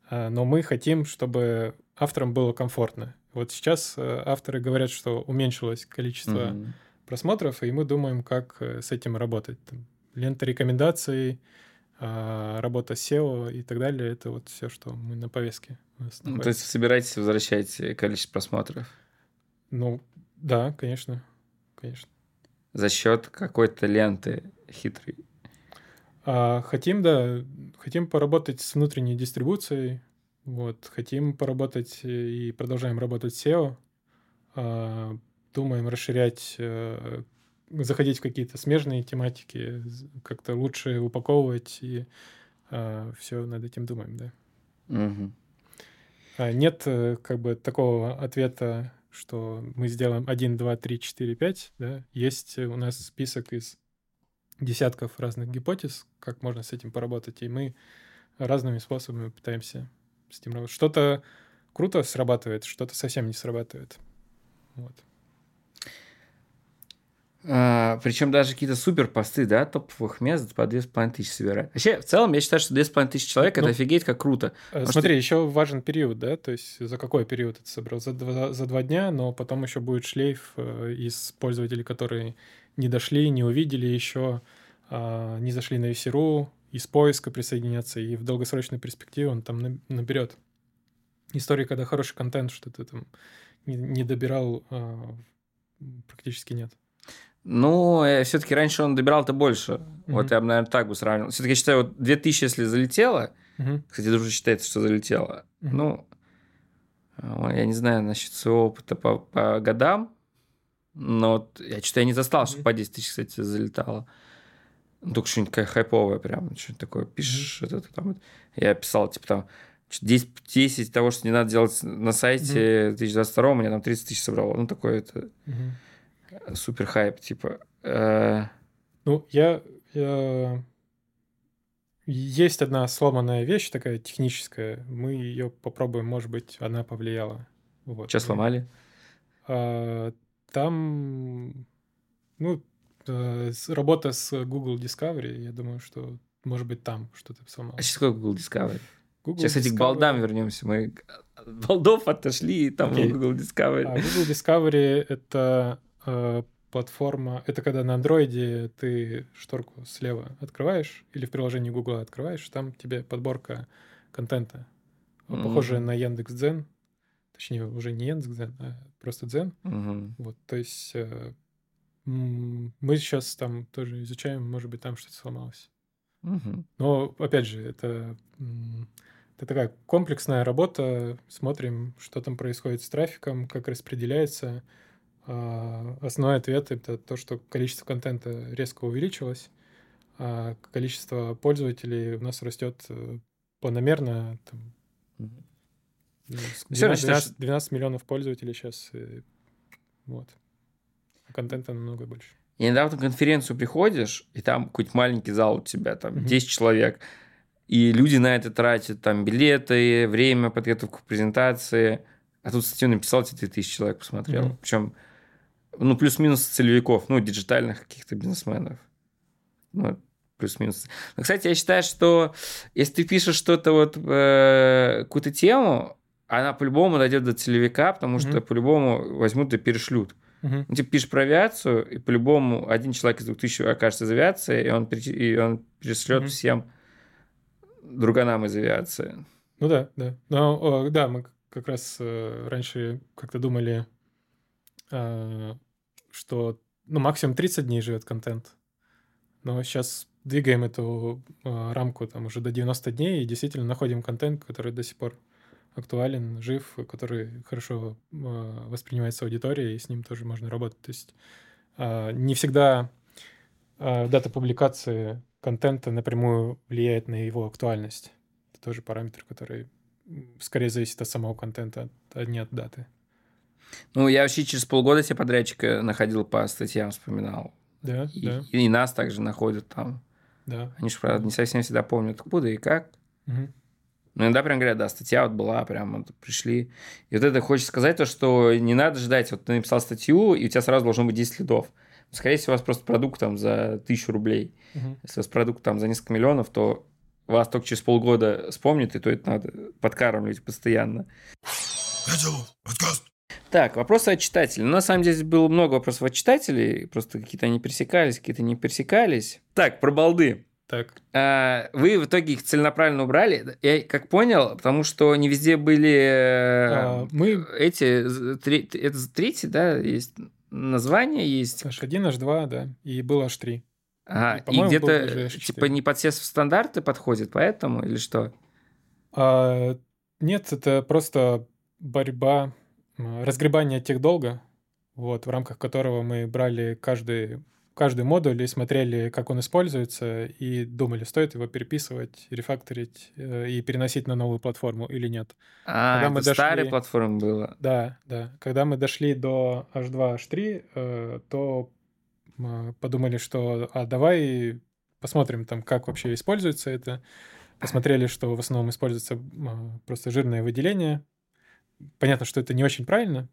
э, но мы хотим, чтобы авторам было комфортно. Вот сейчас э, авторы говорят, что уменьшилось количество mm-hmm. просмотров, и мы думаем, как с этим работать. Там, лента рекомендаций, работа SEO и так далее. Это вот все, что мы на повестке. Ну, то есть собираетесь возвращать количество просмотров? Ну, да, конечно, конечно за счет какой-то ленты хитрой. А, хотим, да, хотим поработать с внутренней дистрибуцией, вот, хотим поработать и продолжаем работать с SEO, а, думаем расширять, а, заходить в какие-то смежные тематики, как-то лучше упаковывать и а, все над этим думаем, да. Угу. А, нет э, как бы такого ответа что мы сделаем 1, 2, 3, 4, 5, да, есть у нас список из десятков разных гипотез, как можно с этим поработать, и мы разными способами пытаемся с этим работать. Что-то круто срабатывает, что-то совсем не срабатывает. Вот. А, причем даже какие-то супер посты, да, топовых мест по 2500 тысячи собирают. Вообще, в целом, я считаю, что 2500 тысяч человек, ну, это офигеть как круто. Э, смотри, что... еще важен период, да, то есть за какой период это собрал? За два, за два дня, но потом еще будет шлейф э, из пользователей, которые не дошли, не увидели еще, а, не зашли на Весеру, из поиска присоединяться, и в долгосрочной перспективе он там наберет. Истории, когда хороший контент, что ты там не добирал, а, практически нет. Ну, э, все-таки раньше он добирал-то больше. Mm-hmm. Вот я бы, наверное, так бы сравнил. Все-таки я считаю, вот 2000, если залетело, mm-hmm. кстати, уже считается, что залетело. Mm-hmm. Ну, я не знаю насчет своего опыта по, по годам, но вот я что-то я не застал, mm-hmm. что по 10 тысяч, кстати, залетало. Ну, только что-нибудь такое хайповое прям, что-нибудь такое пишешь, mm-hmm. это, там, я писал, типа, там, 10, 10 того, что не надо делать на сайте mm-hmm. 2022, у меня там 30 тысяч собрало. Ну, такое это... Mm-hmm супер хайп, типа. Э... Ну, я, я... Есть одна сломанная вещь такая техническая. Мы ее попробуем, может быть, она повлияла. Вот. Что сломали? А, там, ну, э, работа с Google Discovery, я думаю, что, может быть, там что-то сломалось. А что такое Google Discovery? Google Сейчас, кстати, Discovery... к балдам вернемся. Мы от балдов отошли, и там okay. Google Discovery. А Google Discovery — это Э, платформа, это когда на андроиде ты шторку слева открываешь или в приложении Google открываешь, там тебе подборка контента, mm-hmm. похожая на Яндекс.Дзен, точнее уже не Яндекс.Дзен, а просто Дзен. Mm-hmm. Вот, то есть э, мы сейчас там тоже изучаем, может быть, там что-то сломалось. Mm-hmm. Но, опять же, это, это такая комплексная работа. Смотрим, что там происходит с трафиком, как распределяется. А, основной ответ это то, что количество контента резко увеличилось, а количество пользователей у нас растет э, планомерно. Там, 12, 12, 12 миллионов пользователей сейчас. Вот. А контента намного больше. И недавно на конференцию приходишь, и там какой-то маленький зал у тебя, там mm-hmm. 10 человек, и люди на это тратят там билеты, время, подготовку к презентации. А тут статью написал, тебе 3000 человек посмотрел. Mm-hmm. Причем ну, плюс-минус целевиков, ну, диджитальных каких-то бизнесменов. Ну, плюс-минус. Но, кстати, я считаю, что если ты пишешь что-то вот, э, какую-то тему, она по-любому дойдет до целевика, потому mm-hmm. что по-любому возьмут и перешлют. Mm-hmm. Ну, типа, пишешь про авиацию, и по-любому один человек из двух тысяч окажется из авиации, и он, и он перешлет mm-hmm. всем друганам из авиации. Ну да, да. Но, да, мы как раз э, раньше как-то думали, э, что ну, максимум 30 дней живет контент. Но сейчас двигаем эту э, рамку там уже до 90 дней и действительно находим контент, который до сих пор актуален, жив, который хорошо э, воспринимается аудиторией, и с ним тоже можно работать. То есть э, не всегда э, дата публикации контента напрямую влияет на его актуальность. Это тоже параметр, который скорее зависит от самого контента, а не от даты. Ну, я вообще через полгода себе подрядчика находил по статьям, вспоминал. Да, и, да. И нас также находят там. Да. Они же, правда, не совсем всегда помнят, откуда и как. Угу. Ну, иногда прям говорят, да, статья вот была, прям вот пришли. И вот это хочется сказать то, что не надо ждать, вот ты написал статью, и у тебя сразу должно быть 10 следов. Скорее всего, у вас просто продукт там за тысячу рублей. Угу. Если у вас продукт там за несколько миллионов, то вас только через полгода вспомнит, и то это надо подкармливать постоянно. Так, вопросы от читателей. Ну, на самом деле, было много вопросов от читателей, просто какие-то они пересекались, какие-то не пересекались. Так, про балды. Так. А, вы в итоге их целенаправленно убрали, я как понял, потому что не везде были А, мы... эти, три, это третий, да, есть название, есть... H1, H2, да, и был H3. Ага, И, и, где-то уже H4. типа не под все стандарты подходит, поэтому или что? А, нет, это просто борьба, разгребание тех долга, вот, в рамках которого мы брали каждый, каждый модуль и смотрели, как он используется, и думали, стоит его переписывать, рефакторить э, и переносить на новую платформу или нет. А, Когда это мы дошли- старая платформа была. Да, да. Когда мы дошли до H2, H3, э, то подумали, что а давай посмотрим там, как вообще используется это. Посмотрели, что в основном используется просто жирное выделение. Понятно, что это не очень правильно,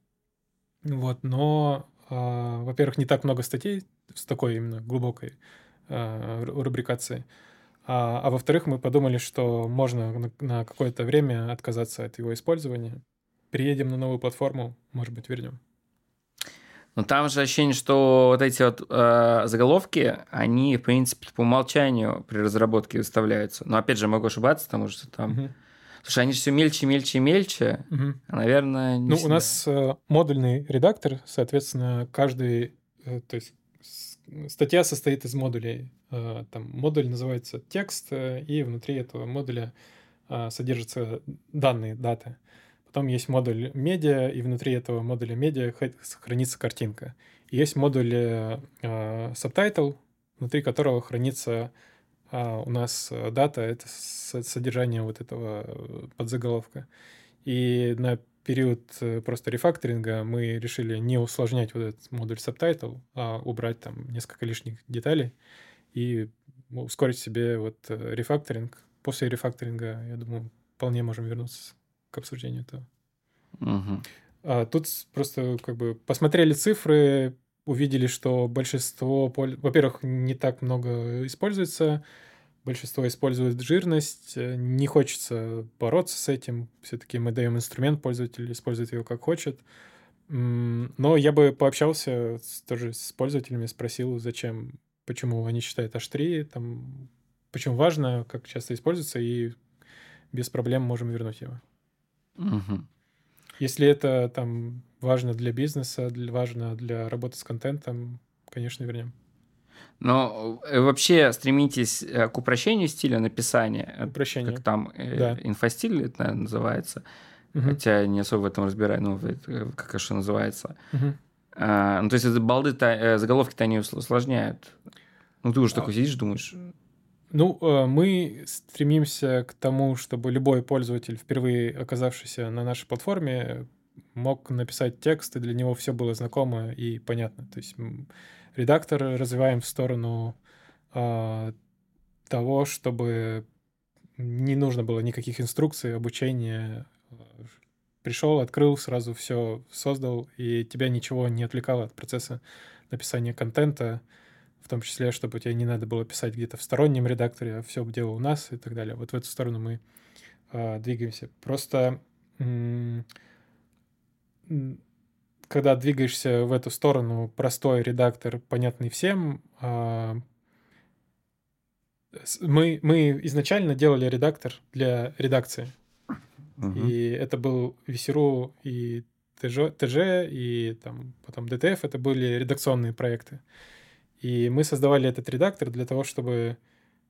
вот, но, во-первых, не так много статей с такой именно глубокой а, ру- рубрикацией. А, а во-вторых, мы подумали, что можно на, на какое-то время отказаться от его использования. Переедем на новую платформу, может быть, вернем. Но там же ощущение, что вот эти вот э, заголовки, они, в принципе, по умолчанию при разработке выставляются. Но опять же, могу ошибаться, потому что там... Мгм. Слушай, они же все мельче, мельче, мельче. Мгм. А, наверное, не Ну, у всегда. нас э, модульный редактор, соответственно, каждый, э, то есть статья состоит из модулей. Э, там модуль называется текст, и внутри этого модуля содержатся данные, даты. Потом есть модуль медиа, и внутри этого модуля медиа хранится картинка. Есть модуль э, subtitle, внутри которого хранится у нас э, дата, это содержание вот этого э, подзаголовка. И на период э, просто рефакторинга мы решили не усложнять вот этот модуль subtitle, а убрать там несколько лишних деталей и ускорить себе вот рефакторинг. После рефакторинга, я думаю, вполне можем вернуться к обсуждению этого. Мгм. А тут просто как бы посмотрели цифры, увидели, что большинство, во-первых, не так много используется, большинство использует жирность, э, не хочется бороться с этим, все-таки мы даем инструмент, пользователь использует его как хочет. Но я бы пообщался тоже с пользователями, спросил, зачем, почему они считают H3, там, почему важно, как часто используется, и без проблем можем вернуть его. Мгм. Если это там важно для бизнеса, для- важно для работы с контентом, конечно, вернем. Но э, вообще стремитесь э, к упрощению стиля написания. Упрощение. Как там э, Да. инфостиль, это, наверное, называется. Мгм. Хотя не особо в этом разбираю, э, как это называется. Мгм. А, ну, то есть балды-то, заголовки-то они усл- усложняют. Ну, ты уже А. такой сидишь, думаешь, Ну, э, мы стремимся к тому, чтобы любой пользователь, впервые оказавшийся на нашей платформе, мог написать текст, и для него все было знакомо и понятно. То есть редактор развиваем в сторону а, того, чтобы не нужно было никаких инструкций, обучения. Пришел, открыл, сразу все создал, и тебя ничего не отвлекало от процесса написания контента, в том числе, чтобы тебе не надо было писать где-то в стороннем редакторе, а все дело у нас и так далее. Вот в эту сторону мы а, двигаемся. Просто м, м, когда двигаешься в эту сторону, простой редактор, понятный всем, с- мы, мы изначально делали редактор для редакции. мгм. И это был VSRU и ТЖ, ТЖ, и там потом DTF, это были редакционные проекты. И мы создавали этот редактор для того, чтобы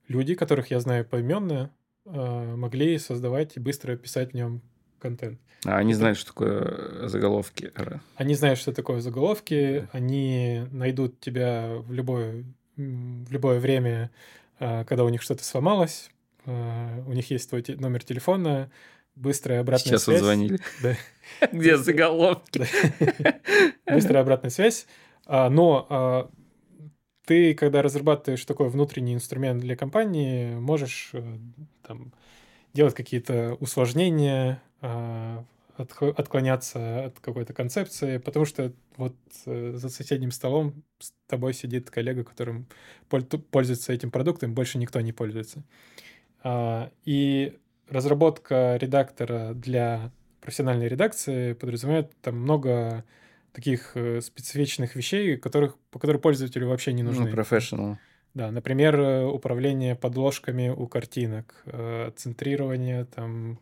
люди, которых я знаю поименно, э, могли создавать и быстро писать в нем контент. А они знают, что такое э, заголовки. Они знают, что такое заголовки, они найдут тебя в любой в любое время, а, когда у них что-то сломалось, а, у них есть твой номер телефона, быстрая обратная Сейчас связь. Сейчас звонили. Где заголовки? Быстрая обратная связь. Но ты, когда разрабатываешь такой внутренний инструмент для компании, можешь э, там, делать какие-то усложнения, отклоняться от какой-то концепции, потому что вот э, за соседним столом с тобой сидит коллега, которым пользуется этим продуктом, больше никто не пользуется. А, и разработка редактора для профессиональной редакции подразумевает там много таких э, специфичных вещей, которых, по которым пользователю вообще не ну, нужны. Ну, professional. Да, например, э, управление подложками у картинок, центрирование там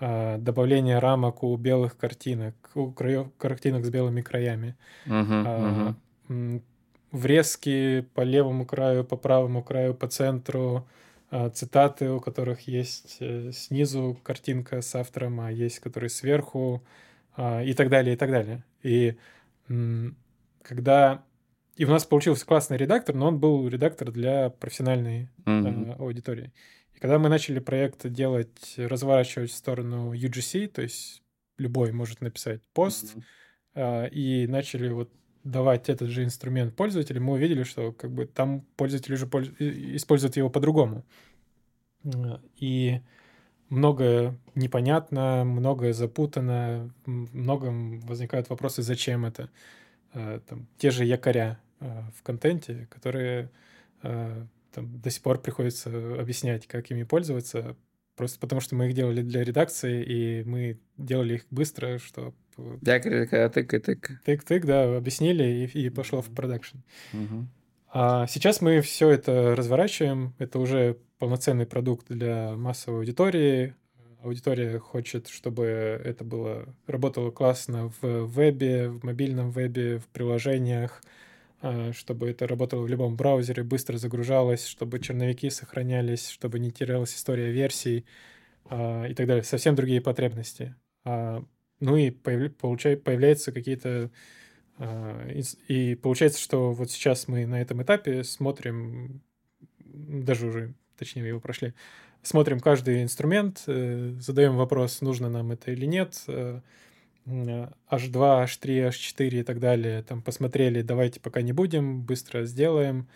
а, добавление рамок у белых картинок, у краев, картинок с белыми краями. Uh-huh, uh-huh. А, врезки по левому краю, по правому краю, по центру, а, цитаты, у которых есть э, снизу картинка с автором, а есть которые сверху, и так далее, и так далее. И когда... И у нас получился классный редактор, но он был редактор для профессиональной uh-huh. аудитории. Когда мы начали проект делать, разворачивать в сторону UGC, то есть любой может написать пост, mm-hmm. и начали вот давать этот же инструмент пользователям, мы увидели, что как бы там пользователи уже польз... используют его по-другому. И многое непонятно, многое запутано, многом возникают вопросы, зачем это. А, там, те же якоря а, в контенте, которые там, до сих пор приходится объяснять, как ими пользоваться, просто потому что мы их делали для редакции, и мы делали их быстро, что... Тык-тык. Тык-тык, да, объяснили, и, и пошло в продакшн. А сейчас мы все это разворачиваем, это уже полноценный продукт для массовой аудитории, аудитория хочет, чтобы это было работало классно в вебе, в мобильном вебе, в приложениях, а, чтобы это работало в любом браузере, быстро загружалось, чтобы черновики сохранялись, чтобы не терялась история версий а, и так далее. Совсем другие потребности. А, ну и появляются какие-то... И получается, что вот сейчас мы на этом этапе смотрим, даже уже, точнее, его прошли, смотрим каждый инструмент, э, задаем вопрос, нужно нам это или нет, э, H2, H3, H4 и так далее, там посмотрели, давайте пока не будем, быстро сделаем,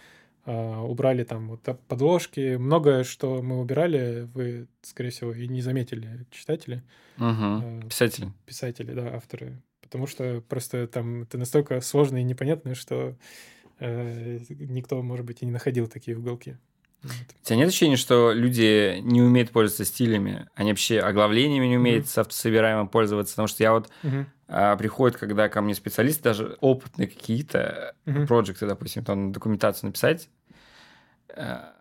а, убрали там вот подложки, многое, что мы убирали, вы, скорее всего, и не заметили читатели. Угу. Писатели. Писатели, да, авторы. Потому что просто там это настолько сложно и непонятно, что э, никто, может быть, и не находил такие уголки. У тебя нет ощущения, что люди не умеют пользоваться стилями, они вообще оглавлениями не умеют mm-hmm. с автособираемым пользоваться? Потому что я вот mm-hmm. а, приходит, когда ко мне специалисты, даже опытные какие-то mm-hmm. проекты, допустим, там документацию написать, а,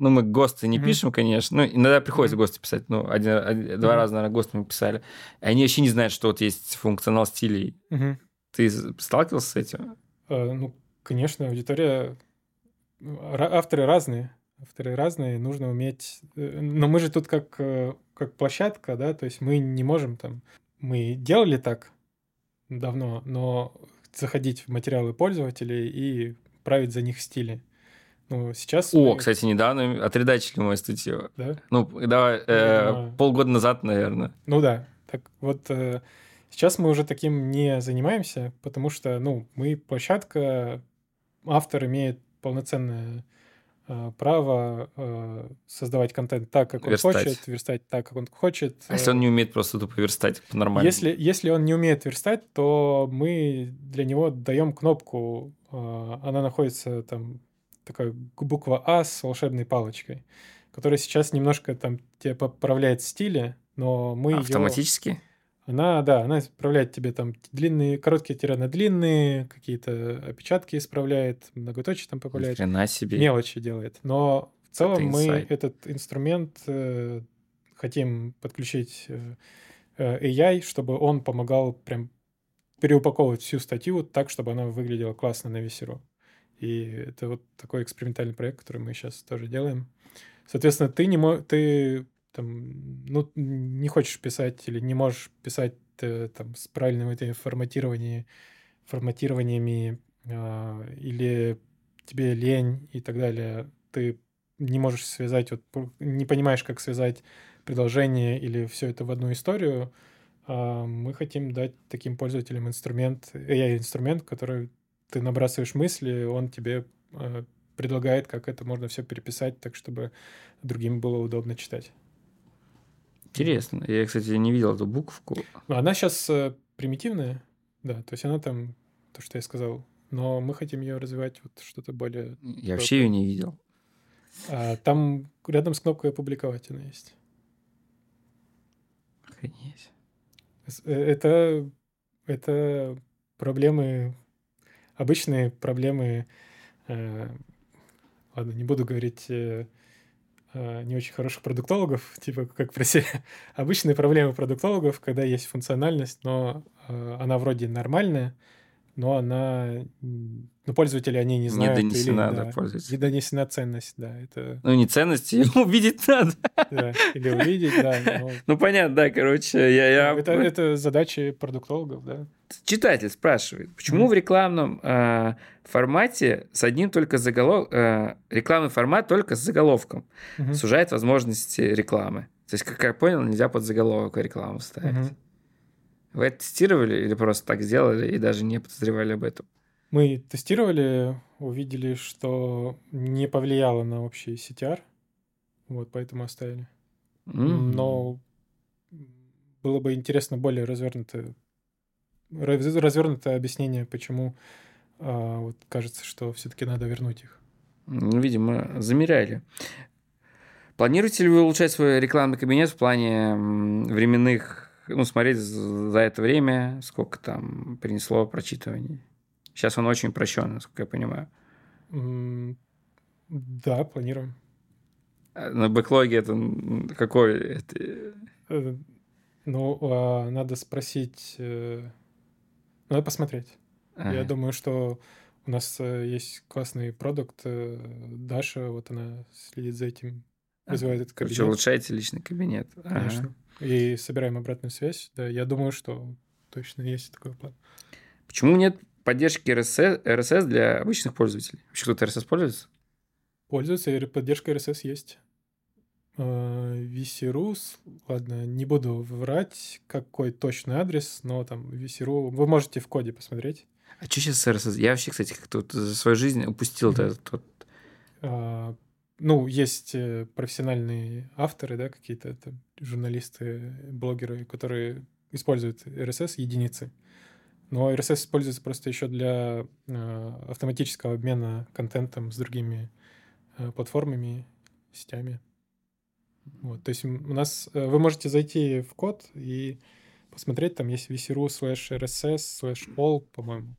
ну, мы ГОСТы не mm-hmm. пишем, конечно. Ну, иногда приходится mm-hmm. ГОСТы писать. Ну, один, один, mm-hmm. два раза, наверное, ГОСТы мы писали. Они вообще не знают, что вот есть функционал стилей. Mm-hmm. Ты сталкивался с этим? Uh, ну, конечно, аудитория авторы разные. Авторы разные, нужно уметь... Э, но мы же тут как, э, как площадка, да, то есть мы не можем там... Мы делали так давно, но заходить в материалы пользователей и править за них стили. Ну, сейчас... О, мы... кстати, недавно отредачили мою статью. Да? Ну, давай, э, ну, полгода назад, наверное. Ну да. Так вот, э, сейчас мы уже таким не занимаемся, потому что, ну, мы площадка, автор имеет полноценное э, право э, создавать контент так, как он верстать. хочет, верстать так, как он хочет. А если он не умеет просто тупо верстать по-нормальному? Если, если он не умеет верстать, то мы для него даем кнопку, э, она находится там, такая буква А с волшебной палочкой, которая сейчас немножко там тебе поправляет стили, но мы Автоматически? Ее... Она, да, она исправляет тебе там длинные, короткие тире длинные, какие-то опечатки исправляет, многоточие там поправляет. Хрена себе. Мелочи делает. Но в целом мы этот инструмент э, хотим подключить э, э AI, чтобы он помогал прям переупаковывать всю статью так, чтобы она выглядела классно на весеру. И это вот такой экспериментальный проект, который мы сейчас тоже делаем. Соответственно, ты не мо- ты там, ну, не хочешь писать или не можешь писать э, там с правильным этим форматированием, форматированиями, э, или тебе лень и так далее, ты не можешь связать, вот не понимаешь, как связать предложение или все это в одну историю, а, мы хотим дать таким пользователям инструмент, AI-инструмент, который ты набрасываешь мысли, он тебе а, предлагает, как это можно все переписать так, чтобы другим было удобно читать. Интересно. Я, кстати, не видел эту буковку. Ну, она сейчас э, примитивная, да, то есть она там, то, что я сказал, но мы хотим ее развивать вот что-то более... Я вообще ее не видел. А, там рядом с кнопкой «Опубликовать» она есть. Охренеть. Э, это, это проблемы, обычные проблемы, э, ладно, не буду говорить э, э, не очень хороших продуктологов, типа как про себя. Обычные проблемы продуктологов, когда есть функциональность, но э, она вроде нормальная, но она ну, пользователи они не знают. Не донесена или, до да, пользователя. Не донесена ценность, да. Это... Ну, не ценность, увидеть надо. Да, или увидеть, да. Но... Ну, понятно, да, короче, я... я... Это, это задачи продуктологов, да. Читатель спрашивает, почему mm-hmm. в рекламном э, формате с одним только заголовком, э, рекламный формат только с заголовком mm-hmm. сужает возможности рекламы. То есть, как я понял, нельзя под заголовок рекламу ставить. Mm-hmm. Вы это тестировали или просто так сделали и даже не подозревали об этом? Мы тестировали, увидели, что не повлияло на общий CTR, вот поэтому оставили. Mm-hmm. Но было бы интересно более развернутое, развернутое объяснение, почему а, вот кажется, что все-таки надо вернуть их. Ну, видимо, замеряли. Планируете ли вы улучшать свой рекламный кабинет в плане временных, ну, смотреть за это время, сколько там принесло прочитываний? Сейчас он очень упрощен, насколько я понимаю. Да, планируем. А на бэклоге это какой? Это... Э, ну, а, надо спросить... Э, надо посмотреть. Ага. Я думаю, что у нас э, есть классный продукт. Даша, вот она следит за этим, развивает этот кабинет. Короче, улучшаете личный кабинет. Конечно. Ага. И собираем обратную связь. Да, я думаю, что точно есть такой план. Почему нет поддержки RSS, RSS для обычных пользователей. Вообще кто-то RSS пользуется? Пользуется, и поддержка RSS есть. VC.ru, а, ладно, не буду врать, какой точный адрес, но там VC.ru, вы можете в коде посмотреть. А что сейчас с RSS? Я вообще, кстати, как-то вот за свою жизнь упустил mm-hmm. этот вот... Ну, есть э, профессиональные авторы, да, какие-то журналисты, блогеры, которые используют RSS единицы. Но RSS используется просто еще для э, автоматического обмена контентом с другими э, платформами, сетями. Вот, то есть у нас э, вы можете зайти в код и посмотреть, там есть vcru slash rss slash all, по-моему.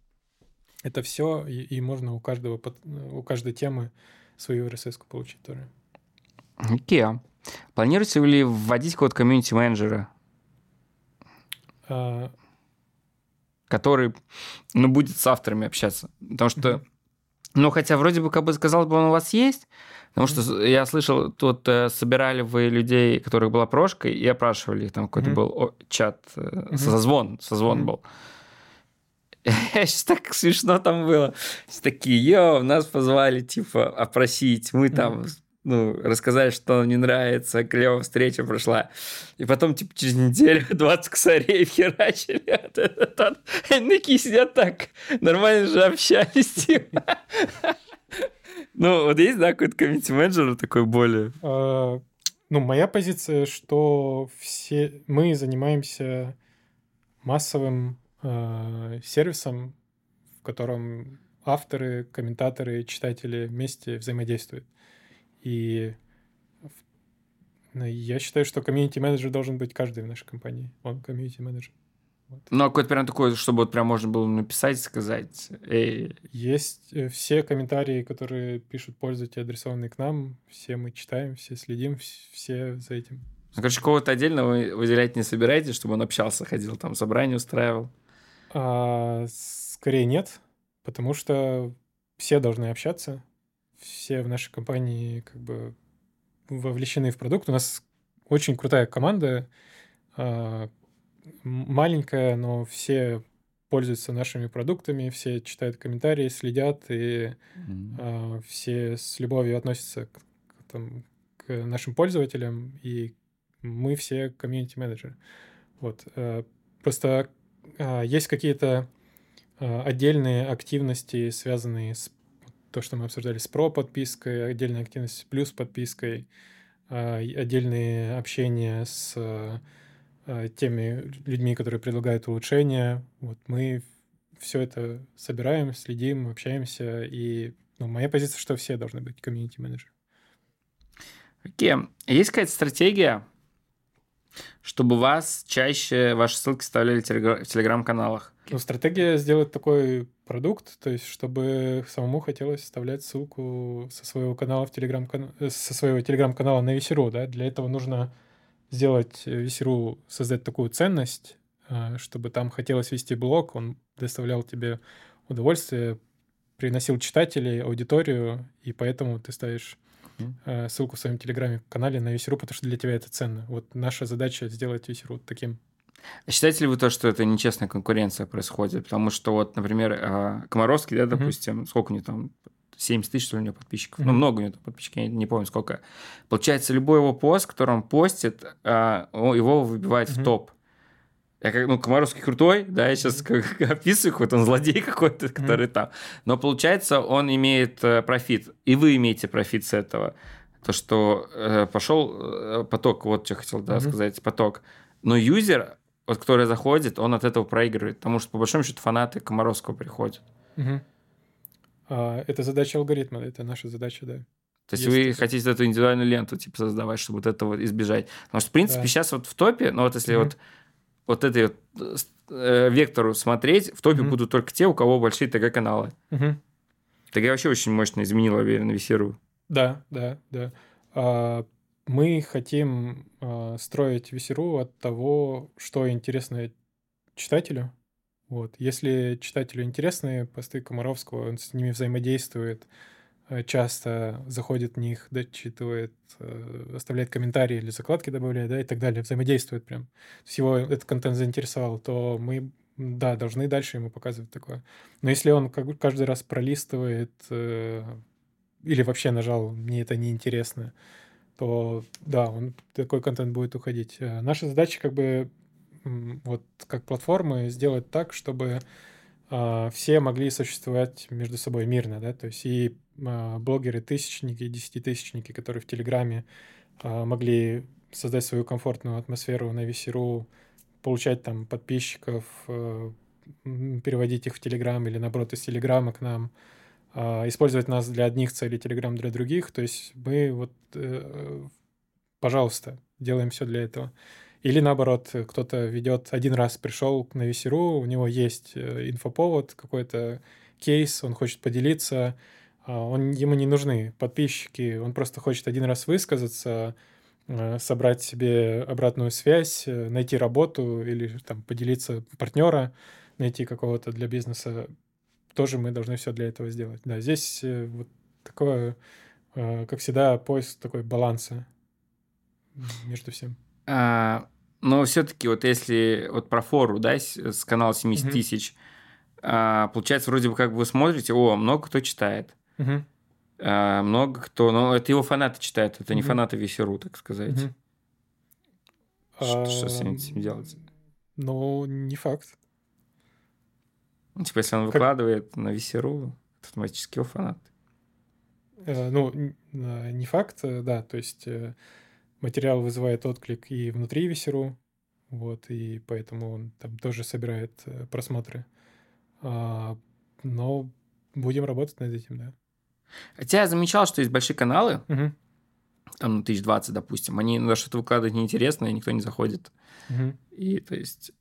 Это все, и, и можно у каждого у каждой темы свою RSS получить тоже. Окей. Okay. Планируете ли вводить код комьюнити менеджера? А, который, ну, будет с авторами общаться. Потому что, ну, хотя вроде бы, как бы сказал бы, он у вас есть, потому что я слышал, тут э, собирали вы людей, которых была прошка, и опрашивали их, там какой-то mm-hmm. был чат, э, созвон, созвон был. Сейчас так смешно там было. Все такие, йо, нас позвали, типа, опросить. Мы там ну, рассказали, что нам не нравится, клевая встреча прошла. И потом, типа, через неделю 20 косарей херачили. Они такие сидят так, нормально же общались, типа. Ну, вот есть, да, какой-то комьюнити-менеджер такой более? А, ну, моя позиция, что все мы занимаемся массовым э, сервисом, в котором авторы, комментаторы, читатели вместе взаимодействуют. И ну, я считаю, что комьюнити-менеджер должен быть каждый в нашей компании. Он комьюнити-менеджер. Вот. Ну, а какой-то прям такой, чтобы вот прям можно было написать, сказать. Эй. Есть э, все комментарии, которые пишут пользователи, адресованные к нам, все мы читаем, все следим, все за этим. Ну, короче, кого-то отдельно вы выделять не собираетесь, чтобы он общался, ходил там, собрание устраивал? А, скорее нет, потому что все должны общаться, все в нашей компании как бы вовлечены в продукт. У нас очень крутая команда, а, маленькая, но все пользуются нашими продуктами, все читают комментарии, следят, и mm-hmm. все с любовью относятся к, там, к нашим пользователям, и мы все комьюнити-менеджеры. Вот. Э, просто есть какие-то э, отдельные активности, связанные с то, что мы обсуждали с про подпиской, отдельная активность плюс подпиской, отдельные общения с теми людьми, которые предлагают улучшения. Вот мы все это собираем, следим, общаемся, и ну, моя позиция, что все должны быть комьюнити-менеджеры. Окей. Okay. Есть какая-то стратегия, чтобы вас чаще ваши ссылки вставляли в телеграм-каналах? Ну, стратегия сделать такой продукт, то есть чтобы самому хотелось вставлять ссылку со своего канала в телеграм э, со своего телеграм-канала на Весеру, да, для этого нужно сделать Весеру, создать такую ценность, э, чтобы там хотелось вести блог, он доставлял тебе удовольствие, приносил читателей, аудиторию, и поэтому ты ставишь mm-hmm. ссылку в своем телеграме-канале на Весеру, потому что для тебя это ценно. Вот наша задача сделать Весеру таким. А считаете ли вы то, что это нечестная конкуренция происходит? Потому что вот, например, а, Комаровский, да, допустим, mm-hmm. сколько у него там 70 тысяч, что ли, у него подписчиков. Mm-hmm. Ну, много у него подписчиков, я не помню сколько. Получается, любой его пост, который он постит, его выбивает mm-hmm. в топ. Я как, ну, Комаровский крутой, да, я сейчас как, описываю, какой-то он злодей какой-то, который mm-hmm. там. Но получается, он имеет э, профит, и вы имеете профит с этого. То, что э, пошел э, поток, вот что хотел да, mm-hmm. сказать, поток. Но юзер, вот, который заходит, он от этого проигрывает, потому что, по большому счету, фанаты Комаровского приходят. Mm-hmm. А, это задача алгоритма, это наша задача, да. То есть, есть вы это. хотите эту индивидуальную ленту типа создавать, чтобы вот этого избежать. Потому что, в принципе, да. сейчас вот в топе, ну вот если mm-hmm. вот вот этой вот, э, вектору смотреть, в топе mm-hmm. будут только те, у кого большие ТГ-каналы. Mm-hmm. ТГ вообще очень мощно изменила, уверен, Весеру. Да, да, да. А, мы хотим а, строить Весеру от того, что интересно читателю. Вот. Если читателю интересны посты Комаровского, он с ними взаимодействует, часто заходит в них, дочитывает, э, оставляет комментарии или закладки добавляет, да, и так далее, взаимодействует прям. То этот контент заинтересовал, то мы, да, должны дальше ему показывать такое. Но если он как каждый раз пролистывает э, или вообще нажал «мне это неинтересно», то да, он, такой контент будет уходить. Наша задача как бы вот как платформы сделать так, чтобы все могли существовать между собой мирно, да, то есть и а, блогеры-тысячники, десятитысячники, которые в Телеграме а, могли создать свою комфортную атмосферу на Весеру, получать там подписчиков, а, переводить их в Телеграм или, наоборот, из Телеграма к нам, использовать нас для одних целей, Телеграм для других. То есть мы вот, э, пожалуйста, делаем все для этого. Или наоборот, кто-то ведет один раз пришел на Весеру, у него есть э, инфоповод, какой-то кейс, он хочет поделиться, а, он, ему не нужны подписчики, он просто хочет один раз высказаться, э, собрать себе обратную связь, э, найти работу или там поделиться партнера, найти какого-то для бизнеса. Тоже мы должны все для этого сделать. Да, здесь э, вот такое, как всегда, поиск такой баланса между всем. А, но все-таки вот если вот про фору, да, с канала 70 mm-hmm. тысяч, а, получается, вроде бы как вы смотрите, о, много кто читает. Угу. А, много кто, но это его фанаты читают, это угу. не фанаты Весеру, так сказать. Угу. Что, что с этим делать? Ну, не факт. Ну, типа, если он как... выкладывает на Весеру, автоматически его фанаты. Э, ну, э, не факт, э, да, то есть материал вызывает отклик и внутри Весеру, вот, и поэтому он там тоже собирает просмотры. А, но будем работать над этим, да. Хотя я замечал, что есть большие каналы, угу. там ну, 1020, допустим, они на что-то выкладывают неинтересно, и никто не заходит. Угу. И то есть...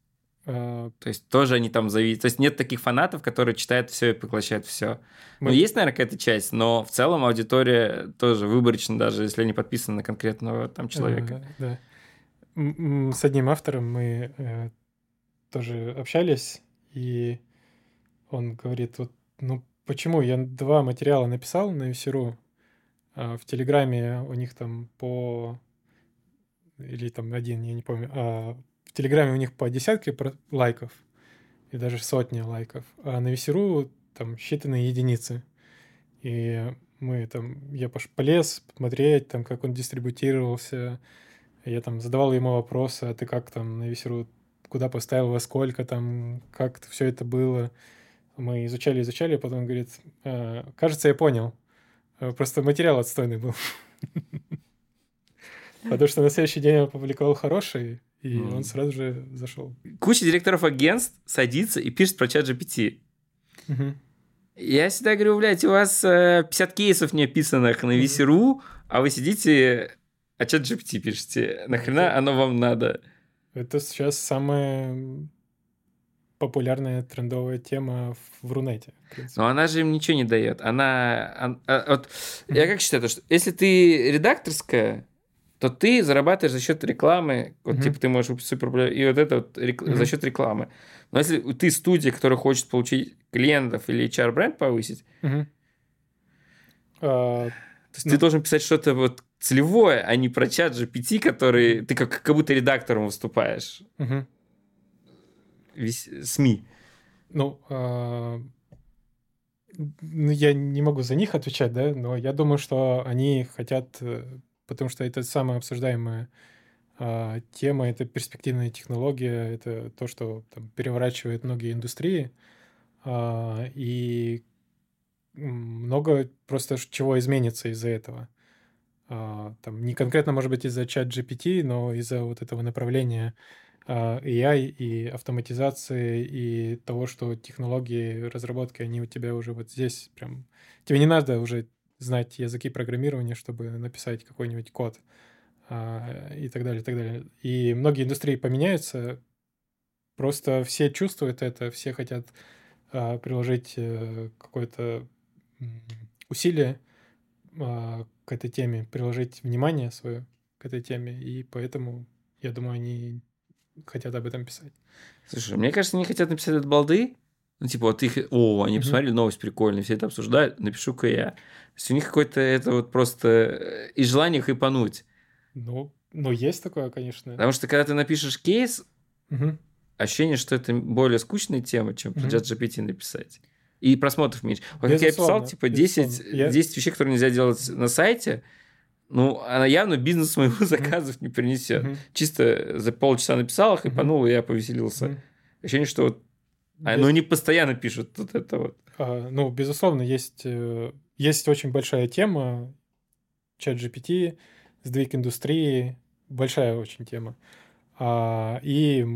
Uh, то есть тоже они там зависят. То есть нет таких фанатов, которые читают все и поглощают все. Мы... Ну, есть, наверное, какая-то часть, но в целом аудитория тоже выборочна, даже если они подписаны на конкретного там человека. Uh, да. С одним автором мы э, тоже общались, и он говорит, вот, ну, Почему? Я два материала написал на Весеру. А в Телеграме у них там по... Или там один, я не помню. А в Телеграме у них по десятке лайков. и даже сотни лайков. А на Весеру там считанные единицы. И мы там, я полез посмотреть, там, как он дистрибутировался. Я там задавал ему вопросы, а ты как там на Весеру, куда поставил, во сколько там, как все это было. Мы изучали, изучали, а потом говорит, «А, кажется, я понял. А, просто материал отстойный был. Потому что на следующий день он опубликовал хороший, и mm. он сразу же зашел. Куча директоров агентств садится и пишет про чат GPT. Mm-hmm. Я всегда говорю, блядь, у вас э, 50 кейсов не описанных на VC.ru, а вы сидите, а чат GPT пишете. Нахрена это, оно вам надо? Это сейчас самая популярная трендовая тема в Рунете. Но она же им ничего не дает. Она, она а, вот, я как считаю, что если ты редакторская, то ты зарабатываешь за счет рекламы, вот mm-hmm. типа ты можешь супер и вот это вот рек... mm-hmm. за счет рекламы. Но если ты студия, которая хочет получить клиентов или HR бренд повысить, mm-hmm. uh, то есть ну... ты должен писать что-то вот целевое, а не про чат GPT, который ты как, как будто редактором выступаешь. Mm-hmm. Весь, СМИ. Ну, uh ну, я не могу за них отвечать, да, но я думаю, что они хотят э, потому что это самая обсуждаемая а, тема, это перспективная технология, это то, что там, переворачивает многие индустрии, а, и много просто чего изменится из-за этого. А, там, не конкретно, может быть, из-за чат GPT, но из-за вот этого направления а, AI и автоматизации, и того, что технологии разработки, они у тебя уже вот здесь прям... Тебе не надо уже знать языки программирования, чтобы написать какой-нибудь код а, и так далее, и так далее. И многие индустрии поменяются, просто все чувствуют это, все хотят а, приложить а, какое-то усилие а, к этой теме, приложить внимание свое к этой теме, и поэтому, я думаю, они хотят об этом писать. Слушай, мне кажется, они хотят написать от балды, ну, типа, вот их, о, они mm-hmm. посмотрели новость прикольная, все это обсуждают, напишу-ка я. То есть у них какое-то это вот просто э, и желание хайпануть. Ну, ну, есть такое, конечно. Потому что когда ты напишешь кейс, mm-hmm. ощущение, что это более скучная тема, чем про mm-hmm. GPT написать. И просмотров меньше. Вот как я писал, типа, 10, я... 10 вещей, которые нельзя делать на сайте, ну, она явно бизнес моему заказов не принесет. Mm-hmm. Чисто за полчаса написал, хайпанул, mm-hmm. и я повеселился. Mm-hmm. Ощущение, что вот а, ну, они постоянно пишут вот это вот. А, ну, безусловно, есть, э, есть очень большая тема, чат GPT, сдвиг индустрии, большая очень тема. А, и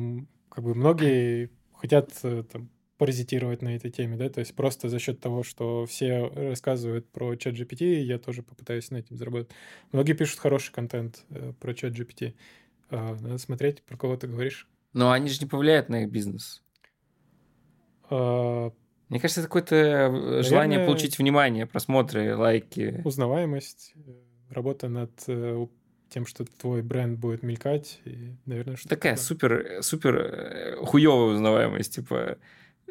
как бы многие хотят э, там, паразитировать на этой теме, да, то есть просто за счет того, что все рассказывают про чат GPT, я тоже попытаюсь на этим заработать. Многие пишут хороший контент э, про чат GPT. А, надо смотреть, про кого ты говоришь. Но они же не повлияют на их бизнес. А, Мне кажется, это какое-то э, желание получить внимание, просмотры, лайки. Узнаваемость, работа над э, тем, что твой бренд будет мелькать, и, наверное, что Такая такое. супер, супер хуевая узнаваемость, типа,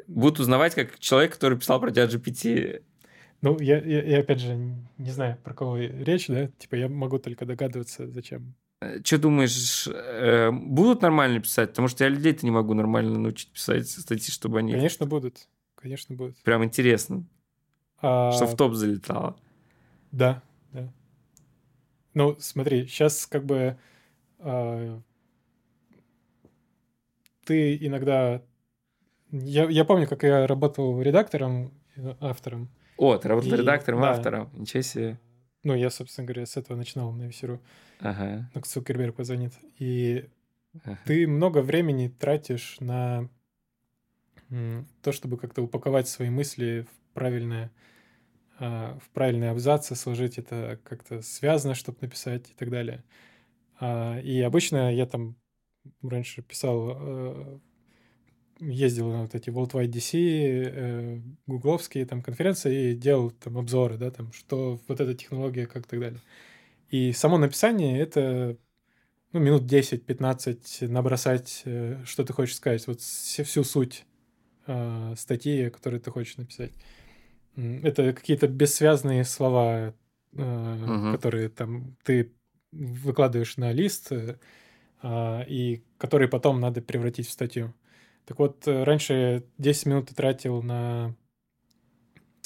будут узнавать как человек, который писал про тебя GPT. Ну, я, я, я опять же не знаю, про кого речь, да, типа, я могу только догадываться, зачем что думаешь, э, будут нормально писать? Потому что я людей-то не могу нормально научить писать статьи, чтобы они... Конечно, будут. Конечно, будут. Прям интересно. А... Что в топ залетало. Да, да. Ну, смотри, сейчас как бы э, ты иногда... Я, я помню, как я работал редактором, автором. О, ты работал и... редактором, да. автором. Ничего себе. Ну, я, собственно говоря, с этого начинал на Весеру. Ага. Ну, Цукерберг позвонит. И ага. ты много времени тратишь на то, чтобы как-то упаковать свои мысли в правильное а, в правильные абзацы, сложить это как-то связано, чтобы написать и так далее. А, и обычно я там раньше писал э, ездил на вот эти World Wide DC, э, гугловские там конференции и делал там обзоры, да, там, что вот эта технология, как и так далее. И само написание — это ну, минут 10-15 набросать, э, что ты хочешь сказать, вот всю суть э, статьи, которую ты хочешь написать. Это какие-то бессвязные слова, э, угу. которые там ты выкладываешь на лист, э, и которые потом надо превратить в статью. Так вот, э, раньше 10 минут ты тратил на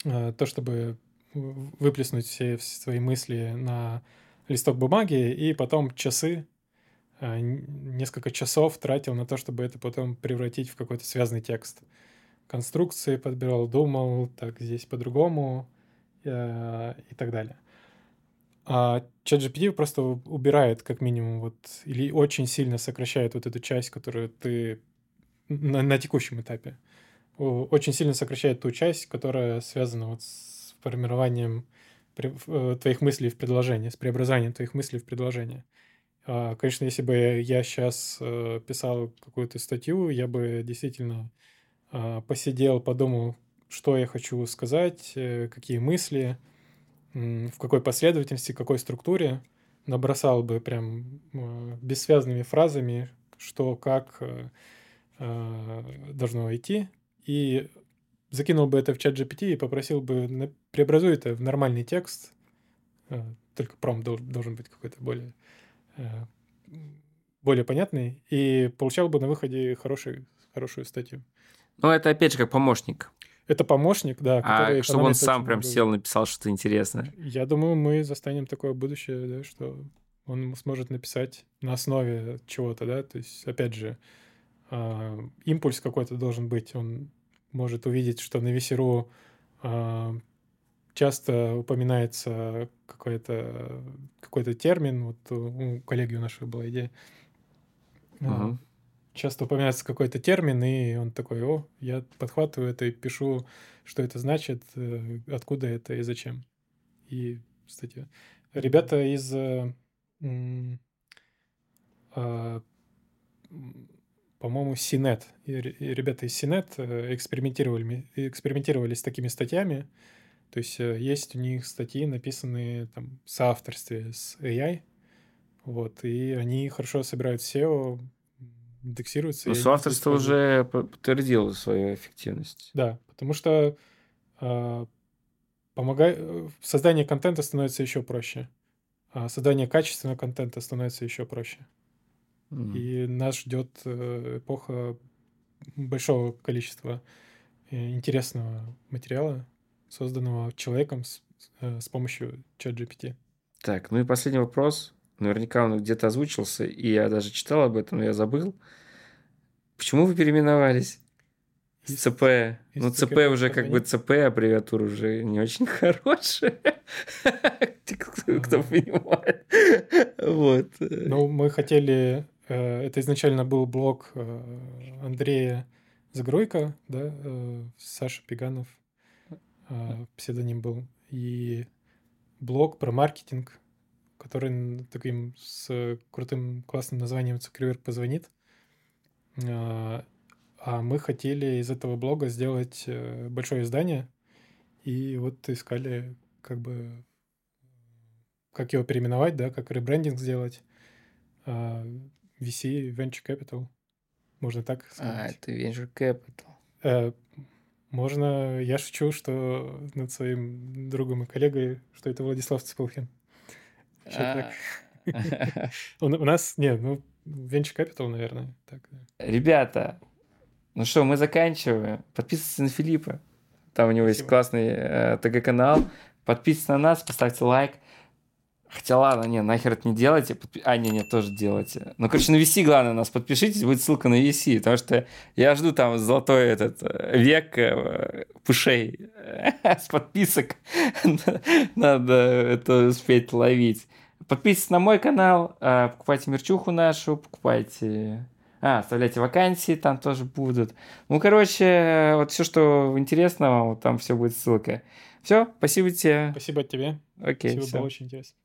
э, то, чтобы выплеснуть все свои мысли на листок бумаги, и потом часы, э, несколько часов тратил на то, чтобы это потом превратить в какой-то связанный текст. Конструкции подбирал, думал, так, здесь по-другому и так далее. А ChatGPT просто убирает, как минимум, вот, или очень сильно сокращает вот эту часть, которую ты на, на текущем этапе. Очень сильно сокращает ту часть, которая связана вот с формированием э, твоих мыслей в предложение, с преобразованием твоих мыслей в предложение. А, конечно, если бы я сейчас э, писал какую-то статью, я бы действительно а, посидел, подумал, что я хочу сказать, э, какие мысли, в какой последовательности, какой структуре, набросал бы прям бессвязными фразами, что, как э, должно идти, и закинул бы это в чат GPT и попросил бы преобразуй это в нормальный текст, э, только пром должен быть какой-то более, э, более понятный, и получал бы на выходе хороший, хорошую статью. Ну, это опять же как помощник. Это помощник, да. А чтобы он сам прям много. сел, написал что-то интересное. Я думаю, мы застанем такое будущее, да, что он сможет написать на основе чего-то, да, то есть, опять же, э, импульс какой-то должен быть, он может увидеть, что на Весеру э, часто упоминается какой-то какой-то термин, вот у коллеги у нашего была идея, uh-huh часто упоминается какой-то термин, и он такой, о, я подхватываю это и пишу, что это значит, э, откуда это и зачем. И, кстати, ребята из... Э, по-моему, Синет. Ребята из Синет э, экспериментировали, экспериментировали с такими статьями. То есть есть у них статьи, написанные там, в соавторстве с AI. Вот, и они хорошо собирают SEO, индексируется. Но соавторство уже подтвердило свою эффективность. Да, потому что э, помогает, создание контента становится еще проще, а создание качественного контента становится еще проще. Mm. И нас ждет э, эпоха большого количества э, интересного материала, созданного человеком с, э, с помощью чат GPT. Так, ну и последний вопрос. Наверняка он где-то озвучился, и я даже читал об этом, но я забыл. Почему вы переименовались? Из ЦП. Из ну, ЦП уже как бы ЦП, аббревиатура уже не очень хорошая. Кто понимает. Вот. Ну, мы хотели... Э, это изначально был блог э, Андрея Загройко, да, э, Саша Пеганов, псевдоним был. И блог про маркетинг, который таким с крутым классным названием «Цукерберг позвонит». А, мы хотели из этого блога сделать большое издание, и вот искали как бы как его переименовать, да, как ребрендинг сделать. VC, Venture Capital. Можно так а, сказать. А, это Venture Capital. Э, можно, я шучу, что над своим другом и коллегой, что это Владислав Цыпылхин. А. У нас, нет, ну, Venture Capital, наверное. Ребята, ну что, мы заканчиваем. Подписывайтесь на Филиппа. Там у него есть классный э, ТГ-канал. Подписывайтесь на нас, поставьте лайк. Хотя ладно, не, нахер это не делайте. Подпи... А, не, не, тоже делайте. Ну, короче, на VC главное нас подпишитесь, будет ссылка на VC, потому что я жду там золотой этот э, век э, пушей с подписок. Надо это успеть ловить. Подписывайтесь на мой канал, покупайте мерчуху нашу, покупайте... А, оставляйте вакансии, там тоже будут. Ну, короче, вот все, что интересно вам, вот там все будет ссылка. Все, спасибо тебе. Спасибо тебе. Окей, Спасибо, все. было очень интересно.